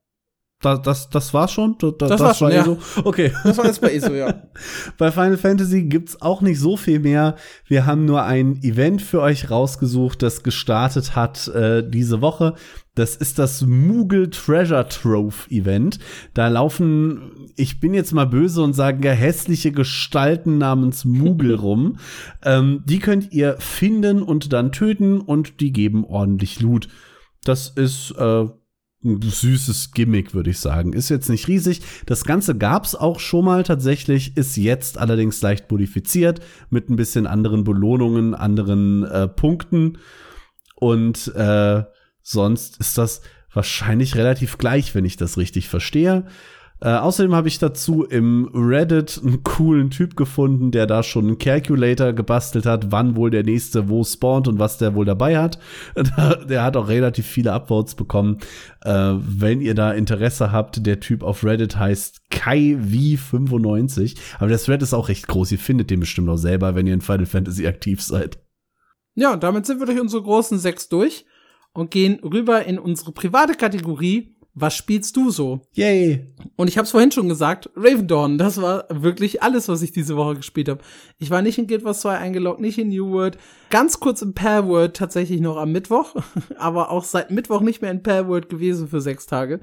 S1: das, das, das war's schon? Das,
S2: das, war schon, war ja.
S1: ESO? Okay.
S2: Das war jetzt bei ESO, ja. *laughs*
S1: bei Final Fantasy gibt's auch nicht so viel mehr. Wir haben nur ein Event für euch rausgesucht, das gestartet hat äh, diese Woche. Das ist das Moogle Treasure Trove Event. Da laufen, ich bin jetzt mal böse und sage hässliche Gestalten namens Moogle *laughs* rum. Ähm, die könnt ihr finden und dann töten und die geben ordentlich Loot. Das ist äh, ein süßes Gimmick, würde ich sagen. Ist jetzt nicht riesig. Das Ganze gab's auch schon mal tatsächlich, ist jetzt allerdings leicht modifiziert mit ein bisschen anderen Belohnungen, anderen äh, Punkten. Und äh, sonst ist das wahrscheinlich relativ gleich, wenn ich das richtig verstehe. Äh, außerdem habe ich dazu im Reddit einen coolen Typ gefunden, der da schon einen Calculator gebastelt hat, wann wohl der nächste wo spawnt und was der wohl dabei hat. *laughs* der hat auch relativ viele Upvotes bekommen. Äh, wenn ihr da Interesse habt, der Typ auf Reddit heißt KaiV95. Aber das Reddit ist auch recht groß. Ihr findet den bestimmt auch selber, wenn ihr in Final Fantasy aktiv seid.
S2: Ja, und damit sind wir durch unsere großen sechs durch und gehen rüber in unsere private Kategorie was spielst du so?
S1: Yay.
S2: Und ich habe es vorhin schon gesagt, Raven Dawn, das war wirklich alles, was ich diese Woche gespielt habe. Ich war nicht in Guild Wars 2 eingeloggt, nicht in New World, ganz kurz in Palworld tatsächlich noch am Mittwoch, *laughs* aber auch seit Mittwoch nicht mehr in Palworld gewesen für sechs Tage.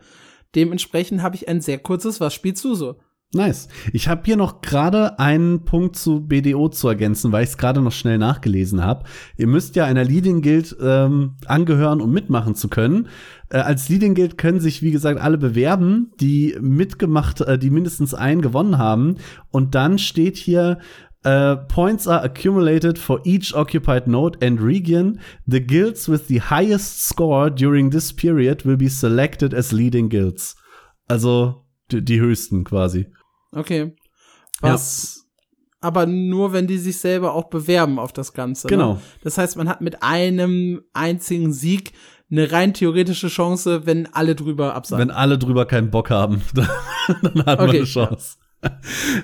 S2: Dementsprechend habe ich ein sehr kurzes Was spielst du so?
S1: Nice. Ich habe hier noch gerade einen Punkt zu BDO zu ergänzen, weil ich es gerade noch schnell nachgelesen habe. Ihr müsst ja einer Leading Guild ähm, angehören, um mitmachen zu können. Äh, als Leading Guild können sich, wie gesagt, alle bewerben, die mitgemacht, äh, die mindestens einen gewonnen haben. Und dann steht hier, Uh, points are accumulated for each occupied node and region. The guilds with the highest score during this period will be selected as leading guilds. Also die, die höchsten quasi.
S2: Okay. Was ja. aber nur, wenn die sich selber auch bewerben auf das Ganze.
S1: Ne? Genau. Ne?
S2: Das heißt, man hat mit einem einzigen Sieg eine rein theoretische Chance, wenn alle drüber absagen.
S1: Wenn alle drüber keinen Bock haben, dann, *laughs* dann hat okay, man eine Chance.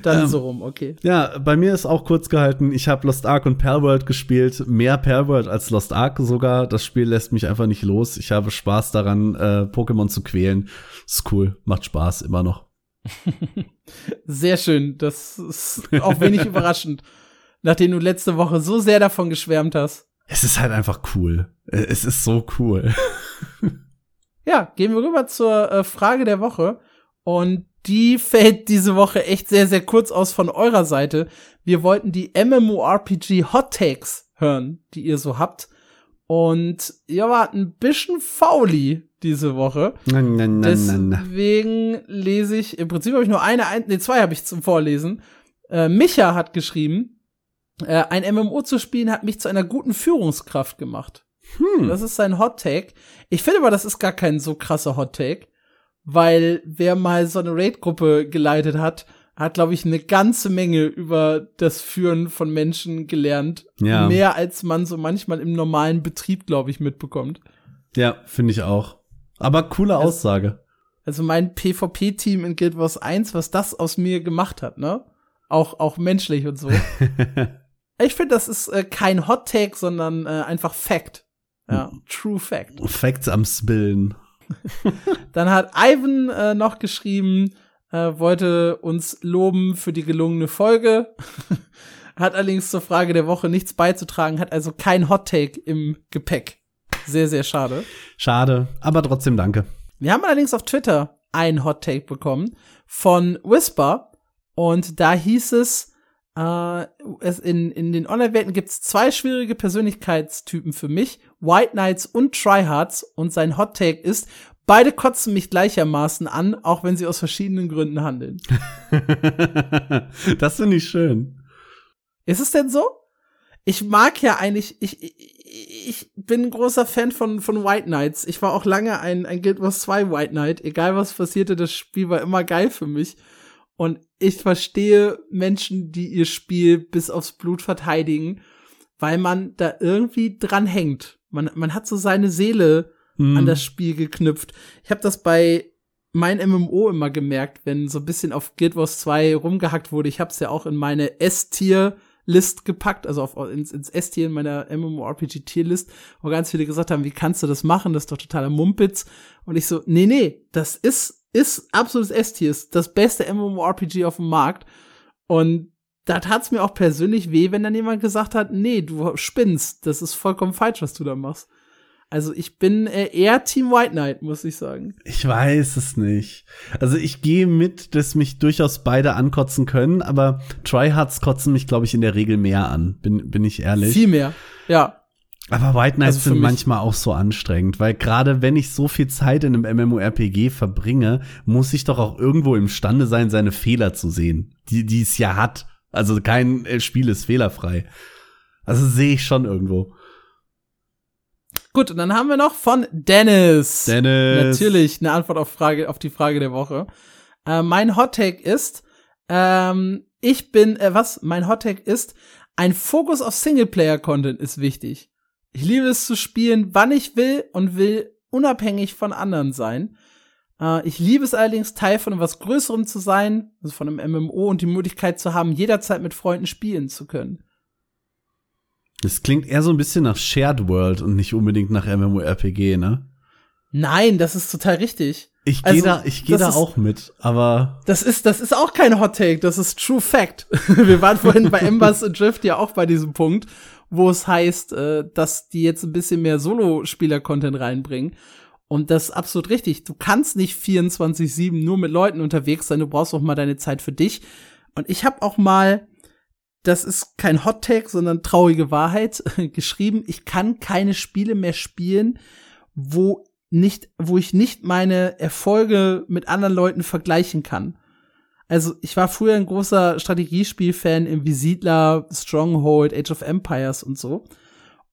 S2: Dann ähm, so rum, okay.
S1: Ja, bei mir ist auch kurz gehalten, ich habe Lost Ark und Palworld gespielt, mehr Palworld als Lost Ark sogar. Das Spiel lässt mich einfach nicht los. Ich habe Spaß daran, äh, Pokémon zu quälen. Ist cool, macht Spaß immer noch.
S2: Sehr schön, das ist auch wenig *laughs* überraschend, nachdem du letzte Woche so sehr davon geschwärmt hast.
S1: Es ist halt einfach cool. Es ist so cool.
S2: ja, gehen wir rüber zur äh, Frage der Woche. Und die *laughs* fällt diese Woche echt sehr, sehr kurz aus von eurer Seite. Wir wollten die MMORPG Hot Takes hören, die ihr so habt. Und ihr wart ein bisschen fauli diese Woche.
S1: Na, na, na,
S2: Deswegen lese ich, im Prinzip habe ich nur eine, ein, nee, zwei habe ich zum Vorlesen. Äh, Micha hat geschrieben, äh, ein MMO zu spielen hat mich zu einer guten Führungskraft gemacht. Hm. Das ist sein Hot Take. Ich finde aber, das ist gar kein so krasser Hot Take, weil wer mal so eine Raid-Gruppe geleitet hat, hat, glaube ich, eine ganze Menge über das Führen von Menschen gelernt. Ja. Mehr als man so manchmal im normalen Betrieb, glaube ich, mitbekommt.
S1: Ja, finde ich auch. Aber coole also, Aussage.
S2: Also mein PvP-Team in Guild Wars 1, was das aus mir gemacht hat, ne? Auch, auch menschlich und so. *laughs* Ich finde, das ist äh, kein Hot Take, sondern äh, einfach Fact. Ja, hm. True Fact.
S1: Facts am Spillen. *laughs*
S2: Dann hat Ivan äh, noch geschrieben, äh, wollte uns loben für die gelungene Folge. *laughs* hat allerdings zur Frage der Woche nichts beizutragen, hat also kein Hot Take im Gepäck. Sehr, sehr schade.
S1: Schade, aber trotzdem danke.
S2: Wir haben allerdings auf Twitter ein Hot Take bekommen von Whisper und da hieß es, äh, es in, in den Online-Welten gibt es zwei schwierige Persönlichkeitstypen für mich, White Knights und Tryhards. Und sein Hot Take ist, beide kotzen mich gleichermaßen an, auch wenn sie aus verschiedenen Gründen handeln. *laughs*
S1: das finde ich schön.
S2: Ist es denn so? Ich mag ja eigentlich, ich, ich, ich bin ein großer Fan von, von White Knights. Ich war auch lange ein, ein Guild Wars 2 White Knight. Egal was passierte, das Spiel war immer geil für mich. Und ich verstehe Menschen, die ihr Spiel bis aufs Blut verteidigen, weil man da irgendwie dran hängt. Man, man hat so seine Seele mhm. an das Spiel geknüpft. Ich habe das bei mein MMO immer gemerkt, wenn so ein bisschen auf Guild Wars 2 rumgehackt wurde. Ich habe es ja auch in meine S-Tier List gepackt, also auf, ins, ins S-Tier in meiner MMORPG-Tierlist, wo ganz viele gesagt haben, wie kannst du das machen? Das ist doch totaler Mumpitz. Und ich so, nee, nee, das ist ist absolutes S-Tier, ist das beste MMORPG auf dem Markt. Und da tat's mir auch persönlich weh, wenn dann jemand gesagt hat, nee, du spinnst, das ist vollkommen falsch, was du da machst. Also ich bin äh, eher Team White Knight, muss ich sagen.
S1: Ich weiß es nicht. Also ich gehe mit, dass mich durchaus beide ankotzen können, aber Tryhards kotzen mich, glaube ich, in der Regel mehr an, bin, bin ich ehrlich.
S2: Viel mehr, ja.
S1: Aber White Knights also sind manchmal auch so anstrengend, weil gerade wenn ich so viel Zeit in einem MMORPG verbringe, muss ich doch auch irgendwo imstande sein, seine Fehler zu sehen, die, die es ja hat. Also kein äh, Spiel ist fehlerfrei. Also sehe ich schon irgendwo.
S2: Gut, und dann haben wir noch von Dennis.
S1: Dennis.
S2: Natürlich eine Antwort auf, Frage, auf die Frage der Woche. Äh, mein Hottake ist, ähm, ich bin, äh, was? Mein Hottake ist, ein Fokus auf Singleplayer-Content ist wichtig. Ich liebe es zu spielen, wann ich will und will unabhängig von anderen sein. Äh, ich liebe es allerdings, Teil von etwas Größerem zu sein, also von einem MMO und die Möglichkeit zu haben, jederzeit mit Freunden spielen zu können.
S1: Das klingt eher so ein bisschen nach Shared World und nicht unbedingt nach MMORPG, ne?
S2: Nein, das ist total richtig.
S1: Ich gehe also, da, ich gehe da ist, auch mit, aber.
S2: Das ist, das ist auch kein Hot Take, das ist True Fact. *laughs* Wir waren vorhin bei Embers Drift ja auch bei diesem Punkt, wo es heißt, äh, dass die jetzt ein bisschen mehr Solo-Spieler-Content reinbringen. Und das ist absolut richtig. Du kannst nicht 24-7 nur mit Leuten unterwegs sein, du brauchst auch mal deine Zeit für dich. Und ich habe auch mal das ist kein Hot Take, sondern traurige Wahrheit *laughs* geschrieben. Ich kann keine Spiele mehr spielen, wo nicht, wo ich nicht meine Erfolge mit anderen Leuten vergleichen kann. Also ich war früher ein großer Strategiespielfan im Visiedler, Stronghold, Age of Empires und so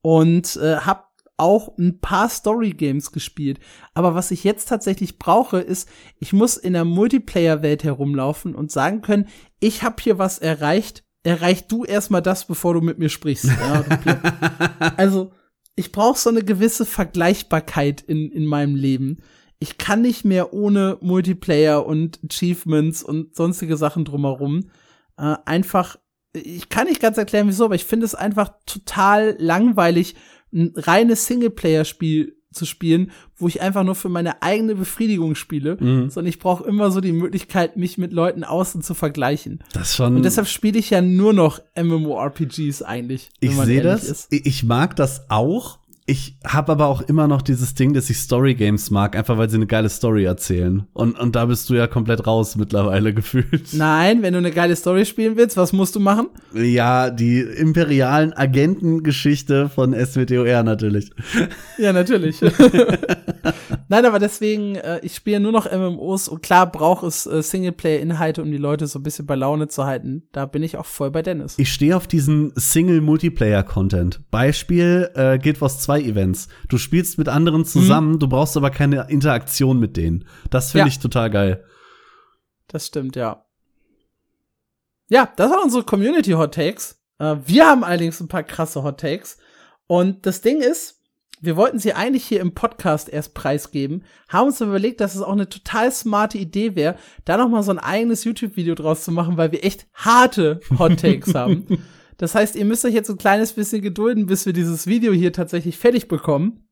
S2: und äh, hab auch ein paar Story Games gespielt. Aber was ich jetzt tatsächlich brauche, ist, ich muss in der Multiplayer-Welt herumlaufen und sagen können, ich habe hier was erreicht, erreich du erstmal das, bevor du mit mir sprichst. Ja, *laughs* also, ich brauche so eine gewisse Vergleichbarkeit in, in meinem Leben. Ich kann nicht mehr ohne Multiplayer und Achievements und sonstige Sachen drumherum. Äh, einfach, ich kann nicht ganz erklären, wieso, aber ich finde es einfach total langweilig, ein reines Singleplayer-Spiel zu spielen, wo ich einfach nur für meine eigene Befriedigung spiele, mhm. sondern ich brauche immer so die Möglichkeit, mich mit Leuten außen zu vergleichen.
S1: Das schon.
S2: Und deshalb spiele ich ja nur noch MMORPGs eigentlich.
S1: Ich sehe das. Ist. Ich mag das auch. Ich habe aber auch immer noch dieses Ding, dass ich Story Games mag, einfach weil sie eine geile Story erzählen. Und, und da bist du ja komplett raus mittlerweile *laughs* gefühlt.
S2: Nein, wenn du eine geile Story spielen willst, was musst du machen?
S1: Ja, die imperialen Agentengeschichte von SWTOR natürlich.
S2: Ja, natürlich. *laughs* Nein, aber deswegen, äh, ich spiele nur noch MMOs und klar braucht es äh, Singleplayer-Inhalte, um die Leute so ein bisschen bei Laune zu halten. Da bin ich auch voll bei Dennis.
S1: Ich stehe auf diesen Single-Multiplayer-Content. Beispiel äh, Guild Wars 2 Events. Du spielst mit anderen zusammen, mhm. du brauchst aber keine Interaktion mit denen. Das finde ja. ich total geil.
S2: Das stimmt, ja. Ja, das waren unsere Community Hot Takes. Äh, wir haben allerdings ein paar krasse Hot Takes. Und das Ding ist, wir wollten sie eigentlich hier im Podcast erst preisgeben, haben uns überlegt, dass es auch eine total smarte Idee wäre, da noch mal so ein eigenes YouTube-Video draus zu machen, weil wir echt harte Hot Takes haben. *laughs* Das heißt, ihr müsst euch jetzt ein kleines bisschen gedulden, bis wir dieses Video hier tatsächlich fertig bekommen.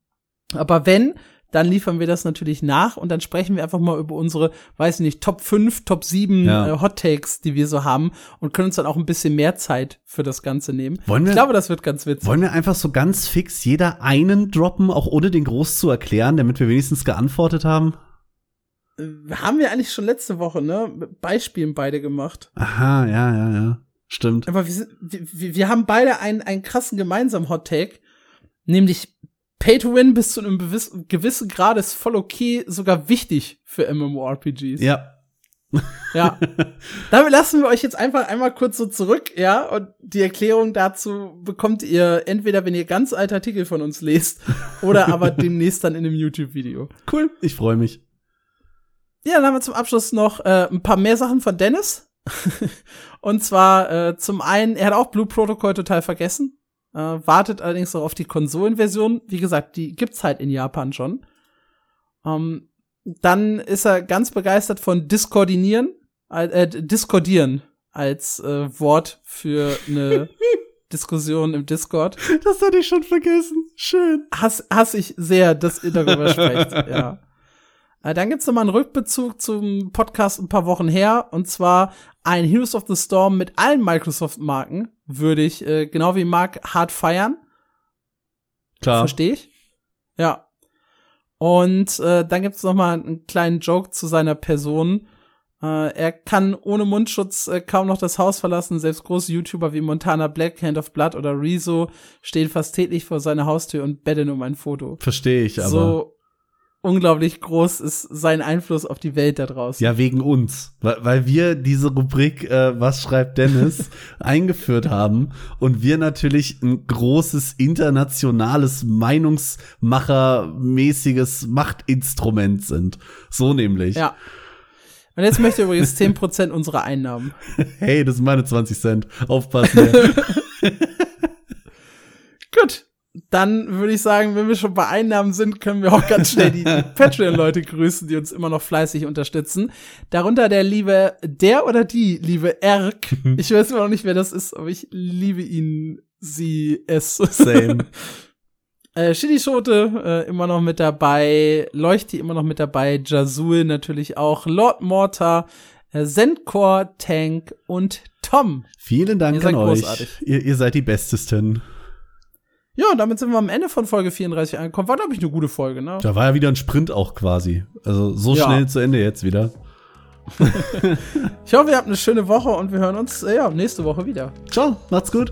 S2: Aber wenn, dann liefern wir das natürlich nach und dann sprechen wir einfach mal über unsere, weiß ich nicht, Top 5, Top 7 ja. äh, Hot Takes, die wir so haben und können uns dann auch ein bisschen mehr Zeit für das Ganze nehmen.
S1: Wollen wir,
S2: ich glaube, das wird ganz witzig.
S1: Wollen wir einfach so ganz fix jeder einen droppen, auch ohne den groß zu erklären, damit wir wenigstens geantwortet haben?
S2: Äh, haben wir eigentlich schon letzte Woche, ne? Beispielen beide gemacht.
S1: Aha, ja, ja, ja. Stimmt.
S2: Aber wir, sind, wir, wir haben beide einen, einen krassen gemeinsamen Hot Take, nämlich Pay to Win bis zu einem gewissen Grad ist voll okay, sogar wichtig für MMORPGs.
S1: Ja.
S2: Ja. *laughs* Damit lassen wir euch jetzt einfach einmal kurz so zurück, ja, und die Erklärung dazu bekommt ihr entweder, wenn ihr ganz alte Artikel von uns lest, *laughs* oder aber demnächst dann in einem YouTube-Video.
S1: Cool, ich freue mich.
S2: Ja, dann haben wir zum Abschluss noch äh, ein paar mehr Sachen von Dennis. *laughs* und zwar äh, zum einen, er hat auch Blue Protocol total vergessen. Äh, wartet allerdings noch auf die Konsolenversion. Wie gesagt, die gibt's halt in Japan schon. Ähm, dann ist er ganz begeistert von Discordinieren, äh, Discordieren als äh, Wort für eine *laughs* Diskussion im Discord.
S1: Das hatte ich schon vergessen. Schön.
S2: Hass, hasse ich sehr, dass ihr darüber sprecht, *laughs* ja. Äh, dann gibt's noch mal einen Rückbezug zum Podcast ein paar Wochen her. Und zwar ein Heroes of the Storm mit allen Microsoft-Marken würde ich, äh, genau wie Mark, hart feiern.
S1: Klar.
S2: Verstehe ich. Ja. Und äh, dann gibt's noch mal einen kleinen Joke zu seiner Person. Äh, er kann ohne Mundschutz äh, kaum noch das Haus verlassen. Selbst große YouTuber wie Montana Black, Hand of Blood oder Rezo stehen fast täglich vor seiner Haustür und betteln um ein Foto.
S1: Verstehe ich, aber.
S2: So unglaublich groß ist sein Einfluss auf die Welt da draußen.
S1: Ja, wegen uns. Weil, weil wir diese Rubrik äh, Was schreibt Dennis *laughs* eingeführt haben und wir natürlich ein großes internationales Meinungsmachermäßiges Machtinstrument sind. So nämlich.
S2: Ja. Und jetzt möchte ich übrigens 10% unserer Einnahmen. *laughs*
S1: Hey, das sind meine 20 Cent. Aufpassen. *laughs*
S2: Gut. Dann würde ich sagen, wenn wir schon bei Einnahmen sind, können wir auch ganz schnell die *laughs* Patreon-Leute grüßen, die uns immer noch fleißig unterstützen. Darunter der liebe, der oder die liebe Erk. Ich weiß immer noch nicht, wer das ist, aber ich liebe ihn, sie, es.
S1: Same. *laughs*
S2: Äh, Schote äh, immer noch mit dabei, Leuchti immer noch mit dabei, Jazul natürlich auch, Lord Mortar, äh, Zendcore, Tank und Tom.
S1: Vielen Dank
S2: Ihr
S1: an euch. Ihr, ihr seid die Bestesten.
S2: Ja, und damit sind wir am Ende von Folge 34 angekommen. War, glaube ich, eine gute Folge, ne?
S1: Da war ja wieder ein Sprint auch quasi. Also so
S2: Ja.
S1: schnell zu Ende jetzt wieder. *laughs*
S2: Ich hoffe, ihr habt eine schöne Woche und wir hören uns äh, ja, nächste Woche wieder.
S1: Ciao, macht's gut.